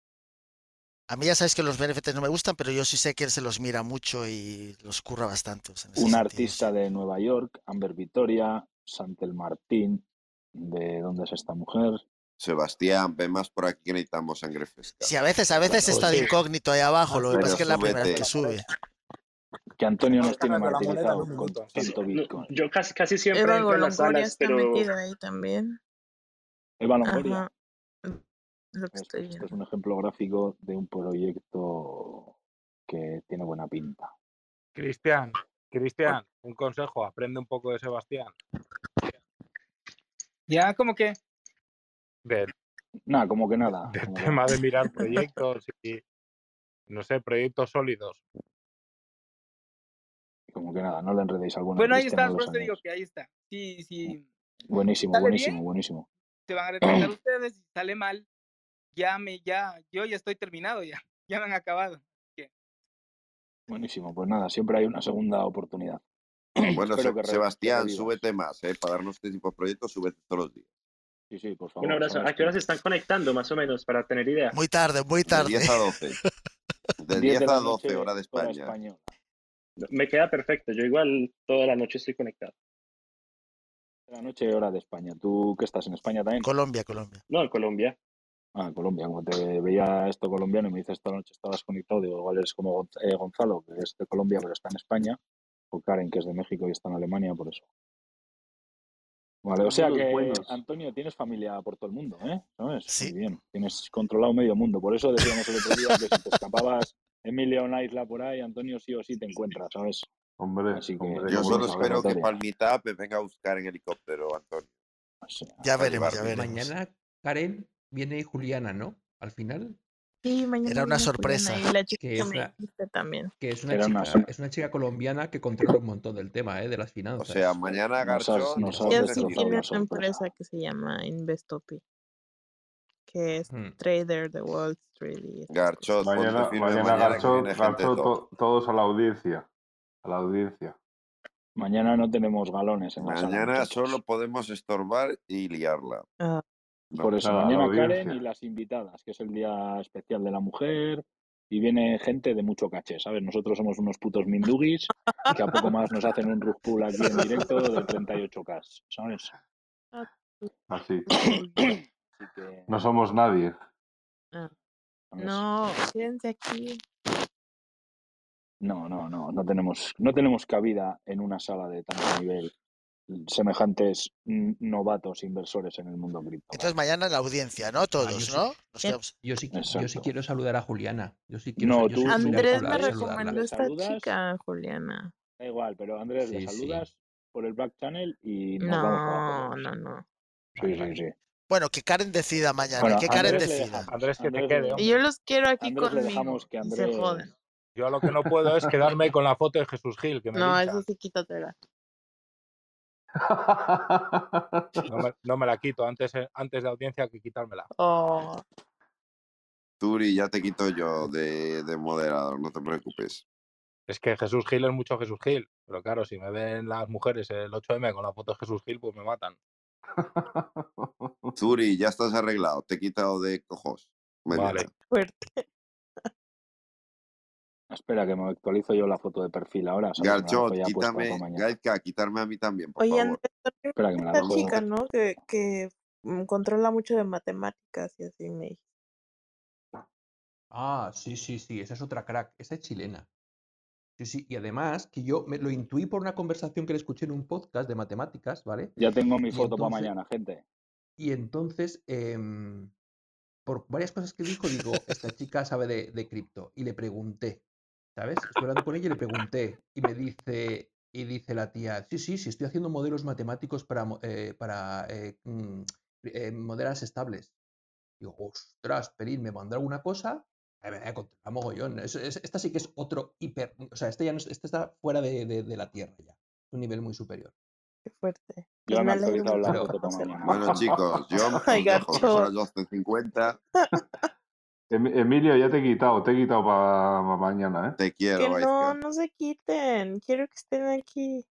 A mí ya sabes que los NFTs no me gustan, pero yo sí sé que él se los mira mucho y los curra bastante. o sea, en ese Un sentido, artista de Nueva York, Amber Victoria, Santel Martín, ¿de dónde es esta mujer? Sebastián, ve más por aquí que necesitamos sangre fresca. Sí, a veces, a veces está de incógnito ahí abajo, lo que pasa es que es la primera vez que sube. Que Antonio nos tiene martirizado con tanto Bitcoin. yo casi, casi siempre Eva entro en las Golongoria salas, está pero metida ahí también. Eva Longoria. Ajá. Es lo que Esto, estoy esto es un ejemplo gráfico de un proyecto que tiene buena pinta. Cristian, Cristian, un consejo, aprende un poco de Sebastián. Ya, como que, Del, Nada, como que nada. del que tema de mirar proyectos y, no sé, proyectos sólidos. Como que nada, no le enredéis alguna. bueno, ahí está, por eso te digo que ahí está. Sí, sí, Buenísimo, ¿Sale buenísimo, bien? buenísimo. se van a retrasar ustedes, si sale mal, ya me, ya, yo ya estoy terminado ya, ya me han acabado. Buenísimo. Pues nada, siempre hay una segunda oportunidad. Bueno, Se- Sebastián, súbete más, ¿eh? Para darnos este tipo de proyectos, súbete todos los días. Sí, sí, por favor. un abrazo. ¿A qué horas se están conectando, más o menos, para tener idea? Muy tarde, muy De tarde. 10 a 12. De 10 10 de la a 12, noche, hora de España. Me queda perfecto. Yo igual toda la noche estoy conectado. De la noche, hora de España. ¿Tú qué estás en España también? Colombia, Colombia. No, en Colombia. Ah, Colombia. Como te veía esto colombiano y me dices esta noche estabas conectado, digo, igual eres como eh, Gonzalo, que es de Colombia pero está en España, o Karen, que es de México y está en Alemania, por eso. Vale, o sea que, buenos. Antonio, tienes familia por todo el mundo, ¿eh? ¿Sabes? Sí. Muy bien. Tienes controlado medio mundo. Por eso decíamos el otro día que si te escapabas Emilio a una isla por ahí, Antonio sí o sí te encuentras, ¿sabes? Hombre, Así que hombre, Yo solo espero que Vitoria. para el meetup me venga a buscar en helicóptero, Antonio. O sea, Ya veremos, ya veremos. Mañana, Karen, viene Juliana, ¿no? Al final, Sí, mañana Era una sorpresa. Y la chica que es dijiste también. que es una Era una chica, es una chica colombiana que controla un montón del tema, ¿eh? De las O finanzas. sea, mañana Ella de sí tiene una empresa que se llama Investopi, que es Hmm. trader de Wall Street y. Garchot, Mañana, mañana Garchot, Garchot, to- todos a la audiencia. A la audiencia. Mañana no tenemos galones en la sala, Mañana solo podemos estorbar y liarla. Ah, No. Por eso, mañana Karen y las invitadas, que es el día especial de la mujer, y viene gente de mucho caché, ¿sabes? Nosotros somos unos putos mindugis que a poco más nos hacen un rug pull aquí en directo de 38K, ¿sabes? ah, Así. Así que, No somos nadie. ah. No, quédense aquí. No, no, no, no tenemos, no tenemos cabida en una sala de tanto nivel semejantes novatos inversores en el mundo cripto. Entonces mañana la audiencia, ¿no? Ah, yo Todos, sí, ¿no? Yo sí, yo quiero saludar a Juliana. Yo sí quiero, No, yo tú, sí Andrés me recomendó esta chica, Juliana. Da igual, pero Andrés, le saludas por el back channel y nos vamos. No, no, no. Sí, Vale, sí, vale. sí. Bueno, que Karen decida mañana, Bueno, que Karen Andrés decida. deja- Andrés, que te quede, hombre. Y yo los quiero aquí Andrés le conmigo. dejamos que y Andrés... se joden. Yo lo que no puedo es quedarme con la foto de Jesús Gil, que me No, eso sí, quítatela. No me, no me la quito antes, eh, antes de audiencia que quitármela. Oh, Turi, ya te quito yo de, de moderador, no te preocupes. Es que Jesús Gil es mucho Jesús Gil. Pero claro, si me ven las mujeres el 8M con la foto de Jesús Gil, pues me matan. Turi, ya estás arreglado, te he quitado de cojos. Vale. fuerte. Espera, que me actualizo yo la foto de perfil ahora. puesta quítame. Gaizka, quitarme a mí también, por Oye, favor. También Espera, que me la dejo. chica, ¿no? Que, que mm, controla mucho de matemáticas y así me. Ah, sí, sí, sí, esa es otra crack, esa es chilena. Sí, sí, y además que yo me lo intuí por una conversación que le escuché en un podcast de matemáticas, ¿vale? Ya tengo mi foto para mañana, gente. Y entonces, em, por varias cosas que dijo, digo, esta chica sabe de, de cripto. Y le pregunté, ¿sabes? Estoy hablando con ella y le pregunté. Y me dice, y dice la tía, sí, sí, sí, estoy haciendo modelos matemáticos para, eh, para eh, mm, eh, modelos estables. Digo, ostras, Perín, ¿me mandó alguna cosa? A ver, controla mogollón. Es- es- esta sí que es otro hiper. O sea, esta ya no es- esta está fuera de, de- de la Tierra ya. Es un nivel muy superior. Qué fuerte. Yo me actualizado la foto. Bueno, chicos, yo os Ay, dejo, que son Garchot. las 12.50. Em- Emilio, ya te he quitado, te he quitado para mañana, ¿eh? Te quiero, Que no, no se quiten. Quiero que estén aquí.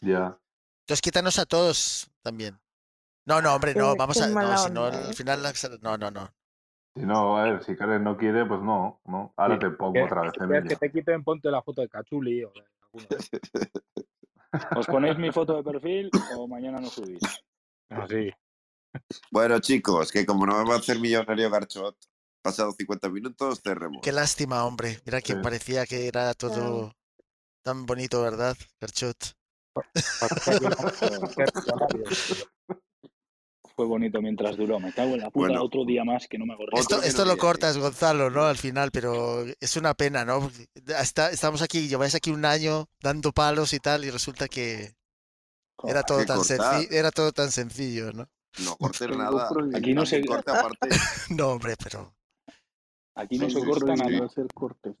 Ya. Entonces quítanos a todos también. No, no, hombre, no, Qué- vamos qué a. No, si no, al ¿eh? final. la- No, no, no. Si no, a ver, si Karen no quiere, pues no, no. Ahora Sí, te pongo que- otra vez, si quieres que Emilio. te quiten, ponte la foto de Cachuli o de alguno. ¿Os ponéis mi foto de perfil o mañana no subís? Así. Bueno, chicos, que como no me va a hacer millonario Garchot, pasado 50 minutos, cerremos. Qué lástima, hombre. Mira que Sí. parecía que era todo tan bonito, ¿verdad, Garchot? Fue bonito mientras duró. Me cago en la puta Bueno. otro día más que no me Otro Esto, que esto no lo cortas, Gonzalo, ¿no? Al final, pero es una pena, ¿no? Hasta, estamos aquí, lleváis aquí un año dando palos y tal, y resulta que era todo ¿Qué tan cortar? sencillo, era todo tan sencillo, ¿no? No cortes nada. Aquí no se- corte aparte. No, hombre, pero Aquí no Sí, se sí, corta sí, nada. sí. hacer cortes.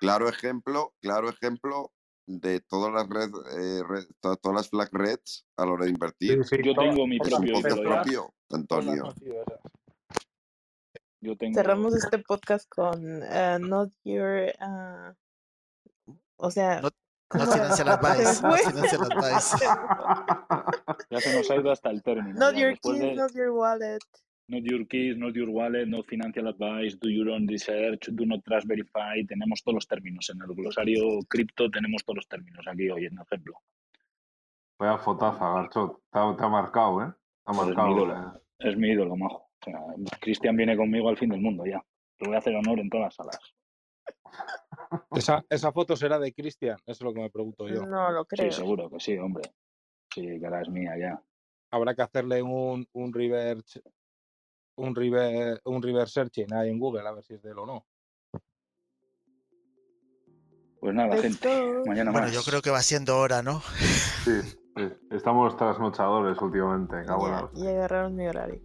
Claro ejemplo, claro ejemplo de todas las red, eh, red- todas las flag reds a la hora de invertir. Sí, sí, Yo tengo mi todas Es un propio, propio, Antonio. Yo tengo. Cerramos este podcast con eh, Not Your. ah, o sea. No- ¿cómo no financial advice, no fue. financial advice. Ya se nos ha ido hasta el término. Not ya. your keys, de not your wallet. not your keys, not your wallet, no financial advice, do your own research, do not trust verify. Tenemos todos los términos. En el glosario cripto tenemos todos los términos aquí hoy en ejemplo. Vaya fotaza, Garchot. Te ha, te ha marcado, ¿eh? Te ha Pues es mi ídolo. eh. Es mi ídolo, majo. O sea, Cristian viene conmigo al fin del mundo ya. Le voy a hacer honor en todas las salas. Esa, esa foto será de Cristian, eso es lo que me pregunto yo. No lo creo. Sí, seguro que sí, hombre. Sí, que ahora es mía ya. Habrá que hacerle un, un reverse un reverse, un reverse searching ahí en Google a ver si es de él o no. Pues nada, gente. Mañana Bueno, más. yo creo que va siendo hora, ¿no? Sí, sí. Estamos trasnochadores últimamente. Ya, ya agarraron mi horario.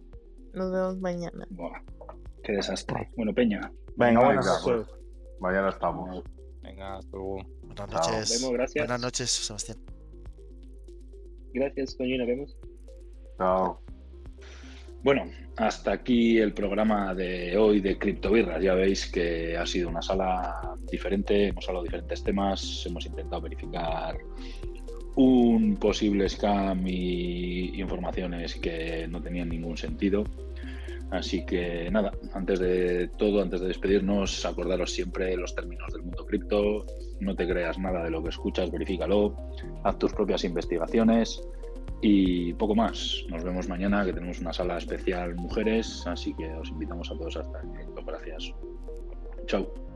Nos vemos mañana. Buah, qué desastre. Bueno, Peña. Venga, buenas pues, mañana estamos. Venga, hasta luego. Buenas Chao. noches. Nos vemos, gracias. Buenas noches, Sebastián. Gracias, Toño, nos vemos. Chao. Bueno, hasta aquí el programa de hoy de Criptobirras. Ya veis que ha sido una sala diferente, hemos hablado de diferentes temas, hemos intentado verificar un posible scam y informaciones que no tenían ningún sentido. Así que nada, antes de todo, antes de despedirnos, acordaros siempre los términos del mundo cripto, no te creas nada de lo que escuchas, verifícalo, haz tus propias investigaciones y poco más. Nos vemos mañana que tenemos una sala especial mujeres, así que os invitamos a todos hasta el Gracias. Chao.